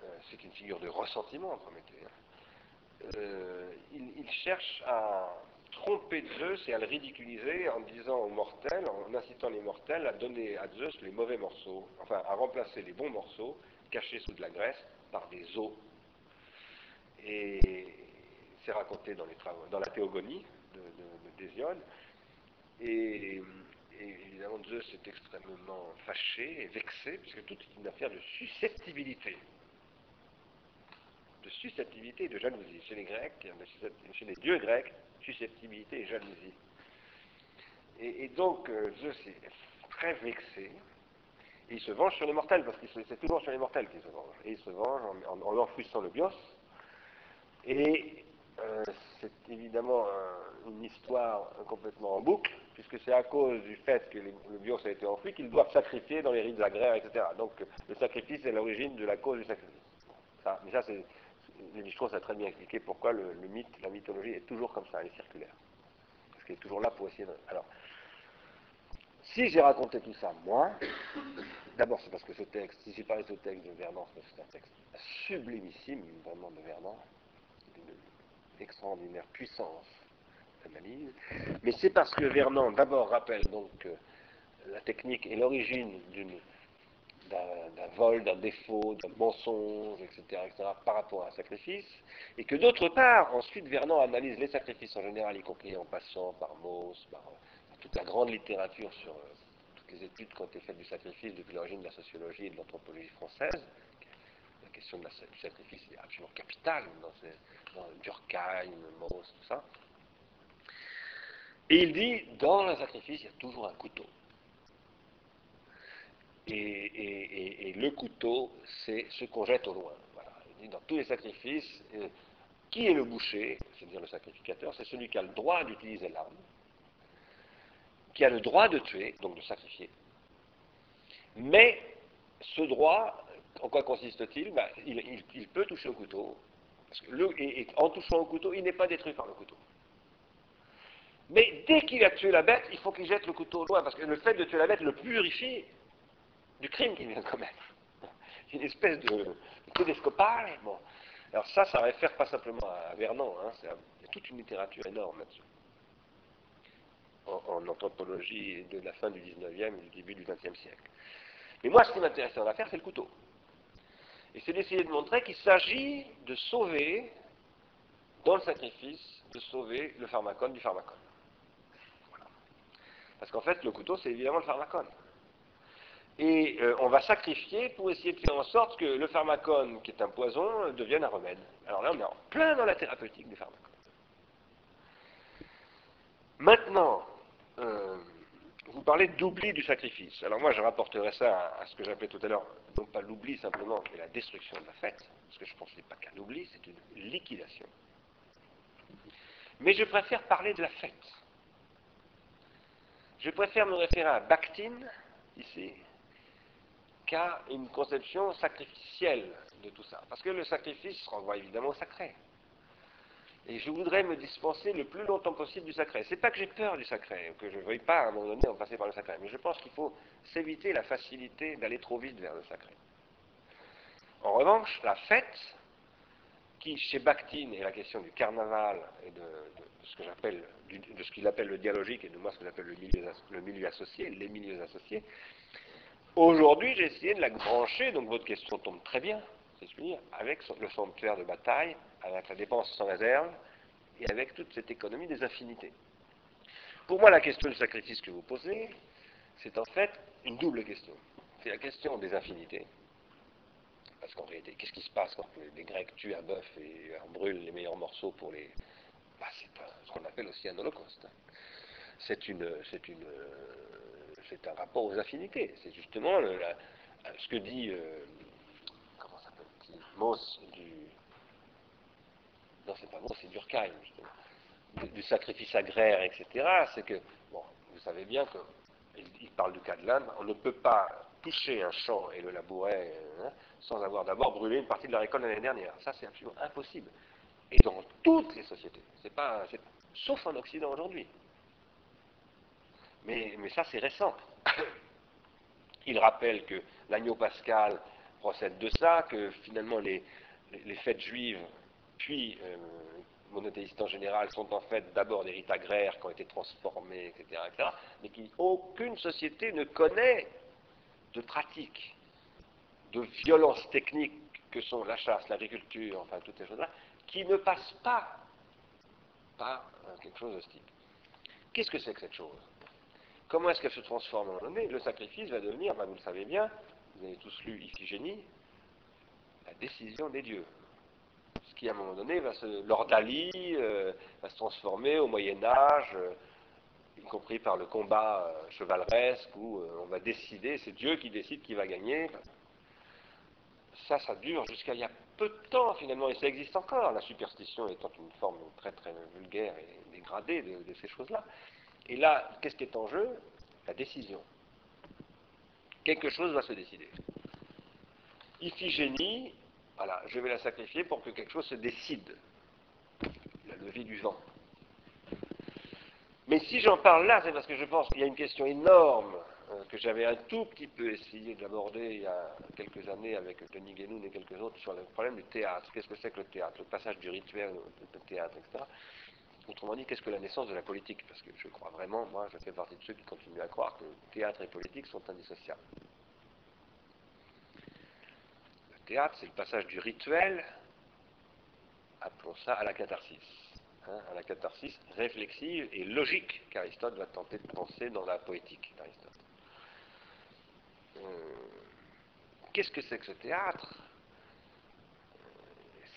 Euh, c'est une figure de ressentiment, Prométhée. Hein. Euh, il, cherche à tromper Zeus et à le ridiculiser en disant aux mortels, en incitant les mortels à donner à Zeus les mauvais morceaux, enfin à remplacer les bons morceaux cachés sous de la graisse par des os et c'est raconté dans, les travaux, dans la théogonie de, d'Hésiode. Et, évidemment, Zeus est extrêmement fâché et vexé, puisque tout est une affaire de susceptibilité. De susceptibilité et de jalousie. Chez les Grecs, chez les dieux grecs, susceptibilité et jalousie. Et, donc, Zeus est très vexé. Et il se venge sur les mortels, parce que c'est toujours sur les mortels qu'il se venge. Et il se venge en, en, en le bios, et euh, c'est évidemment une histoire complètement en boucle, puisque c'est à cause du fait que le bios a été enfoui qu'ils doivent sacrifier dans les rites agraires, etc. Donc le sacrifice est l'origine de la cause du sacrifice. Mais ça, c'est, ça a très bien expliqué pourquoi le, mythe, la mythologie est toujours comme ça, elle est circulaire. Parce qu'elle est toujours là pour essayer de... Alors, si j'ai raconté tout ça, moi, d'abord c'est parce que ce texte, si j'ai parlé de ce texte de Vernon, c'est un texte sublimissime, vraiment de Vernon, extraordinaire puissance d'analyse, mais c'est parce que Vernon d'abord rappelle donc la technique et l'origine d'un vol, d'un défaut, d'un mensonge, etc., etc., par rapport à un sacrifice, et que d'autre part, ensuite, Vernon analyse les sacrifices en général, y compris en passant par Mauss, par, toute la grande littérature sur euh, toutes les études qui ont été faites du sacrifice depuis l'origine de la sociologie et de l'anthropologie française. La question du sacrifice est absolument capitale dans Durkheim, Mauss, tout ça. Et il dit, dans le sacrifice, il y a toujours un couteau. Et, le couteau, c'est ce qu'on jette au loin. Il dit, dans tous les sacrifices, euh, qui est le boucher, c'est-à-dire le sacrificateur C'est celui qui a le droit d'utiliser l'arme, qui a le droit de tuer, donc de sacrifier. Mais ce droit, en quoi consiste-t-il ben, il peut toucher au couteau, en touchant au couteau, il n'est pas détruit par le couteau. Mais dès qu'il a tué la bête, il faut qu'il jette le couteau loin, parce que le fait de tuer la bête le purifie du crime qu'il vient de commettre. C'est une espèce de télescopage. Bon. Alors ça, ça réfère pas simplement à Vernon, hein, il y a toute une littérature énorme là-dessus. En, anthropologie de la fin du 19e et du début du 20e siècle. Mais moi, ce qui m'intéresse dans l'affaire, c'est le couteau. Et c'est d'essayer de montrer qu'il s'agit de sauver, dans le sacrifice, de sauver le pharmacone du pharmacone. Parce qu'en fait, le couteau, c'est évidemment le pharmacone. Et euh, on va sacrifier pour essayer de faire en sorte que le pharmacone, qui est un poison, devienne un remède. Alors là, on est en plein dans la thérapeutique du pharmacone. Maintenant, euh, vous parlez d'oubli du sacrifice. Alors moi, je rapporterai ça à, ce que j'appelais tout à l'heure, non pas l'oubli simplement, mais la destruction de la fête, parce que je pense que ce n'est pas qu'un oubli, c'est une liquidation. Mais je préfère parler de la fête. Je préfère me référer à Bakhtin, ici, qu'à une conception sacrificielle de tout ça. Parce que le sacrifice renvoie évidemment au sacré. Et je voudrais me dispenser le plus longtemps possible du sacré. C'est pas que j'ai peur du sacré, que je ne veuille pas à un moment donné en passer par le sacré, mais je pense qu'il faut s'éviter la facilité d'aller trop vite vers le sacré. En revanche, la fête, qui chez Bakhtin est la question du carnaval et de, ce que j'appelle, de ce qu'il appelle le dialogique et de moi ce que j'appelle le milieu, le milieu associé, les milieux associés, aujourd'hui j'ai essayé de la brancher, donc votre question tombe très bien, avec le sanctuaire de bataille, avec la dépense sans réserve et avec toute cette économie des infinités. Pour moi, la question du sacrifice que vous posez, c'est en fait une double question. C'est la question des infinités. Parce qu'en réalité, qu'est-ce qui se passe quand les Grecs tuent un bœuf et en brûlent les meilleurs morceaux pour les. Bah, c'est ce qu'on appelle aussi un holocauste. C'est une, c'est une, c'est un rapport aux affinités. C'est justement ce que dit, euh, du, non, c'est pas c'est Durkheim, du, du, sacrifice agraire, etc. C'est que, bon, vous savez bien qu'il parle du cas de l'Inde, on ne peut pas toucher un champ et le labourer hein, sans avoir d'abord brûlé une partie de la récolte l'année dernière. Ça, c'est absolument impossible. Et dans toutes les sociétés, c'est pas, sauf en Occident aujourd'hui. Mais, mais ça, c'est récent. Il rappelle que l'agneau pascal procède de ça, que finalement les, fêtes juives puis euh, monothéistes en général, sont en fait d'abord des rites agraires qui ont été transformés, etc., etc., mais qu'aucune société ne connaît de pratiques, de violences techniques que sont la chasse, l'agriculture, enfin toutes ces choses-là, qui ne passent pas par euh, quelque chose de ce type. Qu'est-ce que c'est que cette chose? Comment est-ce qu'elle se transforme donné Le sacrifice va devenir, ben, vous le savez bien, vous avez tous lu Iphigénie, la décision des dieux ce qui à un moment donné va se, l'ordalie euh, va se transformer au Moyen Âge, euh, y compris par le combat euh, chevaleresque où on va décider, c'est Dieu qui décide qui va gagner. Ça, ça dure jusqu'à il y a peu de temps finalement, et ça existe encore, la superstition étant une forme très très vulgaire et dégradée de ces choses-là. Et là, qu'est-ce qui est en jeu? La décision. Quelque chose va se décider. Iphigénie je vais la sacrifier pour que quelque chose se décide. La levée du vent. Mais si j'en parle là, c'est parce que je pense qu'il y a une question énorme euh, que j'avais un tout petit peu essayé d'aborder il y a quelques années avec Tony Guénoun et quelques autres sur le problème du théâtre. Qu'est-ce que c'est que le théâtre? Le passage du rituel au théâtre, etc. Autrement dit, qu'est-ce que la naissance de la politique? Parce que je crois vraiment, moi, je fais partie de ceux qui continuent à croire que théâtre et politique sont indissociables théâtre, c'est le passage du rituel, appelons ça, à la catharsis. Hein, à la catharsis réflexive et logique qu'Aristote va tenter de penser dans la poétique d'Aristote. Euh, qu'est-ce que c'est que ce théâtre?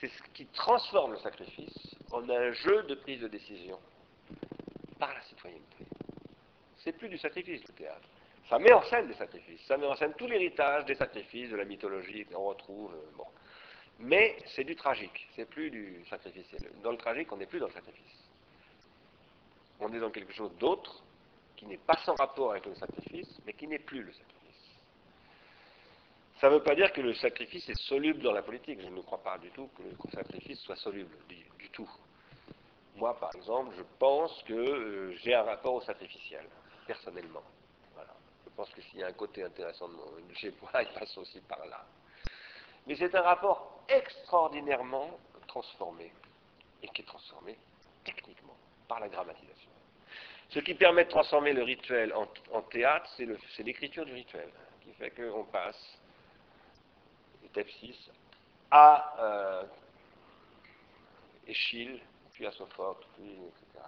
C'est ce qui transforme le sacrifice en un jeu de prise de décision par la citoyenneté. C'est plus du sacrifice le théâtre. Ça met en scène des sacrifices, ça met en scène tout l'héritage des sacrifices, de la mythologie qu'on retrouve. Euh, bon. Mais c'est du tragique, c'est plus du sacrificiel. Dans le tragique, on n'est plus dans le sacrifice. On est dans quelque chose d'autre qui n'est pas sans rapport avec le sacrifice, mais qui n'est plus le sacrifice. Ça ne veut pas dire que le sacrifice est soluble dans la politique. Je ne crois pas du tout que le sacrifice soit soluble, du, tout. Moi, par exemple, je pense que euh, j'ai un rapport au sacrificiel, personnellement. Je pense que s'il y a un côté intéressant de mon, chez moi, il passe aussi par là. Mais c'est un rapport extraordinairement transformé, et qui est transformé techniquement par la grammatisation. Ce qui permet de transformer le rituel en, théâtre, c'est l'écriture du rituel, qui fait qu'on passe, étape 6, à euh, Échille, puis à Sophocle, puis etc.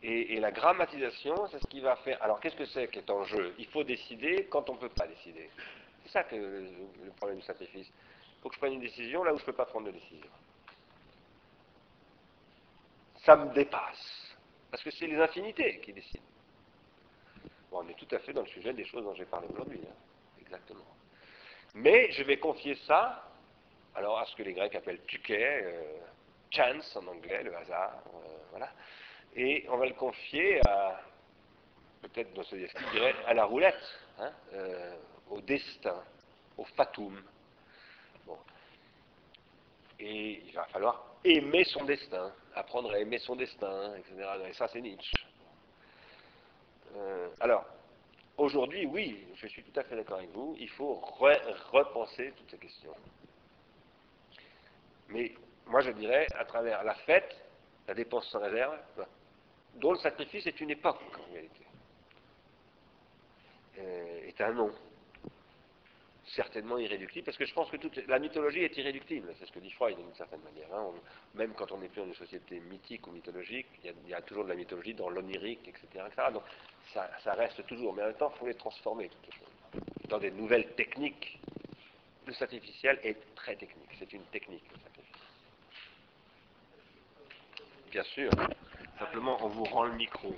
Et, la grammatisation, c'est ce qui va faire. Alors, qu'est-ce que c'est qui est en jeu Il faut décider quand on ne peut pas décider. C'est ça que le, problème du sacrifice. Il faut que je prenne une décision là où je ne peux pas prendre de décision. Ça me dépasse. Parce que c'est les infinités qui décident. Bon, on est tout à fait dans le sujet des choses dont j'ai parlé aujourd'hui. Hein. Exactement. Mais je vais confier ça alors à ce que les Grecs appellent tuké, euh, chance en anglais, le hasard, euh, voilà et on va le confier à, peut-être dans ce dirait, à la roulette, hein, euh, au destin, au fatum. Bon. Et il va falloir aimer son destin, apprendre à aimer son destin, etc. Et ça, c'est Nietzsche. Alors, aujourd'hui, oui, je suis tout à fait d'accord avec vous, il faut repenser toutes ces questions. Mais moi, je dirais, à travers la fête, la dépense sans réserve, dont le sacrifice est une époque, en réalité, euh, est un nom certainement irréductible, parce que je pense que toute la mythologie est irréductible, c'est ce que dit Freud d'une certaine manière. Hein. même quand on n'est plus dans une société mythique ou mythologique, il y, a, toujours de la mythologie dans l'onirique, etc., Donc ça, reste toujours, mais en même temps, il faut les transformer, dans des nouvelles techniques. Le sacrificiel est très technique, c'est une technique. Bien sûr, simplement on vous rend le micro.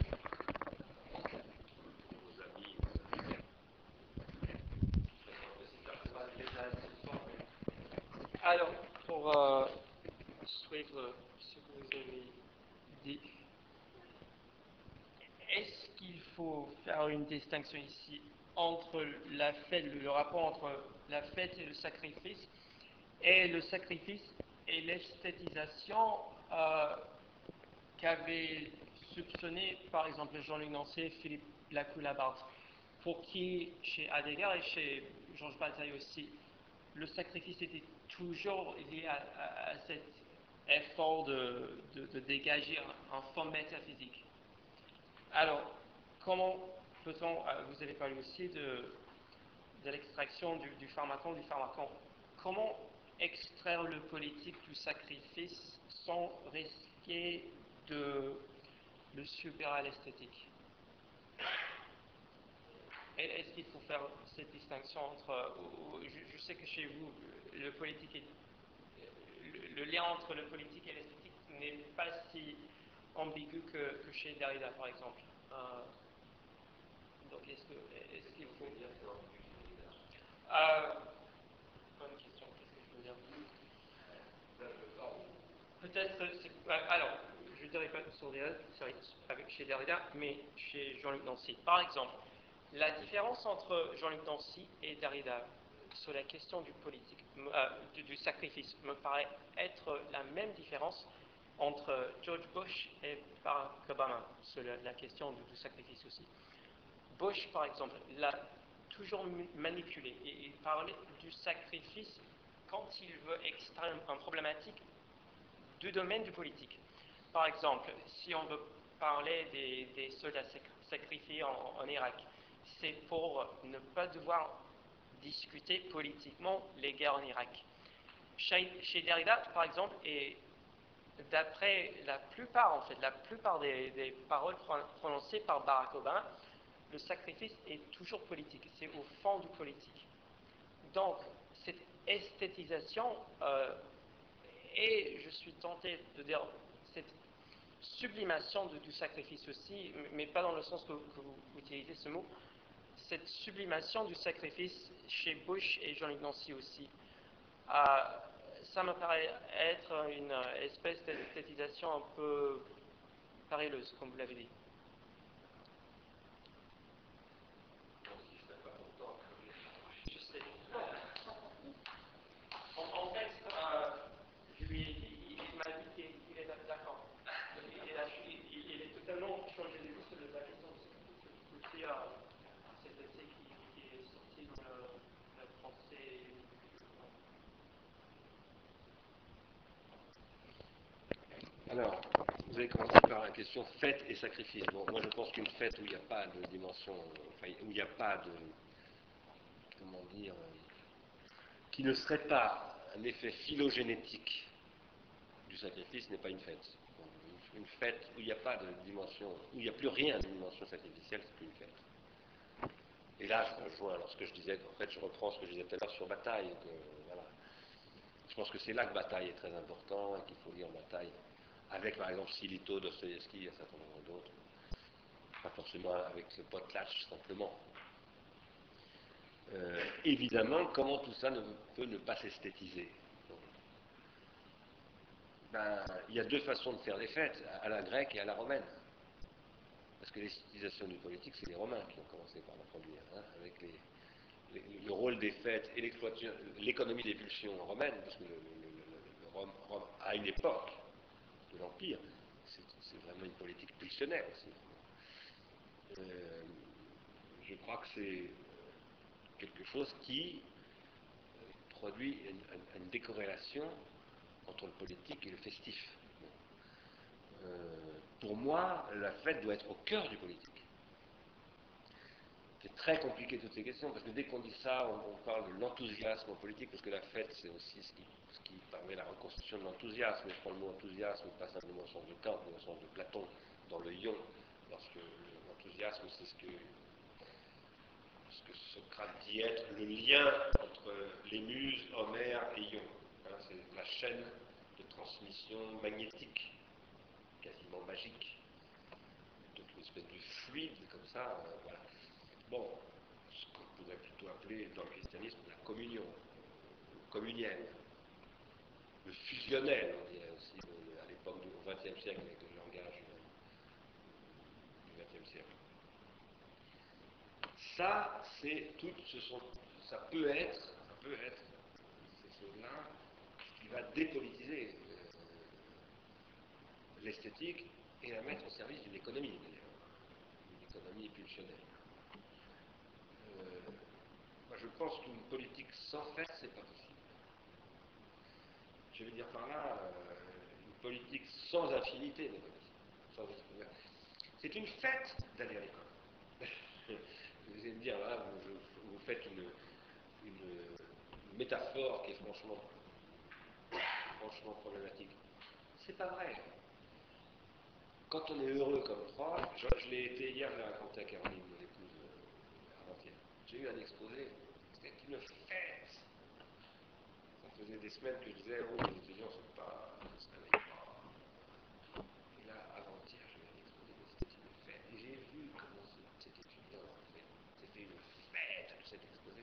Alors, pour euh, suivre ce que vous avez dit, est-ce qu'il faut faire une distinction ici entre la fête, le rapport entre la fête et le sacrifice, et le sacrifice et l'esthétisation euh, qu'avait soupçonné par exemple Jean-Luc Nancy et Philippe Lacoue-Labarthe, pour qui, chez Adégar et chez Georges Bataille aussi, le sacrifice était toujours lié à, cet effort de, dégager un, fond métaphysique. Alors, comment peut-on, euh, vous avez parlé aussi de, l'extraction du, pharmacon, du pharmacon, comment extraire le politique du sacrifice sans risquer de le subir à l'esthétique? Est-ce qu'il faut faire cette distinction entre. Je, sais que chez vous, le lien entre le politique et l'esthétique n'est pas si ambigu que, chez Derrida, par exemple. Euh, donc, est-ce qu'il faut dire euh, Bonne question, qu'est-ce que je veux dire? Peut-être. Alors, je ne dirais pas sur avec chez Derrida, mais chez Jean-Luc Nancy. Par exemple, la différence entre Jean-Luc Nancy et Derrida sur la question du euh, du, sacrifice, me paraît être la même différence entre George Bush et Barack Obama sur la, question du, sacrifice aussi. Bush, par exemple, l'a toujours manipulé et il parlait du sacrifice quand il veut extraire un problématique du domaine du politique. Par exemple, si on veut parler des, soldats sacrifiés en Irak, c'est pour ne pas devoir discuter politiquement les guerres en Irak. Chez, Derrida, par exemple, et d'après la plupart, en fait, la plupart des, paroles prononcées par Barack Obama, le sacrifice est toujours politique, c'est au fond du politique. Donc, cette esthétisation, euh, et je suis tenté de dire cette sublimation du sacrifice aussi, mais pas dans le sens que vous utilisez ce mot, cette sublimation du sacrifice chez Bush et Jean-Luc Nancy aussi. Euh, ça me paraît être une espèce d'esthétisation un peu pareilleuse, comme vous l'avez dit. Alors, vous avez commencé par la question fête et sacrifice. Bon, moi je pense qu'une fête où il n'y a pas de dimension, où il n'y a pas de, comment dire, qui ne serait pas un effet phylogénétique du sacrifice n'est pas une fête. Une fête où il n'y a pas de dimension, où il n'y a plus rien de dimension sacrificielle, c'est plus une fête. Et là, je rejoins alors ce que je disais, en fait, je reprends ce que je disais tout à l'heure sur Bataille. Je pense que c'est là que Bataille est très important et qu'il faut lire Bataille avec par exemple Silito, Dostoevsky un certain nombre d'autres, pas forcément avec le potlatch simplement. Euh, évidemment, comment tout ça ne peut ne pas s'esthétiser? Ben, Il y a deux façons de faire des fêtes, à la grecque et à la romaine. Parce que l'esthétisation du politique, c'est les Romains qui ont commencé par la produire, hein, avec le rôle des fêtes et l'économie des pulsions romaines, parce que Rome, Rome, à une époque de l'Empire, c'est vraiment une politique pulsionnelle aussi. Euh, je crois que c'est quelque chose qui produit une, décorrélation entre le politique et le festif. Euh, pour moi, la fête doit être au cœur du politique. C'est très compliqué toutes ces questions, parce que dès qu'on dit ça, on, parle de l'enthousiasme politique, parce que la fête, c'est aussi ce qui, permet la reconstruction de l'enthousiasme. Je prends le mot enthousiasme, pas simplement au sens de Kant, mais au sens de Platon, dans le Ion, parce que l'enthousiasme, c'est ce que, Socrate dit être le lien entre les muses, Homère et Ion. Hein, c'est la chaîne de transmission magnétique, quasiment magique. Donc une espèce de fluide comme ça, euh, voilà bon, ce qu'on pourrait plutôt appeler dans le christianisme la communion, le communiel, le fusionnel, on dirait aussi à l'époque du XXe siècle avec le langage du XXe siècle. Ça, c'est tout, ce ça peut être, ça peut être ces choses-là qui va dépolitiser euh, l'esthétique et la mettre au service d'une économie, une économie pulsionnelle. Euh, moi je pense qu'une politique sans fête, c'est pas possible. Je veux dire par là, euh, une politique sans possible. C'est une fête d'aller à l'école. vous allez me dire, là, vous, faites une, métaphore qui est franchement, franchement problématique. C'est pas vrai. Quand on est heureux comme trois, je, je l'ai été hier, je l'ai raconté à Caroline, j'ai eu un exposé, c'était une fête. Ça faisait des semaines que je disais, oh, les étudiants ne sont pas. Et là, avant-hier, j'ai eu un exposé, mais c'était une fête. Et j'ai vu comment cet étudiant a fait, c'était une fête de cet exposé.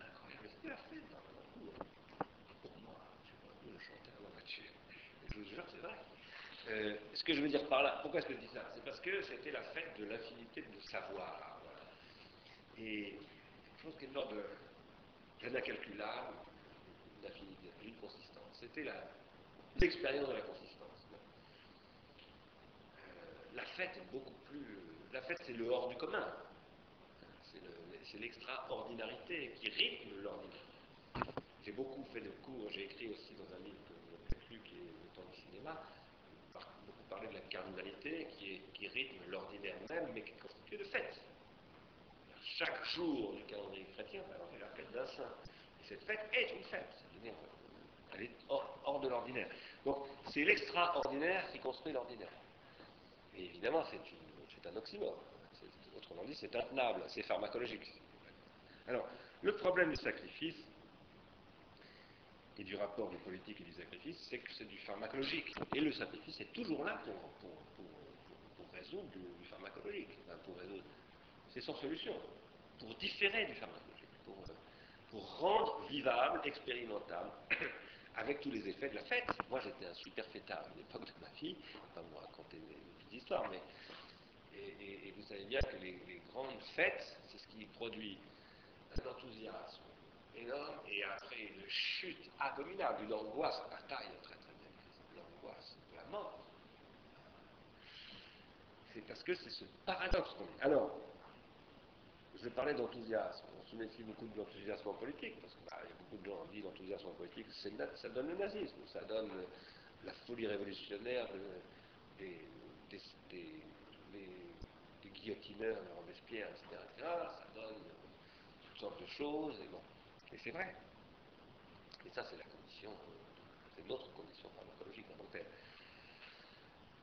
Incroyable, c'était la fête dans cours. Pour moi, je vois le chanter à la voiture. Je vous jure, c'est vrai. Euh, ce que je veux dire par là, pourquoi est-ce que je dis ça? C'est parce que c'était la fête de l'infinité de savoir. Voilà. Et qui est de l'ordre d'un incalculable, d'infinité, d'une consistance. C'était l'expérience de la consistance. Euh, la fête est beaucoup plus. La fête, c'est le hors du commun. C'est l'extraordinarité qui rythme l'ordinaire. J'ai beaucoup fait de cours, j'ai écrit aussi dans un livre que vous avez lu, qui est Le temps du cinéma, beaucoup parlé de la cardinalité qui, qui rythme l'ordinaire même, mais qui est constitué de fêtes chaque jour du calendrier chrétien, par exemple, est la fête d'un saint. Et cette fête est une fête. Elle est hors, de l'ordinaire. Donc, c'est l'extraordinaire qui construit l'ordinaire. Et évidemment, c'est un oxymore. Autrement dit, c'est intenable, c'est pharmacologique. Alors, le problème du sacrifice et du rapport du politique et du sacrifice, c'est que c'est du pharmacologique. Et le sacrifice est toujours là pour, résoudre du, pharmacologique, pour résoudre. C'est sans solution pour différer du pharmacologique, pour, pour rendre vivable, expérimentable, avec tous les effets de la fête. Moi, j'étais un super fêtard à l'époque de ma fille, pas vous raconter des histoires, mais. Et, vous savez bien que les, grandes fêtes, c'est ce qui produit un enthousiasme énorme et après une chute abominable, une angoisse, la taille très très bien, l'angoisse de la mort. C'est parce que c'est ce paradoxe qu'on dit. Alors, je parlais d'enthousiasme. On se méfie beaucoup de l'enthousiasme en politique, parce qu'il bah, y a beaucoup de gens qui disent l'enthousiasme en politique, ça donne le nazisme, ça donne la folie révolutionnaire des, guillotineurs de Robespierre, etc., Ça donne toutes sortes de choses, et bon. Et c'est vrai. Et ça, c'est la condition, c'est notre condition pharmacologique en tant que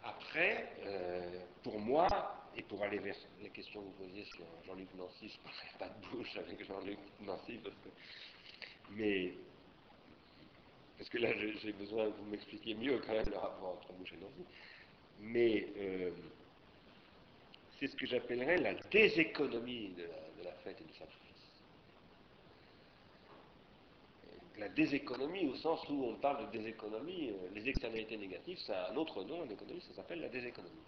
Après, euh, pour moi, et pour aller vers les questions que vous posiez sur Jean-Luc Nancy, je ne parlerai pas de bouche avec Jean-Luc Nancy, parce que, mais parce que là j'ai besoin que vous m'expliquiez mieux quand même le rapport entre bouche et Nancy. Mais euh, c'est ce que j'appellerais la déséconomie de la, fête et du sacrifice. La déséconomie au sens où on parle de déséconomie, euh, les externalités négatives, ça a un autre nom en économie, ça s'appelle la déséconomie.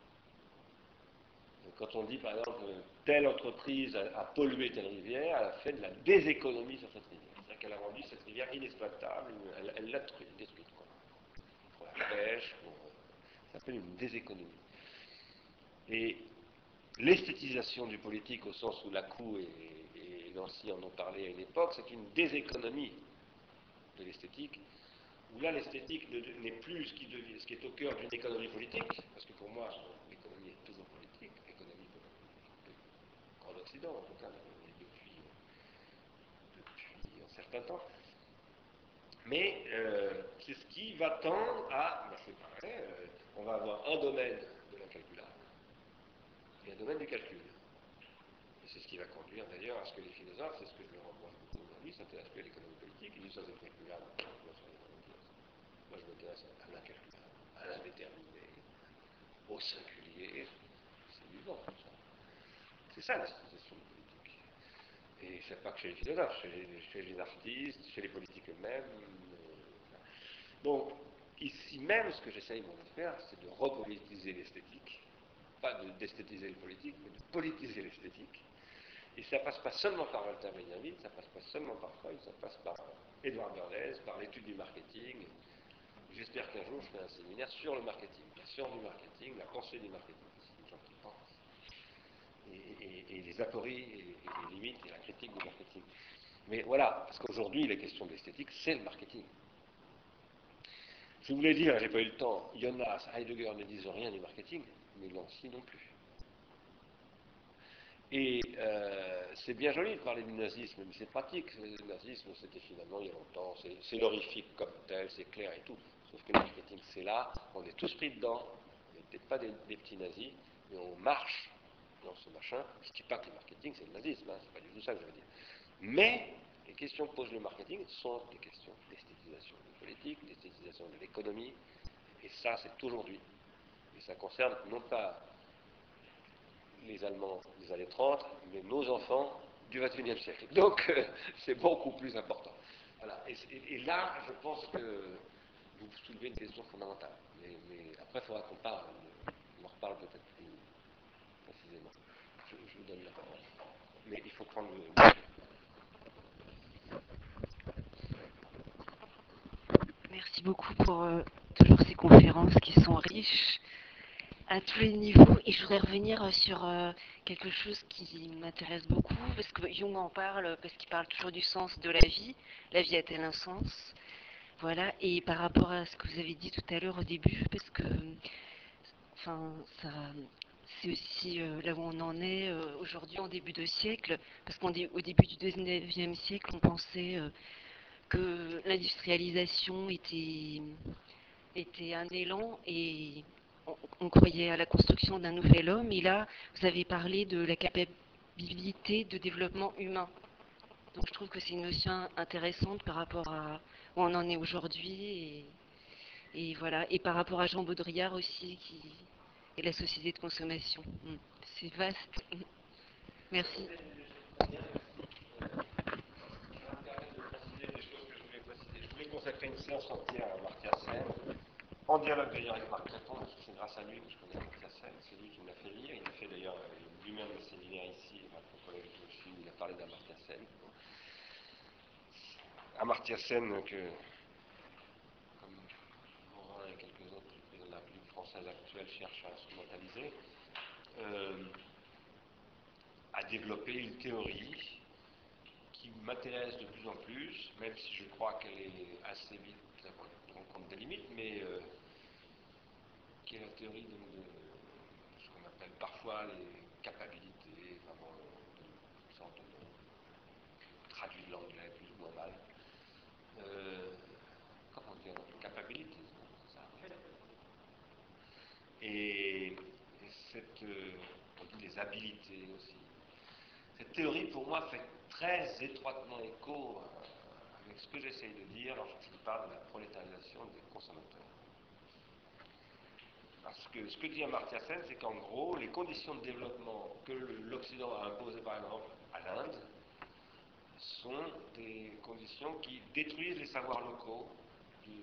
Quand on dit par exemple telle entreprise a, pollué telle rivière, elle a fait de la déséconomie sur cette rivière. C'est-à-dire qu'elle a rendu cette rivière inexploitable, elle l'a détruite. pêche, pour, ça s'appelle une déséconomie. Et l'esthétisation du politique au sens où et, et Nancy en ont parlé à une époque, c'est une déséconomie de l'esthétique, où là l'esthétique n'est plus ce qui, est au cœur d'une économie politique, parce que pour moi l'économie est toujours politique, l'économie en Occident en tout cas, depuis, depuis un certain temps. Mais euh, c'est ce qui va tendre à, ben c'est pareil, euh, on va avoir un domaine de l'incalculable et un domaine du calcul. Et c'est ce qui va conduire d'ailleurs à ce que les philosophes, c'est ce que je leur s'intéressent plus à l'économie politique, ils disent ça c'est calculable. Moi je m'intéresse à l'incalculable, à l'indéterminé, au singulier, c'est vivant tout ça. C'est ça la situation politique. Et c'est pas que chez les philosophes, chez les, artistes, chez les politiques eux-mêmes. Donc, ici même, ce que j'essaye de faire, c'est de repolitiser l'esthétique. Pas d'esthétiser le politique, mais de politiser l'esthétique. Et ça passe pas seulement par Walter Benjamin, ça passe pas seulement par Freud, ça passe par Edouard Bernays, par l'étude du marketing. J'espère qu'un jour je ferai un séminaire sur le marketing, la science du marketing, la pensée du marketing. C'est des gens qui pensent. Et, les apories et, les limites et la critique du marketing. Mais voilà, parce qu'aujourd'hui, les questions d'esthétique, c'est le marketing. Je voulais dire, j'ai pas eu le temps, Jonas, Heidegger ne disent rien du marketing, mais Nancy non plus. Et euh, c'est bien joli de parler du nazisme, mais c'est pratique. Le nazisme, c'était finalement il y a longtemps, c'est horrifique comme tel, c'est clair et tout. Sauf que le marketing, c'est là, on est tous pris dedans, on n'est peut-être pas des, petits nazis, mais on marche dans ce machin. Je ne dis pas que le marketing, c'est le nazisme, hein, c'est pas du tout ça que je veux dire. Mais les questions que pose le marketing sont des questions d'esthétisation de politique, d'esthétisation de l'économie, et ça, c'est aujourd'hui. Et ça concerne non pas les Allemands des années 30, mais nos enfants du XXIe siècle. Donc, euh, c'est beaucoup plus important. Et, là, je pense que vous soulevez une question fondamentale. Mais, après, il faudra qu'on parle. On en reparle peut-être plus précisément. Je, je, vous donne la parole. Mais il faut prendre le. Merci beaucoup pour euh, toujours ces conférences qui sont riches à tous les niveaux et je voudrais revenir sur euh, quelque chose qui m'intéresse beaucoup parce que Jung en parle parce qu'il parle toujours du sens de la vie. La vie a-t-elle un sens? Voilà, et par rapport à ce que vous avez dit tout à l'heure au début, parce que enfin, c'est aussi euh, là où on en est euh, aujourd'hui en début de siècle, parce qu'au début du 19e siècle, on pensait euh, que l'industrialisation était, était un élan et on, croyait à la construction d'un nouvel homme. Et là, vous avez parlé de la capacité de développement humain. Donc je trouve que c'est une notion intéressante par rapport à où on en est aujourd'hui. Et, voilà. Et par rapport à Jean Baudrillard aussi, qui et la société de consommation. C'est vaste. Merci. Je voulais consacrer une séance entière à Sen, en dialogue d'ailleurs avec Marc que c'est grâce à lui que je connais Martia Sen, c'est lui qui me l'a fait lire, il a fait d'ailleurs lui-même le séminaire ici, mon collègue aussi, il a parlé d'Amartya Sen. Amartya Sen, que française actuelle cherche à instrumentaliser, euh, a développé une théorie qui m'intéresse de plus en plus, même si je crois qu'elle est assez vite rencontre des limites, mais euh, qui est la théorie de, ce qu'on appelle parfois les capacités, vraiment une sorte de traduit de l'anglais plus ou moins mal. Euh, comment dire, capability, et, et cette, euh, on dit les habilités aussi. Cette théorie, pour moi, fait très étroitement écho ce que j'essaye de dire lorsque je parle de la prolétarisation des consommateurs. Parce que ce que dit Amartya Sen, c'est qu'en gros, les conditions de développement que l'Occident a imposées, par exemple, à l'Inde, sont des conditions qui détruisent les savoirs locaux de,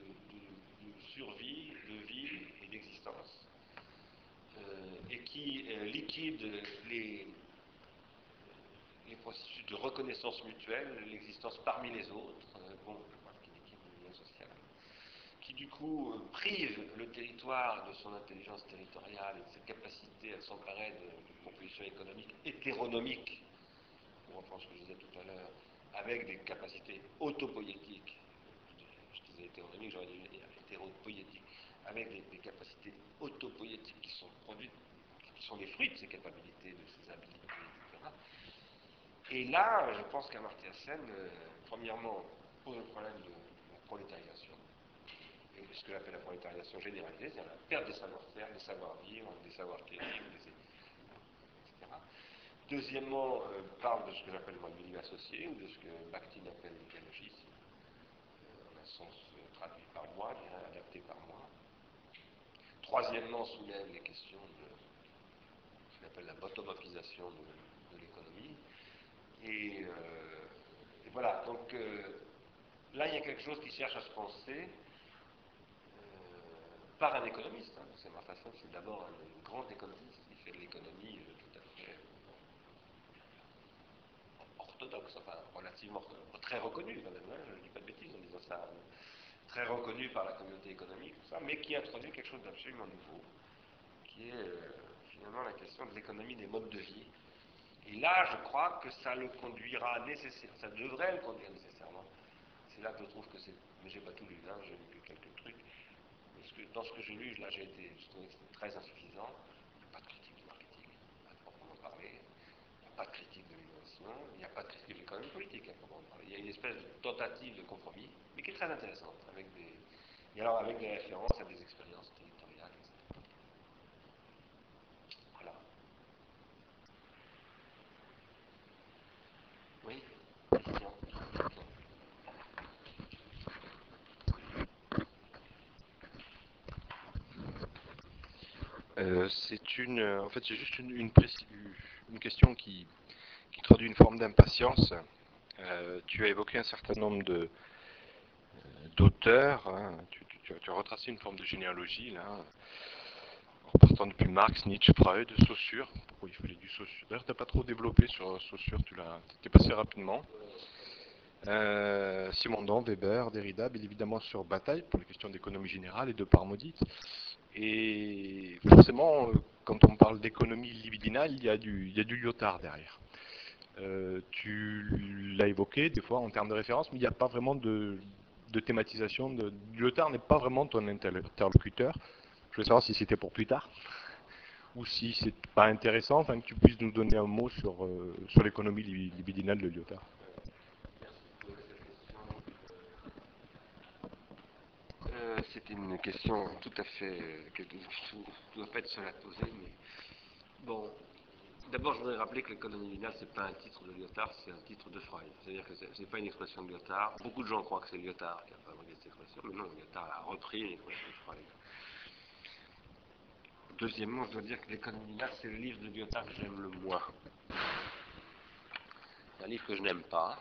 survie, de vie et d'existence et qui euh, liquide les, les, processus de reconnaissance mutuelle, l'existence parmi les autres, euh, bon, qui du coup, prive le territoire de son intelligence territoriale et de sa capacité à s'emparer de, propositions économiques hétéronomiques, pour reprendre ce que je disais tout à l'heure, avec des capacités autopoétiques, je disais hétéronomiques, j'aurais dû dire hétéropoétiques, avec des, capacités autopoétiques qui sont produites, qui sont les fruits de ces capacités, de ces habilités, etc. Et là, je pense qu'Amartya Sen, euh, premièrement, pose le problème de la prolétarisation, et ce que j'appelle la prolétarisation généralisée, c'est-à-dire la perte des savoir-faire, des savoir-vivre, des savoirs terribles, etc. Deuxièmement, euh, parle de ce que j'appelle moi le milieu associé, ou de ce que Bakhtin appelle le dialogisme, euh, en un sens traduit par moi, adapté par moi. Troisièmement, soulève les questions de ce qu'on appelle la bottom-upisation de. Et, euh, voilà, donc euh, là, il y a quelque chose qui cherche à se penser euh, par un économiste. Hein. C'est ma façon, c'est d'abord un, grand économiste qui fait de l'économie tout à fait orthodoxe, enfin relativement très reconnu quand même, hein. je ne dis pas de bêtises en disant ça très reconnu par la communauté économique, tout ça, mais qui introduit quelque chose d'absolument nouveau, qui est finalement la question de l'économie des modes de vie. Et là, je crois que ça le conduira nécessairement, ça devrait le conduire nécessairement. C'est là que je trouve que c'est, mais j'ai pas tout lu, hein, j'ai lu quelques trucs. Dans ce que j'ai lu, là, j'ai été, je trouvais que c'était très insuffisant. Il n'y a pas de critique du marketing, à proprement parler. Il n'y a pas de critique de l'innovation. Il n'y a pas de critique de l'économie politique, à proprement parler. Il y a une espèce de tentative de compromis mais qui est très intéressante, avec des, et alors avec des références à des expériences etc. Voilà. Oui Question euh, c'est une, en fait, c'est juste une, question qui, traduit une forme d'impatience. Euh, tu as évoqué un certain nombre de, d'auteurs. Hein. Tu, as retracé une forme de généalogie, là, en partant depuis Marx, Nietzsche, Freud, Saussure. Pourquoi il fallait du Saussure? D'ailleurs, tu n'as pas trop développé sur Saussure, tu l'as, es passé rapidement. Euh, Simondon, Weber, Derrida, bien évidemment sur Bataille pour les questions d'économie générale et de part maudite. Et forcément, euh, quand on parle d'économie libidinale, il y a du, du Lyotard derrière. Euh, tu l'as évoqué des fois en termes de référence, mais il n'y a pas vraiment de, thématisation. De, Lyotard n'est pas vraiment ton interlocuteur. Je voulais savoir si c'était pour plus tard ou si c'est pas intéressant, enfin que tu puisses nous donner un mot sur, euh, sur l'économie libidinale de Lyotard. C'est une question tout à fait que ne doit pas être seule à poser, bon, D'abord, je voudrais rappeler que l'économie libidinale, ce n'est pas un titre de Lyotard, c'est un titre de Freud. C'est-à-dire que ce n'est pas une expression de Lyotard. Beaucoup de gens croient que c'est Lyotard qui a fabriqué cette expression, mais non, Lyotard a repris l'expression de Freud. Deuxièmement, je dois dire que l'économie libidinale, c'est le livre de Lyotard que j'aime le moins. C'est un livre que je n'aime pas,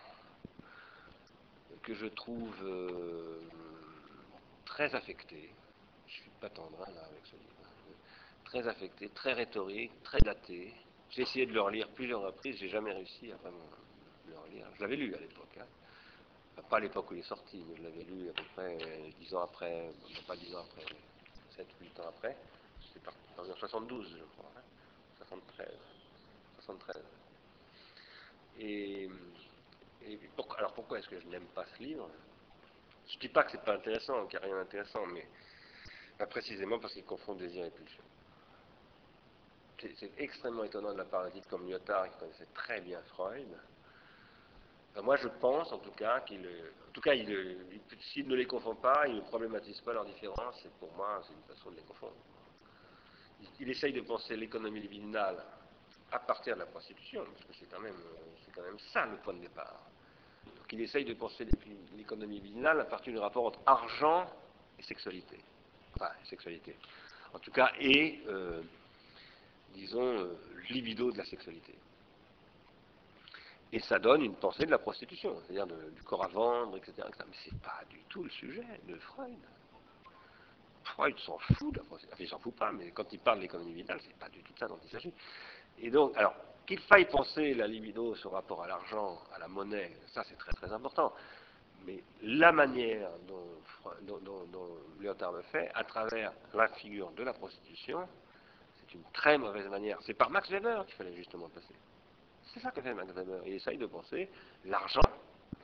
que je trouve euh, très affecté. Je suis pas tendre hein, là avec ce livre. Très affecté, très rhétorique, très daté j'ai essayé de le relire plusieurs reprises, j'ai jamais réussi à vraiment le relire. Je l'avais lu à l'époque, hein. pas à l'époque où il est sorti, mais je l'avais lu à peu près dix ans après, pas dix ans après, 7 ou 8 ans après. C'était en 1972, je crois, 73. Hein. 73. Et, alors pourquoi est-ce que je n'aime pas ce livre? Je ne dis pas que c'est pas intéressant, qu'il n'y a rien d'intéressant, mais précisément parce qu'il confond désir et pulsion c'est extrêmement étonnant de la part d'un type comme Lyotard, qui connaissait très bien Freud. moi, je pense, en tout cas, qu'il, tout cas, s'il ne les confond pas, il ne problématise pas leurs différences, et pour moi, c'est une façon de les confondre. Il, essaye de penser l'économie libidinale à partir de la prostitution, parce que c'est quand même ça le point de départ. Donc, il essaye de penser l'économie libidinale à partir du rapport entre argent et sexualité. Enfin, sexualité. En tout cas, et euh, disons, euh, libido de la sexualité. Et ça donne une pensée de la prostitution, c'est-à-dire du corps à vendre, etc. etc. Mais c'est pas du tout le sujet de Freud. Freud s'en fout de la prostitution. Enfin, il s'en fout pas, mais quand il parle de l'économie vitale, c'est pas du tout ça dont il s'agit. Et donc, alors, qu'il faille penser la libido, ce rapport à l'argent, à la monnaie, ça c'est très très important. Mais la manière dont, dont, le fait, à travers la figure de la prostitution, c'est une très mauvaise manière. C'est par Max Weber qu'il fallait justement passer. C'est ça que fait Max Weber. Il essaye de penser l'argent,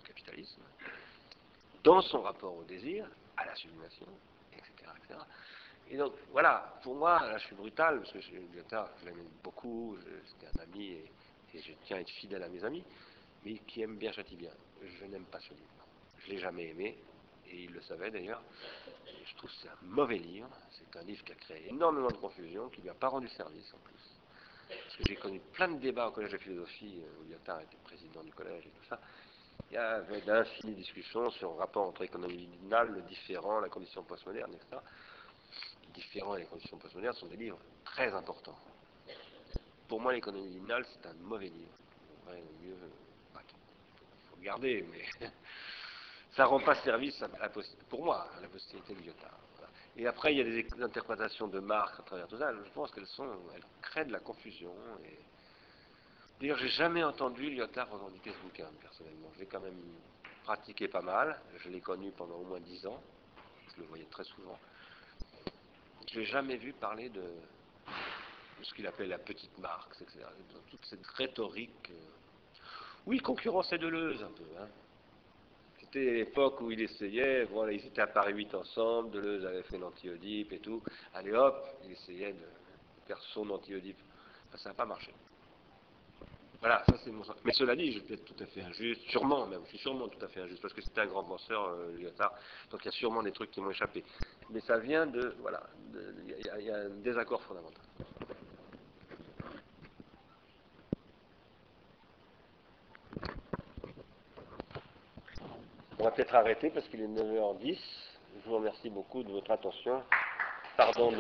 le capitalisme, dans son rapport au désir, à la sublimation, etc. Et donc, voilà, pour moi, là je suis brutal, parce que Lyotard, je l'aime beaucoup, c'était un ami, et, et, je tiens à être fidèle à mes amis, mais qui aime bien châtie bien. Je n'aime pas ce livre. Je l'ai jamais aimé, et il le savait d'ailleurs. Je trouve que c'est un mauvais livre. C'est un livre qui a créé énormément de confusion, qui ne lui a pas rendu service en plus. Parce que j'ai connu plein de débats au collège de philosophie, euh, où Lyotard était président du collège et tout ça. Il y avait d'infinies discussions sur le rapport entre économie libidinale, le différent, la condition postmoderne, etc. Le différent et les conditions postmodernes sont des livres très importants. Pour moi, l'économie libidinale, c'est un mauvais livre. Il faut garder, mais ça rend pas service pour moi à la postérité de Lyotard. Et après, il y a des interprétations de Marx à travers tout ça. Je pense qu'elles sont, elles créent de la confusion. Et... D'ailleurs, j'ai jamais entendu Lyotard revendiquer ce bouquin, personnellement. Je l'ai quand même pratiqué pas mal. Je l'ai connu pendant au moins dix ans. Je le voyais très souvent. L'ai jamais vu parler de, ce qu'il appelle la petite Marx, etc. Toute cette rhétorique. Euh, oui, concurrence et Deleuze, un peu. Hein. C'était l'époque où il essayait, voilà, ils étaient à Paris 8 ensemble, Deleuze avait fait l'anti-Oedipe et tout. Allez hop, il essayait de faire son anti-Oedipe. ça n'a pas marché. Voilà, ça c'est mon Mais cela dit, je vais être tout à fait injuste, sûrement même, je suis sûrement tout à fait injuste, parce que c'était un grand penseur, euh, Lyotard, donc il y a sûrement des trucs qui m'ont échappé. Mais ça vient de, voilà, il y, a un désaccord fondamental. On va peut-être arrêter parce qu'il est 9h10. Je vous remercie beaucoup de votre attention. Pardon de...